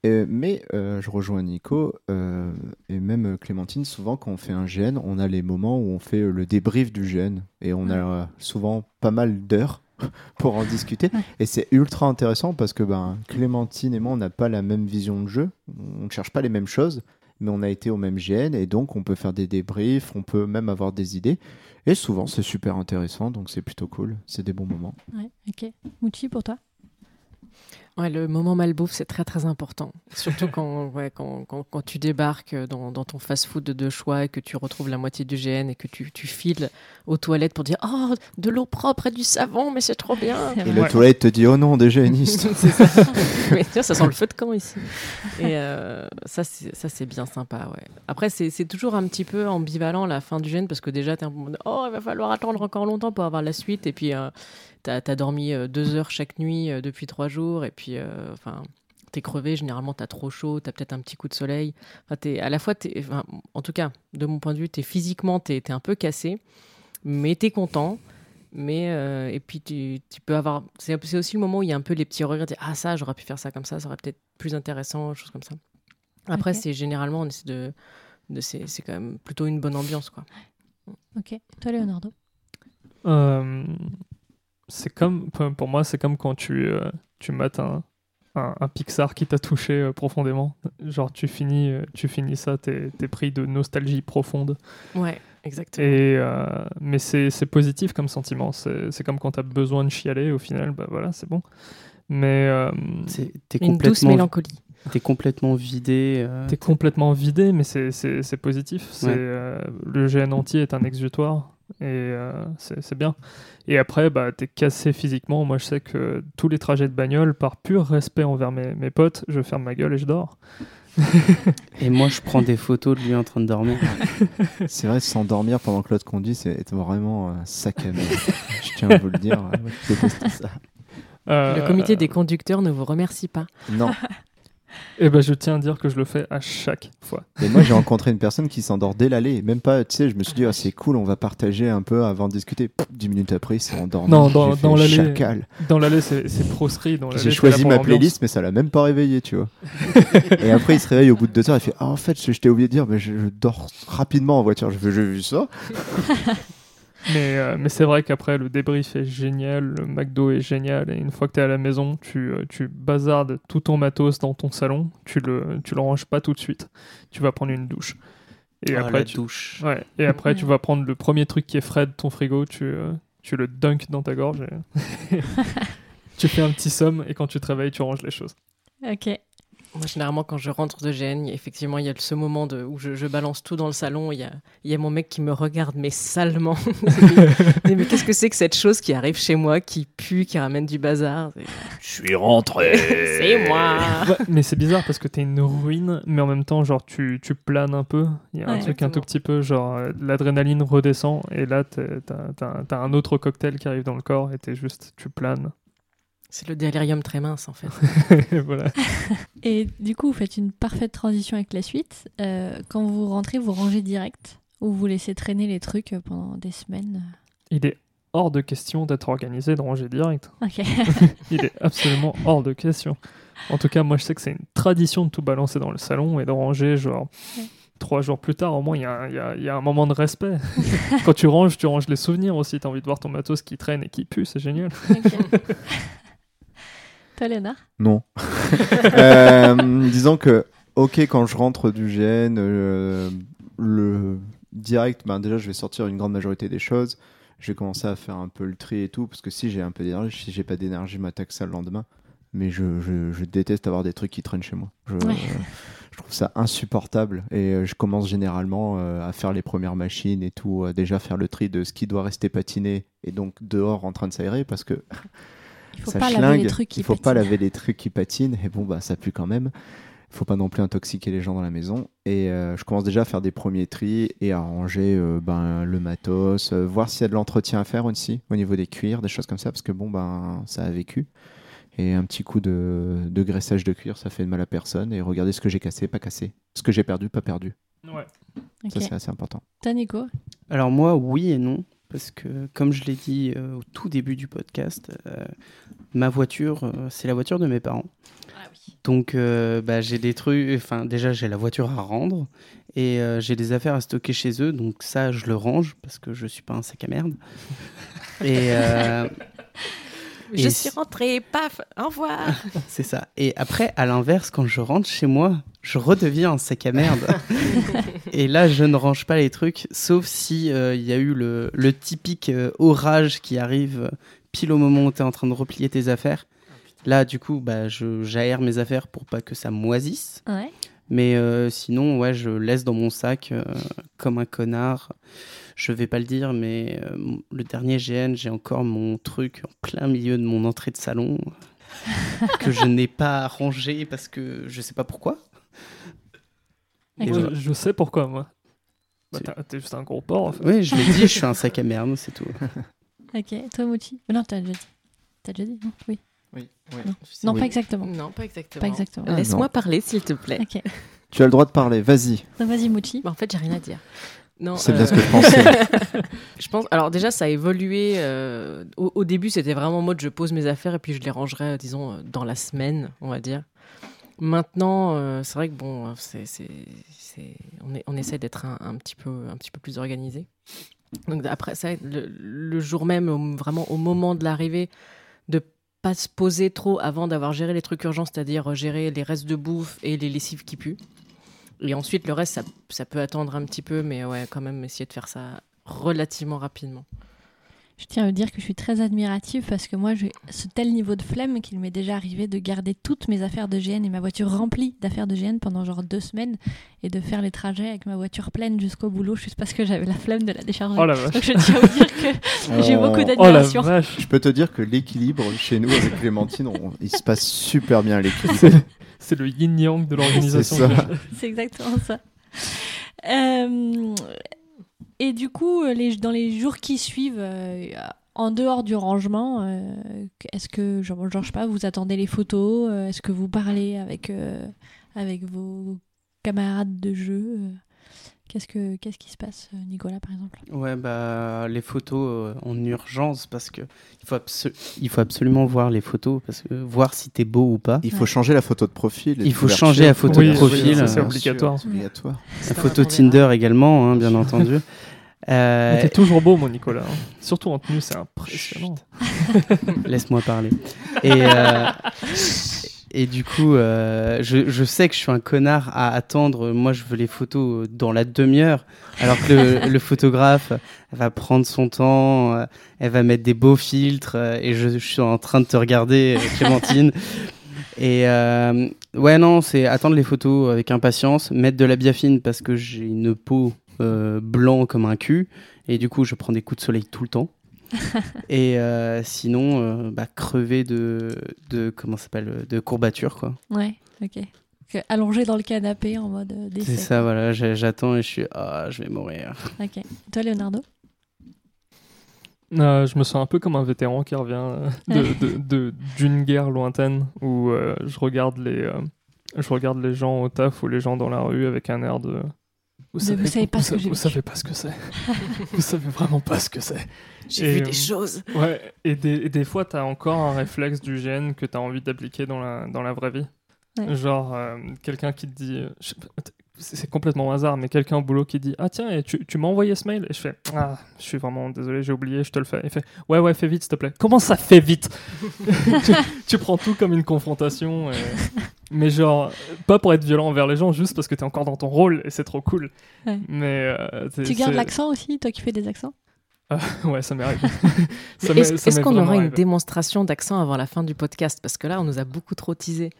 Mais euh, je rejoins Nico euh, et même Clémentine. Souvent, quand on fait un gène, on a les moments où on fait le débrief du gène et on a souvent pas mal d'heures [laughs] pour en discuter. Et c'est ultra intéressant parce que ben, Clémentine et moi, on n'a pas la même vision de jeu. On ne cherche pas les mêmes choses mais on a été au même GN et donc on peut faire des débriefs, on peut même avoir des idées. Et souvent c'est super intéressant, donc c'est plutôt cool, c'est des bons moments. Ouais, ok. Mouchi, pour toi? Ouais, le moment malbouffe, c'est très très important. Surtout quand, [laughs] ouais, quand, quand, quand tu débarques dans, dans ton fast-food de choix et que tu retrouves la moitié du GN et que tu, tu files aux toilettes pour dire Oh, de l'eau propre et du savon, mais c'est trop bien Et vrai. le toilette te dit oh non, des [laughs] ça. [laughs] Mais tiens, ça sent le feu de camp ici. Et euh, ça, c'est ça, c'est bien sympa. Ouais. Après, c'est c'est toujours un petit peu ambivalent la fin du gène parce que déjà, tu es un peu en mode, oh, il va falloir attendre encore longtemps pour avoir la suite. Et puis, euh, tu as, dormi euh, deux heures chaque nuit euh, depuis trois jours. Et puis, euh, enfin. T'es crevé, généralement t'as trop chaud, t'as peut-être un petit coup de soleil. Enfin, t'es- à la fois, t'es- enfin, en tout cas, de mon point de vue, es physiquement t'es es un peu cassé, mais t'es content. Mais euh, et puis tu, tu peux avoir. C'est aussi le moment où il y a un peu les petits regrets. de dire, Ah, ça, j'aurais pu faire ça comme ça, ça aurait peut-être plus intéressant, choses comme ça. Après, c'est généralement, on essaie de. de c'est c'est quand même plutôt une bonne ambiance, quoi. Ok. Toi, Leonardo? Euh, c'est comme, pour moi, c'est comme quand tu, euh, tu mates un, un, un Pixar qui t'a touché euh, profondément. Genre, tu finis, euh, tu finis ça, t'es es pris de nostalgie profonde. Ouais, exactement. Et, euh, mais c'est c'est positif comme sentiment. C'est c'est comme quand t'as besoin de chialer, au final, bah voilà, c'est bon. Mais euh, T'es Une douce complètement, mélancolie. t'es complètement vidé. euh, t'es complètement vidé, mais c'est- positif. C'est, Ouais. euh, le GN entier est un exutoire. Et euh, c'est c'est bien. Et après, bah, t'es cassé physiquement. Moi, je sais que tous les trajets de bagnole, par pur respect envers mes, mes potes, je ferme ma gueule et je dors. [laughs] Et moi, je prends des photos de lui en train de dormir. [laughs] c'est vrai, s'endormir pendant que l'autre conduit, c'est vraiment un sac à merde. je tiens à vous le dire, je ça. Euh, Le comité des conducteurs ne vous remercie pas. Non, [laughs] Et ben, je tiens à dire que je le fais à chaque fois. et moi j'ai rencontré une personne qui s'endort dès l'aller, même pas, tu sais, je me suis dit, Ah, c'est cool, on va partager un peu avant de discuter. Dix minutes après, il s'est endormi. Non, dans- dans l'allée- chacal. Dans l'allée, c'est c'est proscrit. J'ai choisi ma playlist, mais ça l'a même pas réveillé, tu vois. et après, il se réveille au bout de deux heures, il fait Ah, en fait, je, je t'ai oublié de dire, mais je, je dors rapidement en voiture. Je J'ai vu ça. Mais, euh, mais c'est vrai qu'après, le débrief est génial, le McDo est génial, et une fois que tu es à la maison, tu, euh, tu bazardes tout ton matos dans ton salon, tu le, tu le ranges pas tout de suite, tu vas prendre une douche. Et Oh, après, la tu, douche. ouais, et après tu vas prendre le premier truc qui est frais de ton frigo, tu, euh, tu le dunk dans ta gorge, et [laughs] [laughs] tu fais un petit somme, et quand tu te réveilles, tu ranges les choses. Ok. Moi, généralement, quand je rentre de GN, effectivement, il y a ce moment de, où je, je balance tout dans le salon. Il y a, il y a mon mec qui me regarde, mais salement. [laughs] mais mais qu'est-ce que c'est que cette chose qui arrive chez moi, qui pue, qui ramène du bazar? Je suis rentré. [laughs] C'est moi Ouais, mais c'est bizarre parce que t'es une ruine, mais en même temps, genre, tu, tu planes un peu. Il y a un Ouais. truc un tout petit peu, genre, euh, l'adrénaline redescend, et là, t'as un autre cocktail qui arrive dans le corps, et t'es juste, tu planes. C'est le délirium très mince, en fait. Et [laughs] voilà. [laughs] Et du coup, vous faites une parfaite transition avec la suite. Euh, quand vous rentrez, vous rangez direct ou vous laissez traîner les trucs pendant des semaines? Il est hors de question d'être organisé de ranger direct. Ok. [laughs] Il est absolument hors de question. En tout cas, moi, je sais que c'est une tradition de tout balancer dans le salon et de ranger, genre. Ouais. Trois jours plus tard, au moins, il y, a un- il y a- il y a un moment de respect. Quand tu ranges, tu ranges les souvenirs aussi. T'as envie de voir ton matos qui traîne et qui pue, c'est génial. Ok. Toi, Léonard Non. [laughs] Euh, disons que, ok, quand je rentre du GN, euh, le direct, ben déjà, je vais sortir une grande majorité des choses. Je vais commencer à faire un peu le tri et tout, parce que si j'ai un peu d'énergie, si j'ai pas d'énergie, je m'attaque ça le lendemain. Mais je, je- je déteste avoir des trucs qui traînent chez moi. Je, Ouais. je trouve ça insupportable. Et euh, je commence généralement euh, à faire les premières machines et tout, à déjà faire le tri de ce qui doit rester patiné et donc dehors en train de s'aérer, parce que Il faut ça pas laver les trucs qui Il faut pas laver les trucs qui patinent. Et bon, bah, ça pue quand même. Il faut pas non plus intoxiquer les gens dans la maison. Et euh, je commence déjà à faire des premiers tris et à ranger euh, ben, le matos, euh, voir s'il y a de l'entretien à faire aussi au niveau des cuirs, des choses comme ça, parce que bon, ben, ça a vécu. Et un petit coup de, de graissage de cuir, ça fait de mal à personne. Et regardez ce que j'ai cassé, pas cassé. Ce que j'ai perdu, pas perdu. Ouais. Ok. Ça, c'est assez important. Toi, Nico? Alors moi, oui et non, parce que comme je l'ai dit euh, au tout début du podcast, euh, ma voiture, euh, c'est la voiture de mes parents. Ah oui. Donc bah, j'ai des trucs, enfin déjà j'ai la voiture à rendre et j'ai des affaires à stocker chez eux, donc ça je le range parce que je suis pas un sac à merde. [laughs] et Je Et suis rentrée, paf, au revoir. [laughs] c'est ça. Et après, à l'inverse, quand je rentre chez moi, je redeviens un sac à merde. [laughs] et là, je ne range pas les trucs, sauf si euh, il y a eu le, le typique euh, orage qui arrive euh, pile au moment où tu es en train de replier tes affaires. Là, du coup, bah, je j'aère mes affaires pour pas que ça moisisse. Ouais. Mais euh, sinon, ouais, je laisse dans mon sac comme un connard. Je vais pas le dire, mais le dernier GN, j'ai encore mon truc en plein milieu de mon entrée de salon [laughs] que je n'ai pas rangé parce que je sais pas pourquoi. Moi, voilà. je, je sais pourquoi, moi. Bah, T'es juste un gros porc, en fait. Oui, je l'ai dit, je [laughs] suis un sac à merde, c'est tout. [laughs] Ok. Toi, Mouti Non, t'as déjà dit. T'as déjà dit Non, oui. Oui. Non, Oui. pas exactement. Non, pas exactement. Pas exactement. Ah, Laisse-moi parler, s'il te plaît. Ok. [laughs] Tu as le droit de parler, vas-y. Vas-y, Mouti. Bah, en fait, j'ai rien à dire. Non, C'est euh, bien ce que je pensais. Je pense. Alors déjà, ça a évolué. euh, au, au début, c'était vraiment en mode je pose mes affaires et puis je les rangerai, euh, disons, dans la semaine, on va dire. Maintenant, euh, c'est vrai que bon, euh, on, essaie d'être un, petit peu, plus organisé. Donc après le, jour même, vraiment au moment de l'arrivée, de pas se poser trop avant d'avoir géré les trucs urgents, c'est-à-dire euh, gérer les restes de bouffe et les lessives qui puent. Et ensuite, le reste, ça, ça peut attendre un petit peu, mais ouais, quand même essayer de faire ça relativement rapidement. Je tiens à dire que je suis très admirative parce que moi, j'ai ce tel niveau de flemme qu'il m'est déjà arrivé de garder toutes mes affaires de GN et ma voiture remplie d'affaires de GN pendant genre deux semaines et de faire les trajets avec ma voiture pleine jusqu'au boulot juste parce que j'avais la flemme de la décharger. Oh la vache. Donc je tiens à vous dire que [laughs] j'ai Oh. beaucoup Oh la d'admiration. vache. Je peux te dire que l'équilibre chez nous avec Clémentine, on- il se passe super bien l'équilibre. C'est [laughs] le yin-yang de l'organisation. C'est ça. C'est exactement ça. Euh, et du coup, les, dans les jours qui suivent, euh, en dehors du rangement, euh, est-ce que, genre, genre, je sais pas, vous attendez les photos euh, Est-ce que vous parlez avec, euh, avec vos camarades de jeu euh, Qu'est-ce, que, qu'est-ce qui se passe, euh, Nicolas, par exemple? Ouais, bah les photos euh, en urgence parce que il faut, abso- il faut absolument voir les photos parce que voir si t'es beau ou pas. Il faut Ouais. changer la photo de profil. Il faut changer la photo de profil, c'est obligatoire. obligatoire. La photo Tinder également, hein, bien entendu. [laughs] Euh, T'es toujours beau, mon Nicolas. hein. Surtout en tenue, c'est impressionnant. [laughs] Laisse-moi parler. Et, euh, et du coup, euh, je, je sais que je suis un connard à attendre. Moi, je veux les photos dans la demi-heure. Alors que le, [laughs] le photographe va prendre son temps, elle va mettre des beaux filtres. et je, je suis en train de te regarder, Clémentine. [laughs] Et euh, ouais, non, c'est attendre les photos avec impatience, mettre de la biafine parce que j'ai une peau euh, blanc comme un cul. Et du coup, je prends des coups de soleil tout le temps. [laughs] et euh, sinon, euh, bah, crever de, de comment ça s'appelle de courbatures quoi. Ouais, ok. Allongé dans le canapé en mode euh, C'est décès. ça, voilà. J'attends et je suis ah, je vais mourir. Ok. Toi, Leonardo? Euh, je me sens un peu comme un vétéran qui revient euh, de- [laughs] de- de- d'une guerre lointaine où euh, je regarde les euh, je regarde les gens au taf ou les gens dans la rue avec un air de vous savez pas vous ce que vous savez pas ce que c'est. [laughs] Vous savez vraiment pas ce que c'est. J'ai Et, vu euh, des choses. ouais et des, et des fois t'as encore un réflexe du gène que t'as envie d'appliquer dans la dans la vraie vie. Ouais. genre euh, quelqu'un qui te dit euh, c'est complètement au hasard mais quelqu'un au boulot qui dit ah tiens et tu, tu m'as envoyé ce mail? Et je fais ah je suis vraiment désolé j'ai oublié je te le fais. Il fait ouais ouais fais vite s'il te plaît. Comment ça fait vite? [laughs] Tu, tu prends tout comme une confrontation et- mais genre pas pour être violent envers les gens juste parce que t'es encore dans ton rôle et c'est trop cool Ouais. mais euh, Tu gardes l'accent aussi, toi qui fais des accents? Ouais ça m'est arrivé [laughs] Ça m'est- Est-ce qu'on aura une démonstration d'accent avant la fin du podcast? Parce que là, on nous a beaucoup trop teasé.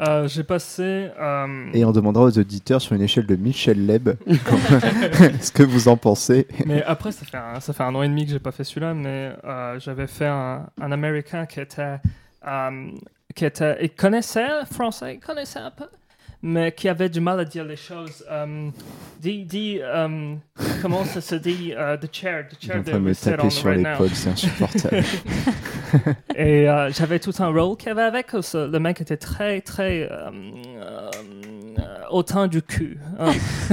Euh, J'ai passé. euh, Et on demandera aux auditeurs sur une échelle de Michel Leb [laughs] [laughs] ce que vous en pensez. Mais après, ça fait un, ça fait un an et demi que j'ai pas fait celui-là, mais euh, j'avais fait un, un Américain qui était, euh, qui était, il connaissait français, il connaissait un peu, mais qui avait du mal à dire les choses. Euh, dis, dis, euh, comment ça se dit, euh, the chair, the chair de me taper sur right l'épaule, c'est insupportable. [laughs] Et euh, j'avais tout un rôle qu'il y avait avec. Le mec était très, très euh, euh, euh, hautain du cul. hein. [laughs]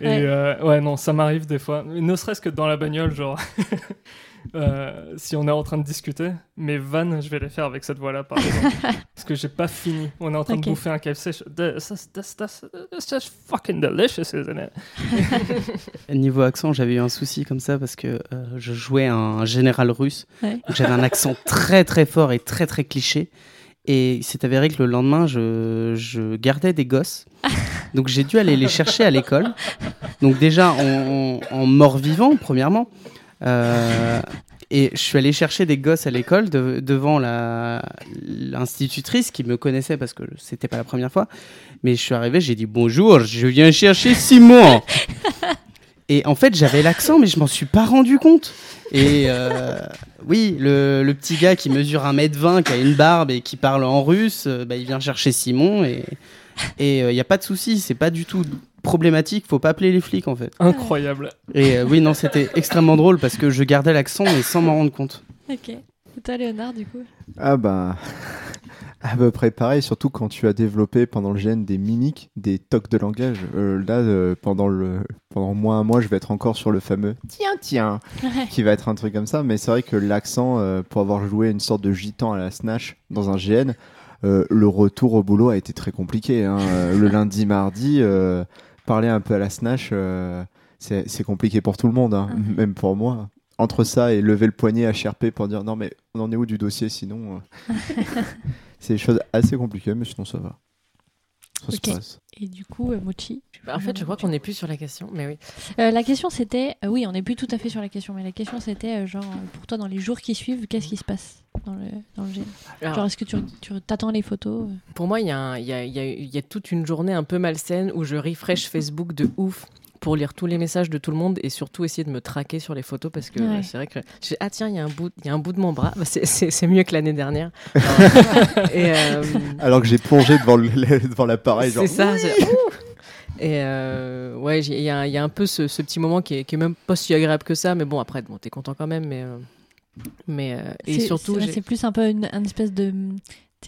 Et Ouais. euh, ouais, non, ça m'arrive des fois. Ne serait-ce que dans la bagnole, genre. [laughs] euh, si on est en train de discuter, mes vannes, je vais les faire avec cette voix-là, par exemple. [laughs] Parce que j'ai pas fini. On est en train Ok. de bouffer un KFC. this, it's just fucking delicious, isn't it? [laughs] Niveau accent, j'avais eu un souci comme ça parce que euh, je jouais un général russe. Ouais. J'avais un accent [laughs] très très fort et très très cliché. Et il s'est avéré que le lendemain, je, je gardais des gosses. Donc j'ai dû aller les chercher à l'école. Donc déjà en, en- en mort-vivant, premièrement. Euh, et je suis allé chercher des gosses à l'école de- devant l'institutrice qui me connaissait parce que c'était pas la première fois. Mais je suis arrivé, j'ai dit bonjour, je viens chercher Simon. Et en fait, j'avais l'accent, mais je m'en suis pas rendu compte. Et euh, oui, le, le petit gars qui mesure 1m20, qui a une barbe et qui parle en russe, euh, bah, il vient chercher Simon et il n'y a pas de souci, c'est pas du tout problématique, faut pas appeler les flics en fait. Incroyable. Et euh, oui, non, c'était extrêmement drôle parce que je gardais l'accent mais sans m'en rendre compte. Ok. Et toi, Léonard, du coup? Ah ben, à peu près pareil, surtout quand tu as développé pendant le GN des mimiques, des tocs de langage. Euh, là, euh, pendant, le, pendant moins un mois, je vais être encore sur le fameux tiens, tiens, qui va être un truc comme ça. Mais c'est vrai que l'accent, euh, pour avoir joué une sorte de gitan à la Snatch dans un GN, euh, le retour au boulot a été très compliqué. hein. Le lundi, mardi, euh, parler un peu à la Snatch, euh, c'est compliqué pour tout le monde, hein, Mhm. même pour moi. Entre ça et lever le poignet à HRP pour dire non mais on en est où du dossier sinon euh, [laughs] c'est des choses assez compliquées mais sinon ça va. Ça Ok. se passe. Et du coup, euh, Mochi Bah, en fait, je crois qu'on n'est plus sur la question, mais oui. Euh, la question c'était, euh, oui, on n'est plus tout à fait sur la question, mais la question c'était, euh, genre, pour toi, dans les jours qui suivent, qu'est-ce qui se passe dans le, dans le Alors, Genre, est-ce que tu, tu t'attends les photos euh? Pour moi, il y, a un- il y a, il y y a toute une journée un peu malsaine où je refresh Facebook de ouf pour lire tous les messages de tout le monde et surtout essayer de me traquer sur les photos parce que Ouais. c'est vrai que je fais, ah tiens il y a un bout il y a un bout de mon bras. Bah, c'est- c'est c'est mieux que l'année dernière. Alors, [laughs] et euh, Alors que j'ai plongé devant le- devant l'appareil genre c'est ça et euh, ouais j'ai- il y, a il y a un peu ce, ce petit moment qui est, qui est même pas si agréable que ça mais bon après bon t'es content quand même mais euh, mais euh, et C'est- surtout c'est, j'ai- c'est plus un peu une, une espèce de,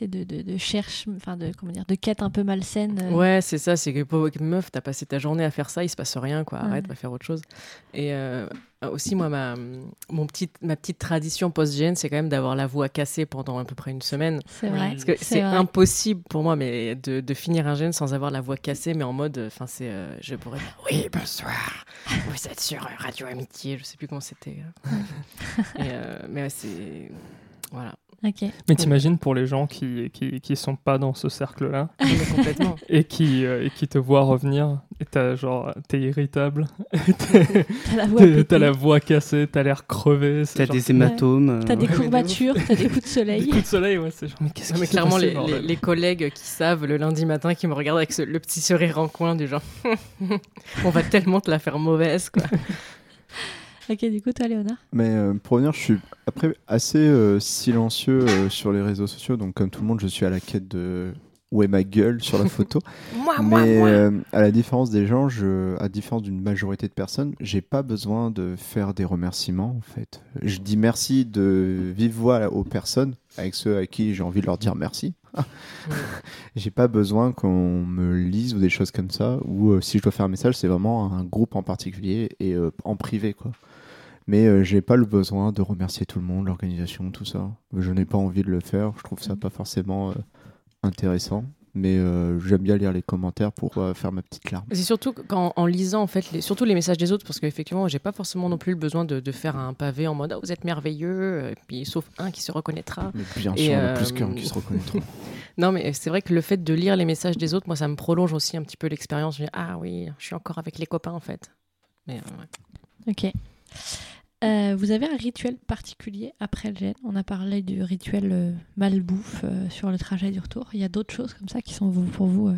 de, de, de cherche, enfin de comment dire, de quête un peu malsaine. euh. Ouais, c'est ça, c'est que pauvre meuf, t'as passé ta journée à faire ça, il se passe rien, quoi. Arrête, Ouais. va faire autre chose. Et euh, aussi, moi, ma, mon petite, ma petite tradition post-gène, c'est quand même d'avoir la voix cassée pendant à peu près une semaine. C'est vrai. Parce que C'est impossible pour moi mais de, de finir un gène sans avoir la voix cassée, mais en mode, enfin, c'est, euh, je pourrais dire, oui, bonsoir, vous êtes sur Radio Amitié, je sais plus comment c'était. [laughs] Mais ouais, c'est. Voilà. Mais t'imagines pour les gens qui, qui, qui sont pas dans ce cercle-là [laughs] et qui, euh, et qui te voient revenir et t'as genre, t'es irritable, [laughs] T'as la voix la cassée, t'as l'air crevé. T'as genre- des hématomes. T'as des euh, Ouais, courbatures, t'as des coups de Des soleil. coups de soleil, ouais, c'est genre, mais qu'est-ce clairement, passé, les, bordel les- les collègues qui savent le lundi matin, qui me regardent avec ce- le petit sourire en coin du genre, [laughs] on va tellement te la faire mauvaise, quoi. Ok, du coup, toi, Léonard Mais euh, pour revenir, je suis après assez euh, silencieux euh, sur les réseaux sociaux, donc comme tout le monde, je suis à la quête de où est ma gueule sur la photo. [laughs] moi, Mais euh, à la différence des gens, je, à la différence d'une majorité de personnes, j'ai pas besoin de faire des remerciements en fait. Je dis merci de vive voix aux personnes, avec ceux à qui j'ai envie de leur dire merci. [laughs] [laughs] j'ai pas besoin qu'on me lise ou des choses comme ça. Ou euh, si je dois faire un message, c'est vraiment un groupe en particulier et euh, en privé quoi. Mais euh, j'ai pas le besoin de remercier tout le monde, l'organisation, tout ça. Je n'ai pas envie de le faire. Je trouve ça pas forcément euh, intéressant. Mais euh, j'aime bien lire les commentaires pour euh, faire ma petite larme. C'est surtout qu'en en lisant en fait, les, surtout les messages des autres, parce qu'effectivement, j'ai pas forcément non plus le besoin de, de faire un pavé en mode Ah, vous êtes merveilleux, et puis sauf un qui se reconnaîtra. Mais bien Et, sûr, euh, plus qu'un qui se reconnaîtra. [laughs] Non, mais c'est vrai que le fait de lire les messages des autres, moi, ça me prolonge aussi un petit peu l'expérience. Je me dis, ah oui, je suis encore avec les copains en fait. Mais euh, ouais. Ok. Euh, vous avez un rituel particulier après le gène? On a parlé du rituel euh, malbouffe euh, sur le trajet du retour. Il y a d'autres choses comme ça qui sont pour vous euh,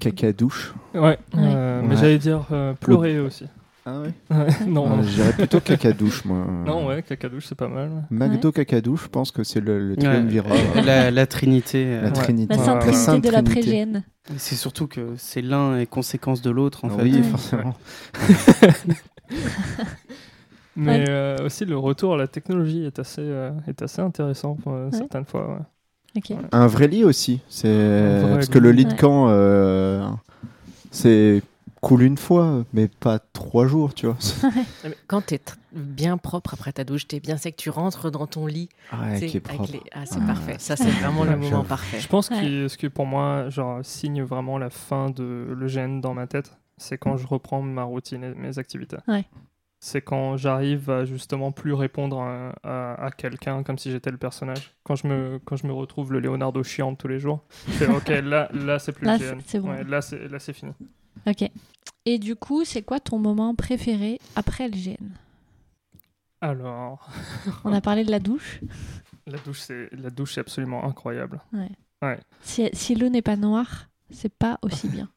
Caca douche. Ouais, euh, mais Ouais. j'allais dire euh, pleurer aussi. Ah ouais? [laughs] Ouais, non, Euh, Je dirais plutôt caca douche, moi. [laughs] non, ouais, caca douche, c'est pas mal. ouais. McDo caca douche, je pense que c'est le, le Ouais. triumvirat. la, la trinité. La Ouais. trinité. La sainte Ouais, trinité Sainte de Trinité. l'après-gène. C'est surtout que c'est l'un est conséquence de l'autre en fait. Oui, Ouais. forcément. [laughs] Mais Ouais. euh, aussi, le retour à la technologie est assez, euh, est assez intéressant euh, certaines fois. ouais. Un vrai lit aussi. C'est vrai parce que le lit de camp, euh, c'est cool une fois, mais pas trois jours, tu vois. [laughs] Mais Quand tu es bien propre après ta douche, tu es bien sec, tu rentres dans ton lit. Qui est propre. les- Ah, c'est Ouais. parfait. Ça, c'est vraiment le [laughs] moment parfait. Je pense Ouais. que ce qui pour moi genre, signe vraiment la fin de le gène dans ma tête, c'est quand je reprends ma routine et mes activités. Ouais. C'est quand j'arrive à justement plus répondre à, à- à quelqu'un comme si j'étais le personnage. Quand je me, quand je me retrouve le Leonardo chiant tous les jours, fais ok, [laughs] là, là c'est plus Là, le c'est- c'est bon. Ouais, là, c'est, c'est fini. Ok. Et du coup, c'est quoi ton moment préféré après le gène Alors, On a parlé de la douche. [laughs] la douche, c'est, la douche, c'est absolument incroyable. Si, si l'eau n'est pas noire, c'est pas aussi bien.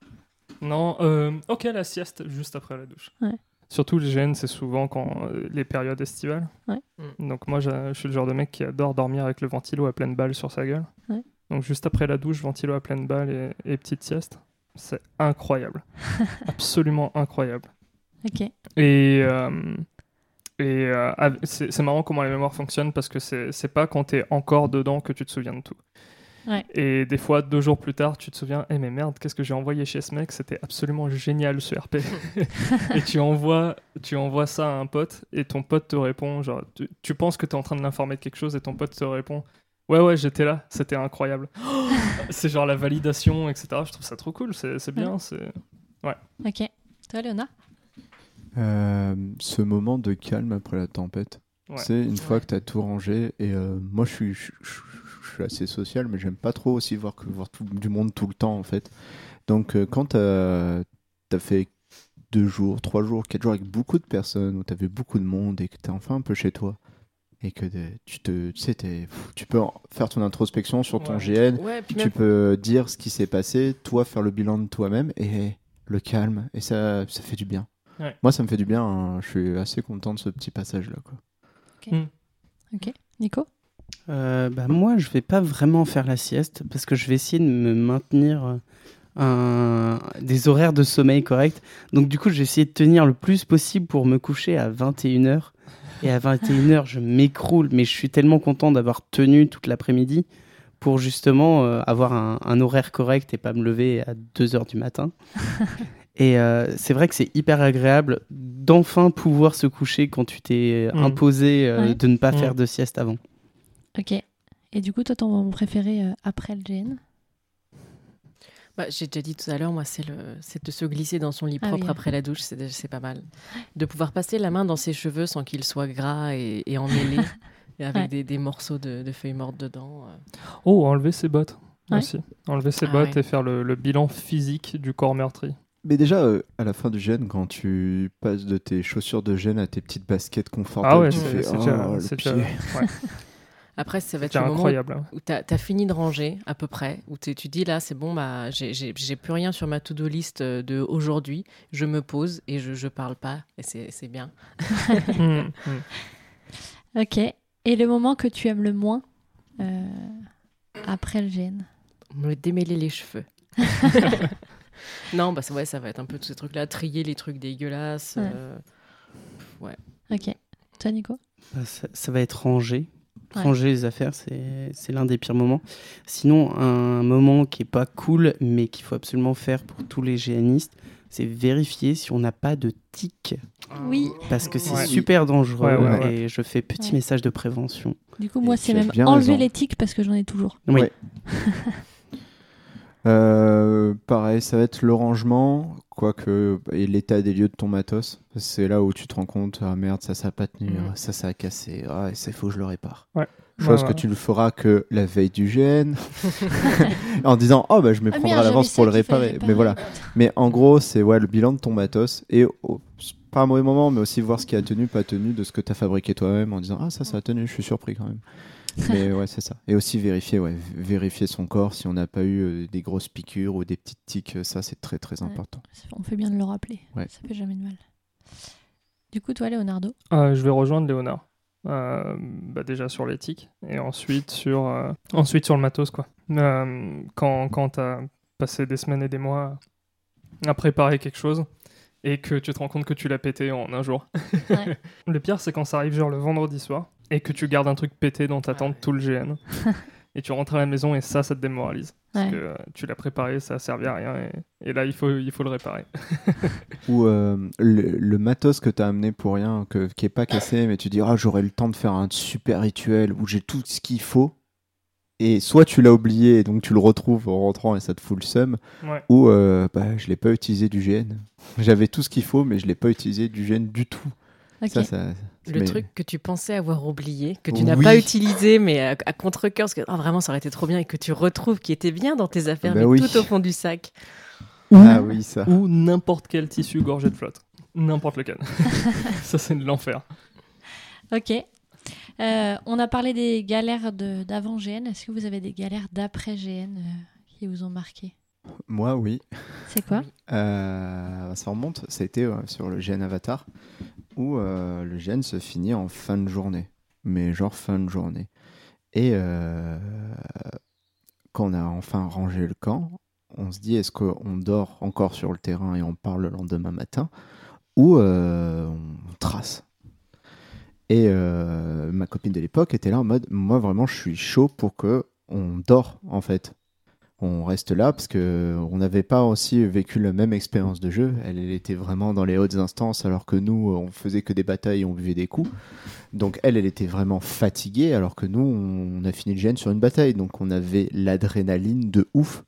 Non, euh, ok, la sieste juste après la douche. Ouais. Surtout les gènes, c'est souvent quand euh, les périodes estivales. Ouais. Donc moi, je suis le genre de mec qui adore dormir avec le ventilo à pleine balle sur sa gueule. Ouais. Donc juste après la douche, ventilo à pleine balle et, et petite sieste. C'est incroyable. [laughs] Absolument incroyable. Ok. Et, euh, et euh, c'est marrant comment la mémoire fonctionne parce que c'est c'est pas quand t'es encore dedans que tu te souviens de tout. Ouais. Et des fois, deux jours plus tard, tu te souviens, eh mais merde, qu'est-ce que j'ai envoyé chez ce mec? C'était absolument génial ce RP. [laughs] et tu envoies, tu envoies ça à un pote et ton pote te répond, genre, tu, tu penses que tu es en train de l'informer de quelque chose et ton pote te répond, ouais ouais, j'étais là, c'était incroyable. [laughs] c'est genre la validation, etc. Je trouve ça trop cool, c'est c'est bien, Ouais. c'est Ok. Toi, Léona Euh, ce moment de calme après la tempête. Ouais. C'est une fois Ouais. que tu as tout rangé. Et euh, moi, je suis, je, je- je suis assez social, mais j'aime pas trop aussi voir, que, voir tout, du monde tout le temps, en fait. Donc, euh, quand tu as, fait deux jours, trois jours, quatre jours avec beaucoup de personnes, où tu vu beaucoup de monde et que tu es enfin un peu chez toi, et que de- tu, te, tu, sais, tu peux faire ton introspection sur ton Ouais. GN, Ouais, tu même- peux dire ce qui s'est passé, toi faire le bilan de toi-même et le calme et ça, ça fait du bien. Ouais. Moi, ça me fait du bien. hein. Je suis assez content de ce petit passage-là. Quoi. Ok. Nico? Euh, bah, moi, je vais pas vraiment faire la sieste parce que je vais essayer de me maintenir euh, un- des horaires de sommeil corrects. Donc, du coup, je vais essayer de tenir le plus possible pour me coucher à 21h. Et à 21h, je m'écroule, mais je suis tellement content d'avoir tenu toute l'après-midi pour justement euh, avoir un, un horaire correct et pas me lever à 2h du matin. [laughs] Et euh, c'est vrai que c'est hyper agréable d'enfin pouvoir se coucher quand tu t'es Mm. imposé euh, Ouais. de ne pas Mm. faire de sieste avant. Ok. Et du coup, toi, ton moment préféré euh, après le gène Bah, J'ai déjà dit tout à l'heure, moi, c'est le, c'est de se glisser dans son lit Ah propre oui. après la douche, c'est déjà- c'est pas mal. De pouvoir passer la main dans ses cheveux sans qu'ils soient gras et, et emmêlés, [laughs] et avec Ouais. des, des morceaux de, de feuilles mortes dedans. euh. Oh, enlever ses bottes Ouais. aussi. Enlever ses Ah bottes ouais. et faire le, le bilan physique du corps meurtri. Mais déjà, euh, à la fin du gène, quand tu passes de tes chaussures de gène à tes petites baskets confortables, Ah ouais, tu c'est fais oh, déjà, le c'est pied. [laughs] ouais, Après, ça va être le moment incroyable. hein. où tu as, fini de ranger à peu près, où t'es- tu dis là, c'est bon, bah, j'ai- plus rien sur ma to-do list euh, de aujourd'hui, je me pose et je, je parle pas, et c'est c'est bien. [laughs] Mm, mm. [laughs] Ok. Et le moment que tu aimes le moins euh, après le gène? Me démêler les cheveux. [laughs] non, bah ça, ouais, ça va être un peu tous ces trucs-là, trier les trucs dégueulasses. Ouais. euh, Ok. Toi, Nico? Bah, ça, ça va être ranger. Ouais. Les affaires, c'est c'est l'un des pires moments. Sinon, un moment qui est pas cool, mais qu'il faut absolument faire pour tous les géanistes, c'est vérifier si on n'a pas de tic. Oui. Parce que c'est Ouais. super dangereux. Ouais, ouais, ouais. Et je fais petit Ouais. message de prévention. Du coup, moi, c'est même enlever raison. les tics parce que j'en ai toujours. Oui. Ouais. [laughs] Euh, pareil, ça va être le rangement. Quoique et l'état des lieux de ton matos, c'est là où tu te rends compte ah merde ça ça a pas tenu, Mhm. ah, ça ça a cassé, ah c'est faut je le répare. Ouais. Chose Ouais, que tu le feras que la veille du gène, [laughs] [laughs] en disant oh bah je me Ah prendrai à l'avance pour le réparer. Mais voilà. Mais en gros c'est ouais le bilan de ton matos et pas un mauvais moment mais aussi voir ce qui a tenu pas tenu de ce que tu as fabriqué toi-même en disant ah ça ça a tenu, je suis surpris quand même. [laughs] Mais ouais, c'est ça. Et aussi vérifier, ouais, vérifier son corps si on n'a pas eu euh, des grosses piqûres ou des petites tiques, euh, ça c'est très très Ouais. important. On fait bien de le rappeler. Ouais. Ça fait jamais de mal. Du coup, toi, Leonardo? Euh, je vais rejoindre Léonard. Euh, bah déjà sur l'éthique et ensuite sur, euh, ensuite sur le matos. Quoi. Euh, quand quand tu as passé des semaines et des mois à préparer quelque chose et que tu te rends compte que tu l'as pété en un jour. Ouais. [laughs] le pire, c'est quand ça arrive genre le vendredi soir et que tu gardes un truc pété dans ta tente ouais. tout le GN. [laughs] et tu rentres à la maison et ça, ça te démoralise. Parce Ouais. que euh, tu l'as préparé, ça a servi à rien et, et là, il faut, il faut le réparer. [laughs] Ou euh, le, le matos que tu as amené pour rien, que, qui est pas cassé, mais tu dis ah j'aurai le temps de faire un super rituel où j'ai tout ce qu'il faut. Et soit tu l'as oublié et donc tu le retrouves en rentrant et ça te fout le seum, Ouais. ou euh, bah, je l'ai pas utilisé du GN. [laughs] J'avais tout ce qu'il faut, mais je l'ai pas utilisé du GN du tout. Ok. Ça, ça, Le mais- truc que tu pensais avoir oublié, que tu n'as Oui. pas utilisé, mais à, à contre-cœur, parce que ah, vraiment ça aurait été trop bien, et que tu retrouves qui était bien dans tes affaires, Bah mais oui. tout au fond du sac. Ah oui, ça. Ou n'importe quel tissu gorgé de flotte. N'importe lequel. [laughs] [laughs] ça, c'est de l'enfer. Ok. Euh, on a parlé des galères de- d'avant GN. Est-ce que vous avez des galères d'après GN euh, qui vous ont marqué? Moi, oui. C'est quoi? Euh, ça remonte, ça a été euh, sur le GN Avatar, où euh, le GN se finit en fin de journée, mais genre fin de journée. Et euh, quand on a enfin rangé le camp, on se dit est-ce qu'on dort encore sur le terrain et on part le lendemain matin, ou euh, on trace? Et ma copine de l'époque était là en mode moi vraiment je suis chaud pour que on dort en fait on reste là parce que on n'avait pas aussi vécu la même expérience de jeu. Elle, était vraiment dans les hautes instances alors que nous, on faisait que des batailles on buvait des coups. Donc elle, elle était vraiment fatiguée alors que nous, on a fini le gène sur une bataille. Donc on avait l'adrénaline de ouf.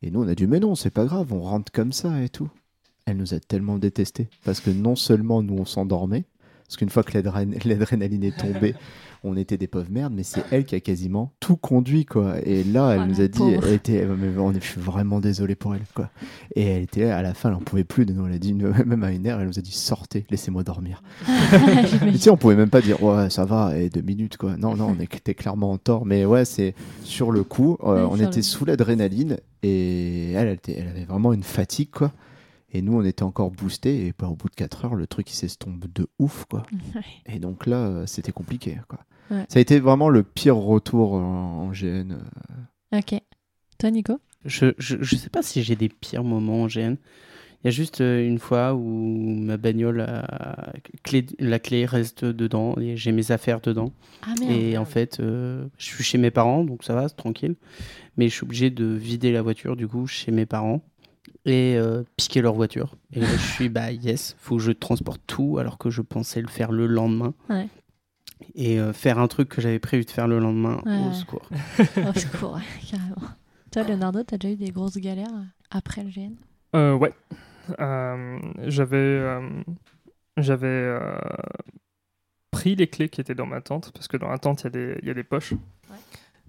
Et nous, on a dit mais non, c'est pas grave, on rentre comme ça et tout. Elle nous a tellement détestés parce que non seulement nous, on s'endormait, parce qu'une fois que l'adrén- [laughs] l'adrénaline est tombée, [laughs] on était des pauvres merdes, mais c'est elle qui a quasiment tout conduit, quoi. Et là, elle Oh, nous a dit, pauvre. elle était, mais on est, je suis vraiment désolé pour elle, quoi. Et elle était là, à la fin, elle en pouvait plus de nous. Elle a dit, [laughs] même à une heure, elle nous a dit, sortez, laissez-moi dormir. Et tu sais, on pouvait même pas dire, ouais, ça va, et deux minutes, quoi. Non, non, on était clairement en tort. Mais ouais, c'est sur le coup, euh, Ouais, on était le- sous l'adrénaline, et elle, elle, était- elle avait vraiment une fatigue, quoi. Et nous, on était encore boostés, et bah, au bout de 4 heures, le truc, il s'estompe de ouf, quoi. [laughs] Ouais. Et donc là, euh, c'était compliqué. Quoi. Ouais. Ça a été vraiment le pire retour en, en GN. euh. Ok. Toi, Nico? Je, je, je sais pas si j'ai des pires moments en GN. Il y a juste euh, une fois où ma bagnole, a- clé, la clé reste dedans et j'ai mes affaires dedans. Ah merde. Et en fait, euh, je suis chez mes parents, donc ça va, c'est tranquille. Mais je suis obligé de vider la voiture, du coup, chez mes parents et euh, piquer leur voiture. Et là, je suis, bah yes, faut que je transporte tout alors que je pensais le faire le lendemain. Ouais. Et euh, faire un truc que j'avais prévu de faire le lendemain, Ouais, au ouais. secours. [laughs] Au secours, ouais, carrément. Toi, Leonardo, t'as déjà eu des grosses galères euh, après le GN Euh, ouais. Euh, j'avais euh, j'avais euh, pris les clés qui étaient dans ma tente, parce que dans la tente, il y, a des- il y a des poches euh,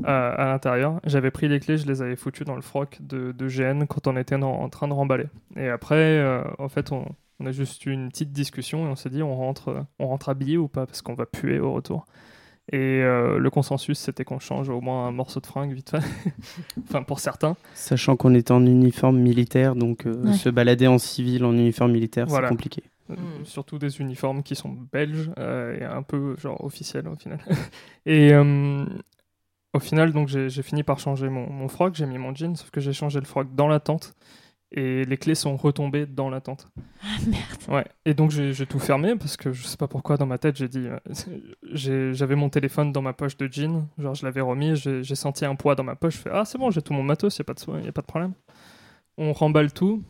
à l'intérieur. J'avais pris les clés, je les avais foutues dans le froc de, de GN quand on était en, en train de remballer. Et après, euh, en fait, on, on a juste eu une petite discussion et on s'est dit on rentre, on rentre habillé ou pas, parce qu'on va puer au retour. Et euh, le consensus, c'était qu'on change au moins un morceau de fringue vite fait. [laughs] enfin, pour certains. Sachant qu'on était en uniforme militaire, donc euh, Ouais. se balader en civil en uniforme militaire, Voilà. c'est compliqué. Euh, Mm. surtout des uniformes qui sont belges euh, et un peu genre officiels au final. [laughs] et euh, au final, donc j'ai fini par changer mon, mon froc, j'ai mis mon jean, sauf que j'ai changé le froc dans la tente et les clés sont retombées dans la tente. Ah merde. Ouais. Et donc j'ai tout fermé parce que je sais pas pourquoi dans ma tête j'ai dit euh, j'avais mon téléphone dans ma poche de jean, genre je l'avais remis, j'ai senti un poids dans ma poche, je fais ah c'est bon j'ai tout mon matos, y a pas de y a pas de problème. On remballe tout.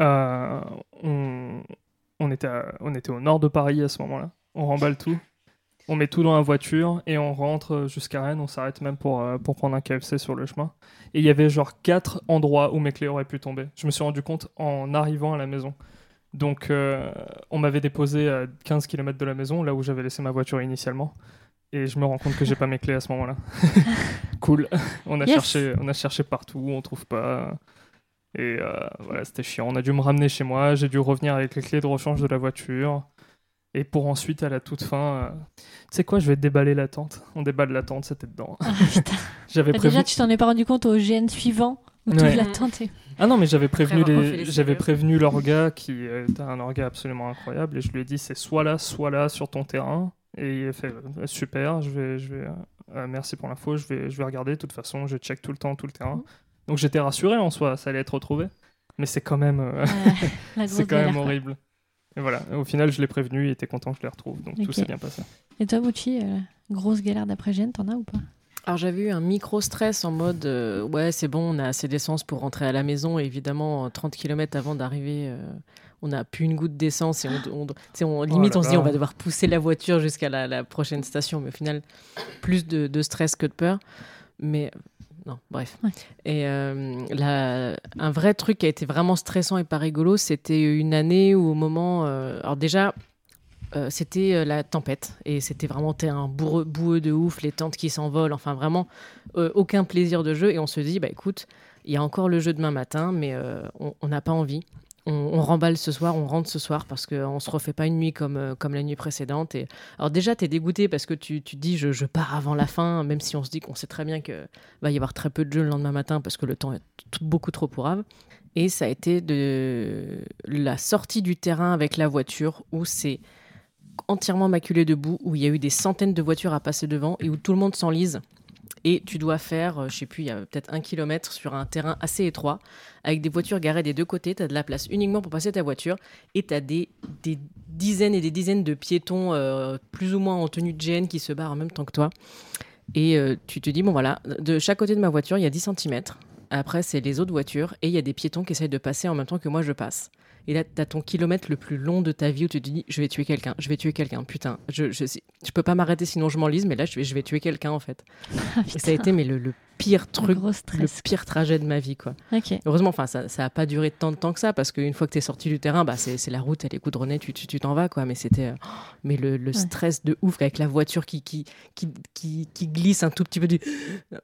Euh, on, on était à- on était au nord de Paris à ce moment-là. On remballe tout. On met tout dans la voiture et on rentre jusqu'à Rennes. On s'arrête même pour, euh, pour prendre un KFC sur le chemin. Et il y avait genre quatre endroits où mes clés auraient pu tomber. Je me suis rendu compte en arrivant à la maison. Donc, euh, on m'avait déposé à 15 km de la maison, là où j'avais laissé ma voiture initialement. Et je me rends compte que j'ai pas mes clés à ce moment-là. [laughs] cool. On a, Yes. cherché, on a cherché partout, on trouve pas. Et euh, voilà, c'était chiant. On a dû me ramener chez moi. J'ai dû revenir avec les clés de rechange de la voiture. Et pour ensuite, à la toute fin, euh, tu sais quoi, je vais déballer la tente. On déballe la tente, c'était dedans. Ah, putain. [laughs] J'avais prévu. Déjà, tu t'en es pas rendu compte au GN suivant où Ouais. la tente est- Ah non, mais j'avais prévenu, les... j'avais prévenu l'orga qui est un orga absolument incroyable et je lui ai dit c'est soit là, soit là sur ton terrain. Et il a fait euh, super, je vais, je vais, euh, merci pour l'info, je vais, je vais regarder. De toute façon, je check tout le temps, tout le terrain. Donc j'étais rassuré en soi, ça allait être retrouvé. Mais c'est quand même, euh, [laughs] c'est quand même quoi. Et voilà, au final, je l'ai prévenu, il était content que je les retrouve, donc tout s'est bien passé. Et toi, Bouchi, euh, grosse galère d'après GN, t'en as ou pas? Alors j'avais eu un micro-stress en mode euh, ouais c'est bon on a assez d'essence pour rentrer à la maison. Et évidemment euh, 30 km avant d'arriver euh, on n'a plus une goutte d'essence et on, on- limite on se dit on va devoir pousser la voiture jusqu'à la, la prochaine station. Mais au final plus de, de stress que de peur. Mais euh, non bref Ouais. et euh, la- un vrai truc qui a été vraiment stressant et pas rigolo c'était une année où au moment euh, alors déjà euh, c'était la tempête et c'était vraiment terrain bourreux- boueux de ouf, les tentes qui s'envolent, enfin vraiment aucun plaisir de jeu. Et on se dit, bah écoute, il y a encore le jeu demain matin, mais on n'a pas envie. On, remballe ce soir, on rentre ce soir parce qu'on se refait pas une nuit comme, euh, comme la nuit précédente. Et... Alors déjà, tu es dégoûté parce que tu, tu dis, je, je pars avant la fin, même si on se dit qu'on sait très bien qu'il va y avoir très peu de jeux le lendemain matin parce que le temps est beaucoup trop pourrave. Et ça a été de la sortie du terrain avec la voiture où c'est entièrement maculé de boue, où il y a eu des centaines de voitures à passer devant et où tout le monde s'enlise. Et tu dois faire, euh, je sais plus, il y a peut-être un kilomètre sur un terrain assez étroit, avec des voitures garées des deux côtés. Tu as de la place uniquement pour passer ta voiture. Et tu as des, dizaines et des dizaines de piétons, euh, plus ou moins en tenue de GN, qui se barrent en même temps que toi. Et euh, tu te dis, bon voilà, de chaque côté de ma voiture, il y a 10 cm. Après, c'est les autres voitures. Et il y a des piétons qui essayent de passer en même temps que moi, je passe. Et là, tu as ton kilomètre le plus long de ta vie où tu te dis, je vais tuer quelqu'un, je vais tuer quelqu'un, putain. Je, je, je peux pas m'arrêter sinon je m'enlise, mais là, je vais, je vais tuer quelqu'un, en fait. [laughs] Ah, Et ça a été mais le, le pire truc, le pire trajet de ma vie, quoi. Heureusement, enfin, ça, ça a pas duré tant de temps que ça, parce qu'une fois que tu es sorti du terrain, bah, c'est la route, elle est goudronnée, tu tu tu t'en vas, quoi. Mais c'était, euh, mais le, le stress de ouf avec la voiture qui qui, qui, qui, qui glisse un tout petit peu du.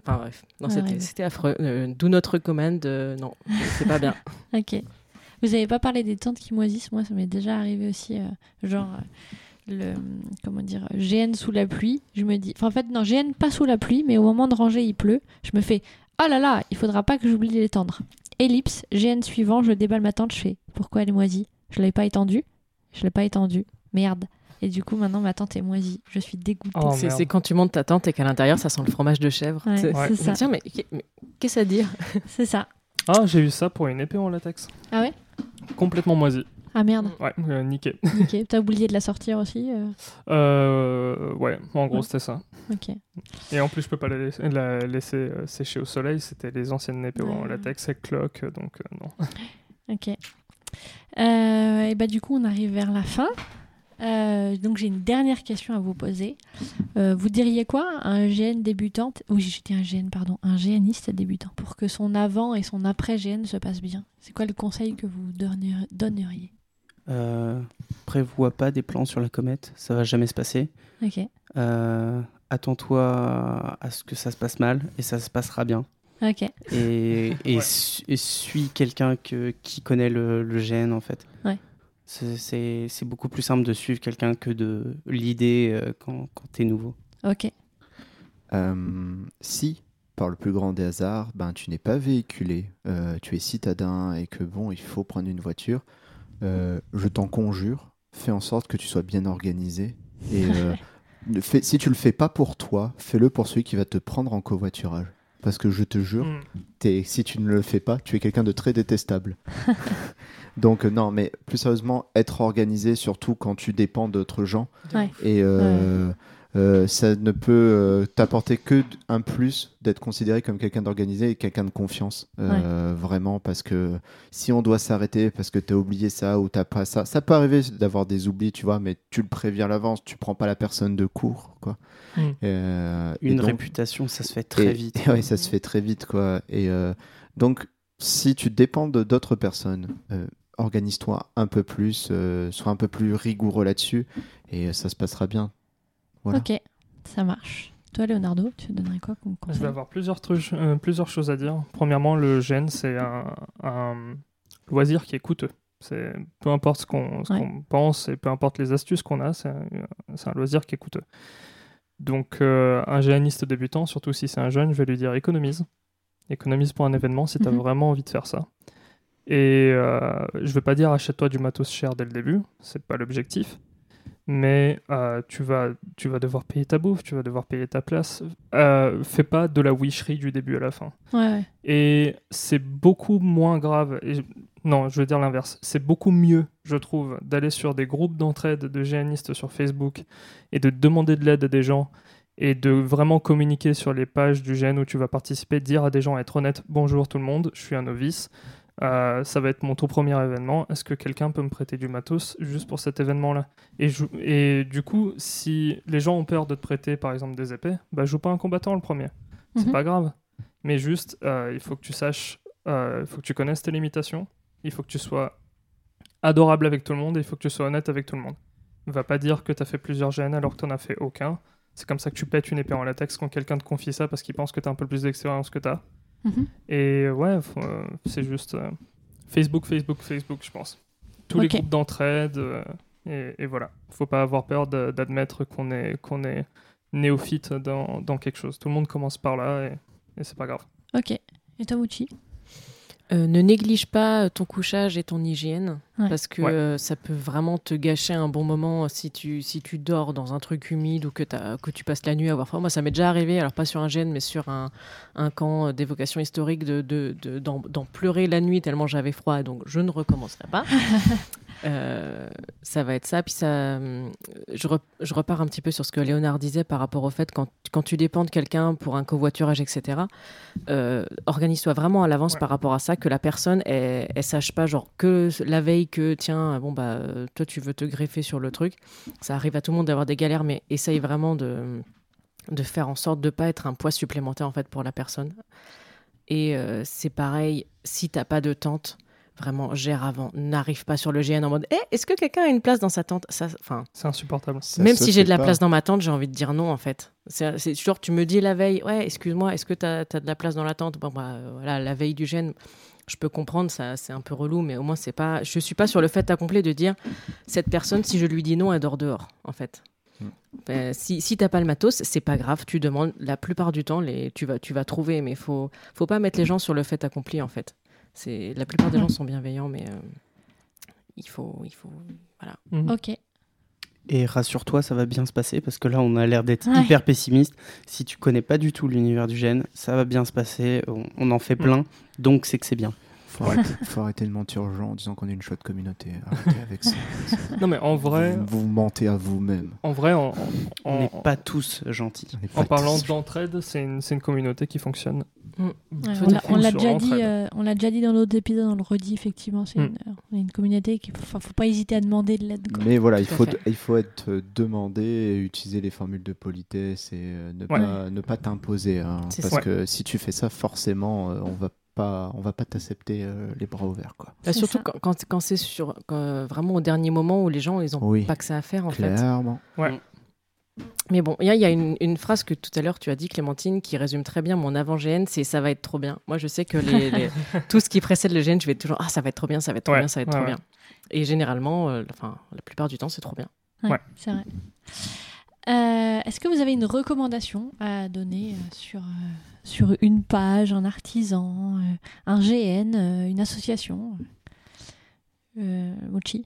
Enfin bref, non, c'était affreux. Euh, D'où notre commande, euh, non, c'est pas bien. [laughs] Ok. Vous avez pas parlé des tentes qui moisissent? Moi, ça m'est déjà arrivé aussi. euh, genre, euh, le. Comment dire GN sous la pluie. Je me dis. Enfin, en fait, non, GN pas sous la pluie, mais au moment de ranger, il pleut. Je me fais. Oh là là, il faudra pas que j'oublie de l'étendre. Ellipse, GN suivant, je déballe ma tente, je fais. Pourquoi elle est moisie? Je l'avais pas étendue? Je l'ai pas étendue. Merde. Et du coup, maintenant, ma tente est moisie. Je suis dégoûtée. Oh, c'est quand tu montes ta tente et qu'à l'intérieur, ça sent le fromage de chèvre. Ouais, C'est- c'est ça. Tiens, mais, mais qu'est-ce à dire? C'est ça. Ah, j'ai eu ça pour une épée en latex. Ah ouais? Complètement moisi. Ah merde. Ouais, euh, niqué. Ok. T'as oublié de la sortir aussi euh, Euh, ouais, en gros, Ouais. c'était ça. Ok. Et en plus, je peux pas la laisser, la laisser, euh, sécher au soleil. C'était les anciennes épées en latex avec cloque, donc euh, non. Ok. Et bah du coup, on arrive vers la fin. Euh, donc j'ai une dernière question à vous poser. Euh, vous diriez quoi à un GN débutant Oui, j'ai dit un GN, pardon, un GNiste débutant pour que son avant et son après GN se passent bien? C'est quoi le conseil que vous donner- donneriez? Euh, prévois pas des plans sur la comète, ça va jamais se passer. Ok. Euh, Attends-toi à ce que ça se passe mal et ça se passera bien. Ok. Et, et, Ouais. su- et suis quelqu'un que- qui connaît le, le gène en fait. Ouais. C'est- beaucoup plus simple de suivre quelqu'un que de l'idée euh, quand, quand t'es nouveau. Ok. Euh, si, par le plus grand des hasards, ben, tu n'es pas véhiculé, euh, tu es citadin et que bon, il faut prendre une voiture, euh, je t'en conjure, fais en sorte que tu sois bien organisé. Et euh, [laughs] fais- si tu le fais pas pour toi, fais-le pour celui qui va te prendre en covoiturage. Parce que je te jure, Mm. t'es- si tu ne le fais pas, tu es quelqu'un de très détestable. [laughs] Donc euh, non, mais plus sérieusement, être organisé, surtout quand tu dépends d'autres gens. Ouais. Et euh, euh, ça ne peut euh, t'apporter que un plus d'être considéré comme quelqu'un d'organisé et quelqu'un de confiance. Euh, Vraiment, parce que si on doit s'arrêter parce que tu as oublié ça ou t'as pas ça, ça peut arriver d'avoir des oublis, tu vois, mais tu le préviens à l'avance, tu prends pas la personne de court, quoi. Mm. Euh, et Une donc- réputation, ça se fait très et- vite. et [laughs] ouais, ça se fait très vite, quoi. Et euh, donc, si tu dépends de d'autres personnes, euh, organise-toi un peu plus, euh, sois un peu plus rigoureux là-dessus, et ça se passera bien. Voilà. Ok, ça marche. Toi, Leonardo, tu donnerais quoi comme Je conseil vais avoir plusieurs, trucs, euh, plusieurs choses à dire. Premièrement, le gène, c'est un, un loisir qui est coûteux. C'est peu importe ce qu'on Ouais. pense et peu importe les astuces qu'on a, c'est un, c'est un loisir qui est coûteux. Donc, euh, un géaniste débutant, surtout si c'est un jeune, je vais lui dire économise. Économise pour un événement si tu as Mhm. vraiment envie de faire ça. Et euh, je vais pas dire achète-toi du matos cher dès le début, c'est pas l'objectif. Mais euh, tu, vas, tu vas devoir payer ta bouffe, tu vas devoir payer ta place. Euh, fais pas de la wisherie du début à la fin. Ouais. Et c'est beaucoup moins grave. Et Non, je veux dire l'inverse. C'est beaucoup mieux, je trouve, d'aller sur des groupes d'entraide de géanistes sur Facebook et de demander de l'aide à des gens et de vraiment communiquer sur les pages du gène où tu vas participer, dire à des gens, être honnête, bonjour tout le monde, je suis un novice. Euh, ça va être mon tout premier événement. Est-ce que quelqu'un peut me prêter du matos juste pour cet événement-là? Et, du coup, si les gens ont peur de te prêter, par exemple, des épées, bah joue pas un combattant le premier. C'est Mhm. pas grave. Mais juste, euh, il faut que tu saches, euh, il faut que tu connaisses tes limitations. Il faut que tu sois adorable avec tout le monde et il faut que tu sois honnête avec tout le monde. Va pas dire que tu as fait plusieurs gènes alors que tu as fait aucun. C'est comme ça que tu pètes une épée en latex quand quelqu'un te confie ça parce qu'il pense que tu as un peu plus d'expérience que tu Mhm. Et ouais, euh, c'est juste euh, Facebook, Facebook, Facebook, je pense. Tous les groupes d'entraide. euh, et, et voilà. Faut pas avoir peur d'admettre qu'on est, qu'on est néophyte dans, dans quelque chose. Tout le monde commence par là et, et c'est pas grave. Ok. Et toi, Euh, ne néglige pas ton couchage et ton hygiène Ouais. parce que Ouais. euh, ça peut vraiment te gâcher un bon moment si tu, si tu dors dans un truc humide ou que, t'as- que tu passes la nuit à avoir froid. Moi, ça m'est déjà arrivé, alors pas sur un gène, mais sur un, un camp d'évocation historique, de, de, de- d'en, d'en pleurer la nuit tellement j'avais froid, donc je ne recommencerai pas. [laughs] Euh, ça va être ça. Puis ça, hum, je, re- je repars un petit peu sur ce que Léonard disait par rapport au fait quand, quand tu dépends de quelqu'un pour un covoiturage, etc. euh, organise-toi vraiment à l'avance Ouais. par rapport à ça, que la personne elle, elle sache pas genre que la veille que tiens bon bah euh, toi tu veux te greffer sur le truc. Ça arrive à tout le monde d'avoir des galères, mais essaye vraiment de de faire en sorte de pas être un poids supplémentaire en fait pour la personne. Et euh, c'est pareil, si t'as pas de tente, vraiment gère avant. N'arrive pas sur le GN en mode Eh, est-ce que quelqu'un a une place dans sa tente? Ça, enfin, C'est insupportable. Ça même si j'ai de la pas. place dans ma tente, j'ai envie de dire non en fait. C'est c'est genre tu me dis la veille, ouais, excuse-moi, est-ce que tu as, de la place dans la tente? Bon bah euh, voilà, la veille du gène, je peux comprendre, ça c'est un peu relou, mais au moins c'est pas, je suis pas sur le fait accompli de dire cette personne si je lui dis non, elle dort dehors en fait. Mm. Ben, si si t'as pas le matos, c'est pas grave, tu demandes. La plupart du temps, les, tu vas tu vas trouver, mais faut faut pas mettre les gens sur le fait accompli en fait. C'est la plupart des gens [laughs] sont bienveillants, mais euh, il faut il faut voilà. Mhm. Ok. Et rassure-toi, ça va bien se passer parce que là, on a l'air d'être Ouais. hyper pessimiste. Si tu connais pas du tout l'univers du gène, ça va bien se passer. On, on en fait Mm. plein, donc c'est que c'est bien. Faut arrêter, faut arrêter de mentir aux gens en disant qu'on est une chouette communauté. Arrêtez avec ça. [laughs] Non, mais en vrai, Vous, vous mentez à vous-même. en, vrai On n'est pas tous gentils. En parlant d'entraide, c'est une, communauté qui fonctionne. Mm. Ouais, on l'a- déjà dit, euh, on l'a déjà dit dans l'autre épisode, on le redit effectivement. C'est Mm. une, euh, on est une communauté qui, enfin, faut pas hésiter à demander de l'aide. Mais voilà, il faut, fait. il faut être euh, demandé et utiliser les formules de politesse et euh, ne, Ouais. pas, ne pas t'imposer. hein, parce ça. que si tu fais ça, forcément, euh, on va pas, on va pas t'accepter euh, les bras ouverts. Quoi. Bah, surtout ça. quand, quand, quand c'est sur quand- vraiment au dernier moment où les gens ils ont Oui. pas que ça à faire en fait. Clairement. Mais bon, il y a, il y a une, une phrase que tout à l'heure tu as dit Clémentine qui résume très bien mon avant GN, c'est ça va être trop bien. Moi je sais que les, les- [laughs] tout ce qui précède le GN, je vais toujours ah ça va être trop bien, ça va être trop Ouais, bien, ça va être ouais, trop ouais. bien. Et généralement, euh, enfin la plupart du temps c'est trop bien. Ouais, Ouais. c'est vrai. Euh, Est-ce que vous avez une recommandation à donner euh, sur, euh, sur une page, un artisan, euh, un GN, euh, une association euh, Mochi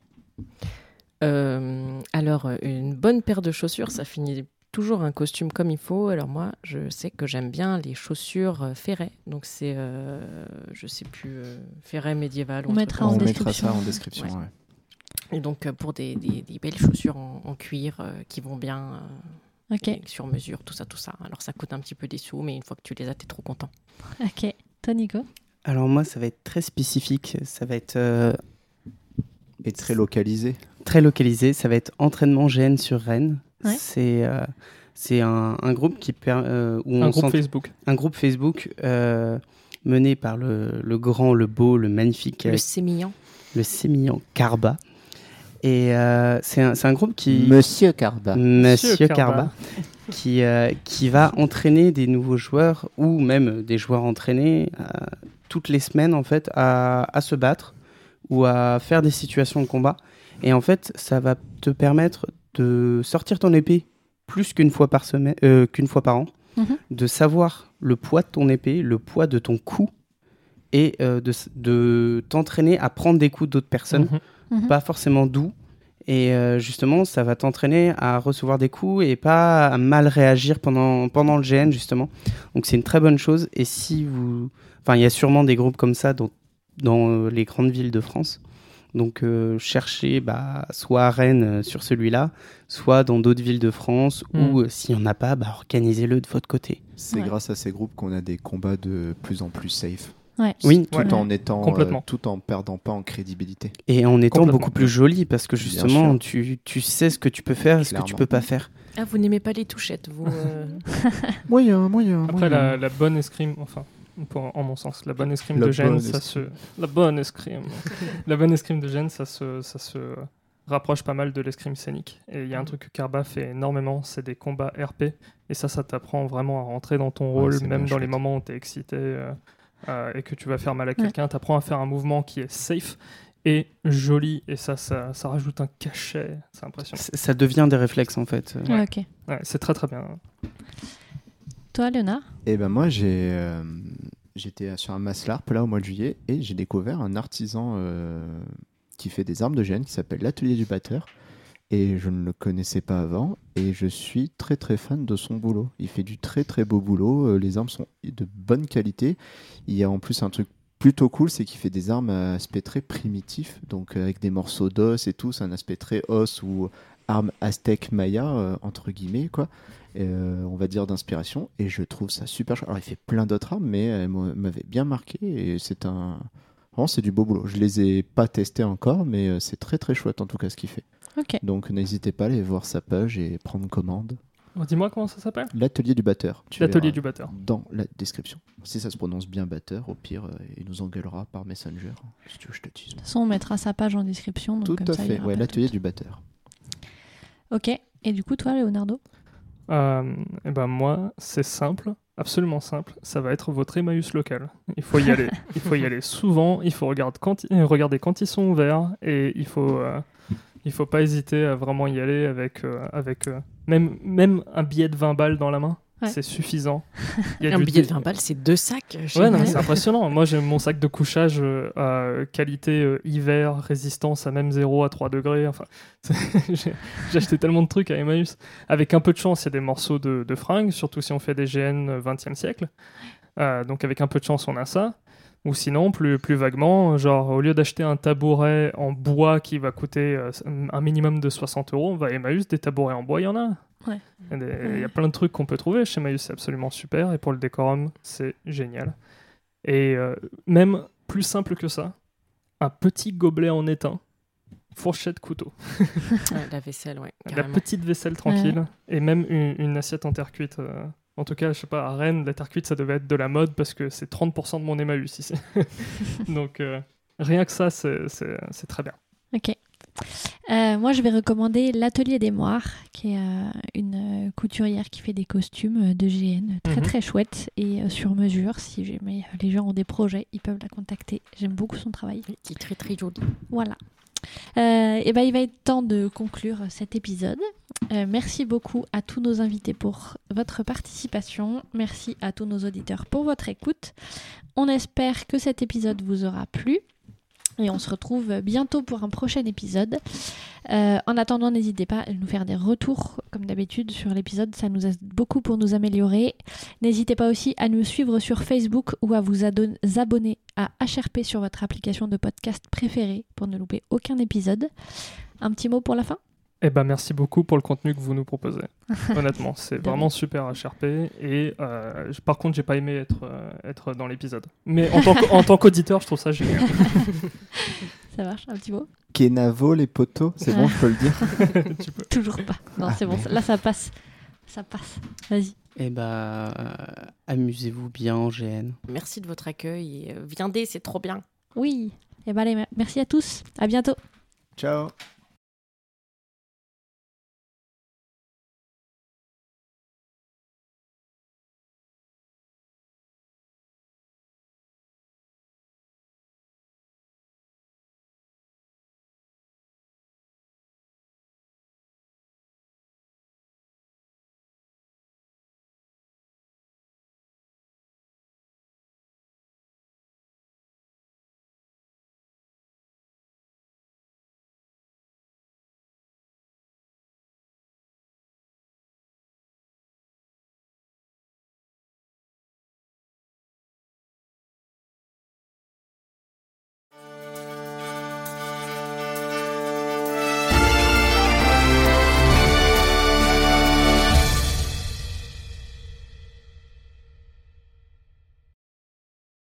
Euh, alors euh, une bonne paire de chaussures, ça finit toujours un costume comme il faut. Alors moi je sais que j'aime bien les chaussures ferrées, donc c'est euh, je sais plus euh, ferrées médiéval. ou On mettra en on ça. mettra ça en description. Ouais. ouais. Et donc pour des, des- des belles chaussures en, en cuir euh, qui vont bien, Ok, et sur mesure, tout ça, tout ça. Alors ça coûte un petit peu des sous, mais une fois que tu les as, t'es trop content. ok. Toi, Nico? Alors moi, ça va être très spécifique. Ça va être euh, Et très localisé. très localisé. Ça va être entraînement GN sur Rennes. Ouais. C'est euh, c'est un, un groupe qui per- euh, où Un on groupe s'ent- Facebook. un groupe Facebook euh, mené par le, le grand, le beau, le magnifique, Le sémillant. le sémillant Carba. Et euh, c'est un, groupe qui Monsieur Carba. Monsieur Monsieur Carba, Carba. qui, euh, qui va entraîner des nouveaux joueurs ou même des joueurs entraînés euh, toutes les semaines en fait à, à se battre ou à faire des situations de combat. Et en fait, ça va te permettre de sortir ton épée plus qu'une fois par semaine, euh, qu'une fois par an, Mhm. de savoir le poids de ton épée, le poids de ton coup et euh, de, de t'entraîner à prendre des coups d'autres personnes Mhm. Mhm. pas forcément doux. Et euh, justement, ça va t'entraîner à recevoir des coups et pas à mal réagir pendant, pendant le GN, justement. Donc c'est une très bonne chose. Et si vous... Enfin, il y a sûrement des groupes comme ça dans, dans euh, les grandes villes de France. Donc euh, cherchez bah, soit à Rennes euh, sur celui-là, soit dans d'autres villes de France, Mm. ou euh, s'il n'y en a pas, bah, organisez-le de votre côté. C'est Ouais. grâce à ces groupes qu'on a des combats de plus en plus safe. Ouais. Oui, Tout Ouais. en étant, euh, tout en perdant pas en crédibilité. et en étant beaucoup plus joli, parce que justement, tu, tu sais ce que tu peux faire et ce que tu peux pas faire. Ah, vous n'aimez pas les touchettes, vous euh, [laughs] Moyen, moyen. Après, la, la bonne escrime, enfin, pour- en mon sens, la bonne escrime La de Gênes, ça se. La bonne escrime. [laughs] la bonne escrime de Gênes, ça se, ça se rapproche pas mal de l'escrime scénique. Et il y a un truc que Carba fait énormément, c'est des combats RP. Et ça, ça t'apprend vraiment à rentrer dans ton rôle, même dans les moments où t'es excité euh, euh, et que tu vas faire mal à quelqu'un. T'apprends à faire un mouvement qui est safe et joli. Et ça, ça, ça rajoute un cachet. C'est impressionnant. C- Ça devient des réflexes, en fait. Ouais, ok. Ouais, c'est très très bien. Toi, Léonard? Et ben moi j'ai euh, j'étais sur un Maslarp là au mois de juillet et j'ai découvert un artisan euh, qui fait des armes de gêne qui s'appelle l'atelier du batteur et je ne le connaissais pas avant et je suis très très fan de son boulot. Il fait du très très beau boulot, euh, les armes sont de bonne qualité. Il y a en plus un truc plutôt cool, c'est qu'il fait des armes à aspect très primitif, donc euh, avec des morceaux d'os et tout, c'est un aspect très os ou arme aztèque maya euh, entre guillemets quoi. On va dire d'inspiration et je trouve ça super. Alors il fait plein d'autres armes mais elle m'a- m'avait bien marqué et c'est un vraiment c'est du beau boulot. Je les ai pas testés encore mais euh, c'est très très chouette en tout cas ce qu'il fait. Donc n'hésitez pas à aller voir sa page et prendre commande. Oh, Dis-moi comment ça s'appelle? L'atelier du batteur. L'atelier du batteur. Dans la description. Si ça se prononce bien batteur, au pire, euh, il nous engueulera par Messenger. Si tu veux, je te dise. De toute façon, on mettra sa page en description. Donc Tout comme à ça, fait. Ouais, l'atelier du batteur. Ok. Et du coup, toi, Leonardo? Euh, et ben moi, c'est simple, absolument simple. Ça va être votre Emmaüs local. Il faut y aller. [laughs] il faut y aller souvent. Il faut regarder quand, euh, regarder quand ils sont ouverts et il faut, euh, il faut pas hésiter à vraiment y aller avec, euh, avec même, même un billet de 20 balles dans la main. Ouais. C'est suffisant. [laughs] Il y a Un du- billet de 20 balles, c'est deux sacs. Ouais, non, mais c'est impressionnant. Moi, j'ai mon sac de couchage euh, à qualité euh, hiver, résistance à même 0 à 3 degrés. Enfin, [laughs] j'ai j'ai acheté tellement de trucs à Emmaüs. Avec un peu de chance, il y a des morceaux de, de fringues, surtout si on fait des GN 20e siècle. Euh, donc, avec un peu de chance, on a ça. Ou sinon, plus, plus vaguement, genre, au lieu d'acheter un tabouret en bois qui va coûter euh, un minimum de 60 euros, on va à Emmaüs, des tabourets en bois, il y en a. Ouais. Il y a plein de trucs qu'on peut trouver chez Emmaüs, c'est absolument super. Et pour le décorum, c'est génial. Et euh, même plus simple que ça, un petit gobelet en étain, fourchette, couteau. [laughs] Ouais, la vaisselle, ouais. La petite vaisselle tranquille, et même une, une assiette en terre cuite. euh, En tout cas, je sais pas, à Rennes, la terre cuite, ça devait être de la mode parce que c'est 30% de mon Emmaüs ici. [laughs] Donc, euh, rien que ça, c'est c'est- c'est très bien. Ok. Euh, moi, je vais recommander l'Atelier des Moires, qui est euh, une euh, couturière qui fait des costumes de GN très Mhm. très chouettes et euh, sur mesure. Si jamais les gens ont des projets, ils peuvent la contacter. J'aime beaucoup son travail. Oui, qui est très très joli. Voilà. et ben, il va être temps de conclure cet épisode. Euh, merci beaucoup à tous nos invités pour votre participation. Merci à tous nos auditeurs pour votre écoute. On espère que cet épisode vous aura plu. Et on se retrouve bientôt pour un prochain épisode. Euh, en attendant, n'hésitez pas à nous faire des retours, comme d'habitude, sur l'épisode. Ça nous aide beaucoup pour nous améliorer. N'hésitez pas aussi à nous suivre sur Facebook ou à vous abonner à HRP sur votre application de podcast préférée pour ne louper aucun épisode. Un petit mot pour la fin? Eh ben, merci beaucoup pour le contenu que vous nous proposez. [laughs] Honnêtement, c'est vraiment super HRP. Et euh, je- par contre, j'ai pas aimé être, euh, être dans l'épisode. Mais en tant qu'auditeur, je trouve ça génial. [laughs] Ça marche, un petit mot? Kenavo, les poteaux, c'est bon, je peux le dire. [laughs] Tu peux. Toujours pas. Non, Ah, c'est bon. merde. Là, ça passe. Ça passe. Vas-y. Eh bah, euh, amusez-vous bien en GN. Merci de votre accueil et euh, viendez, c'est trop bien. Oui. Et ben allez, merci à tous. À bientôt. Ciao.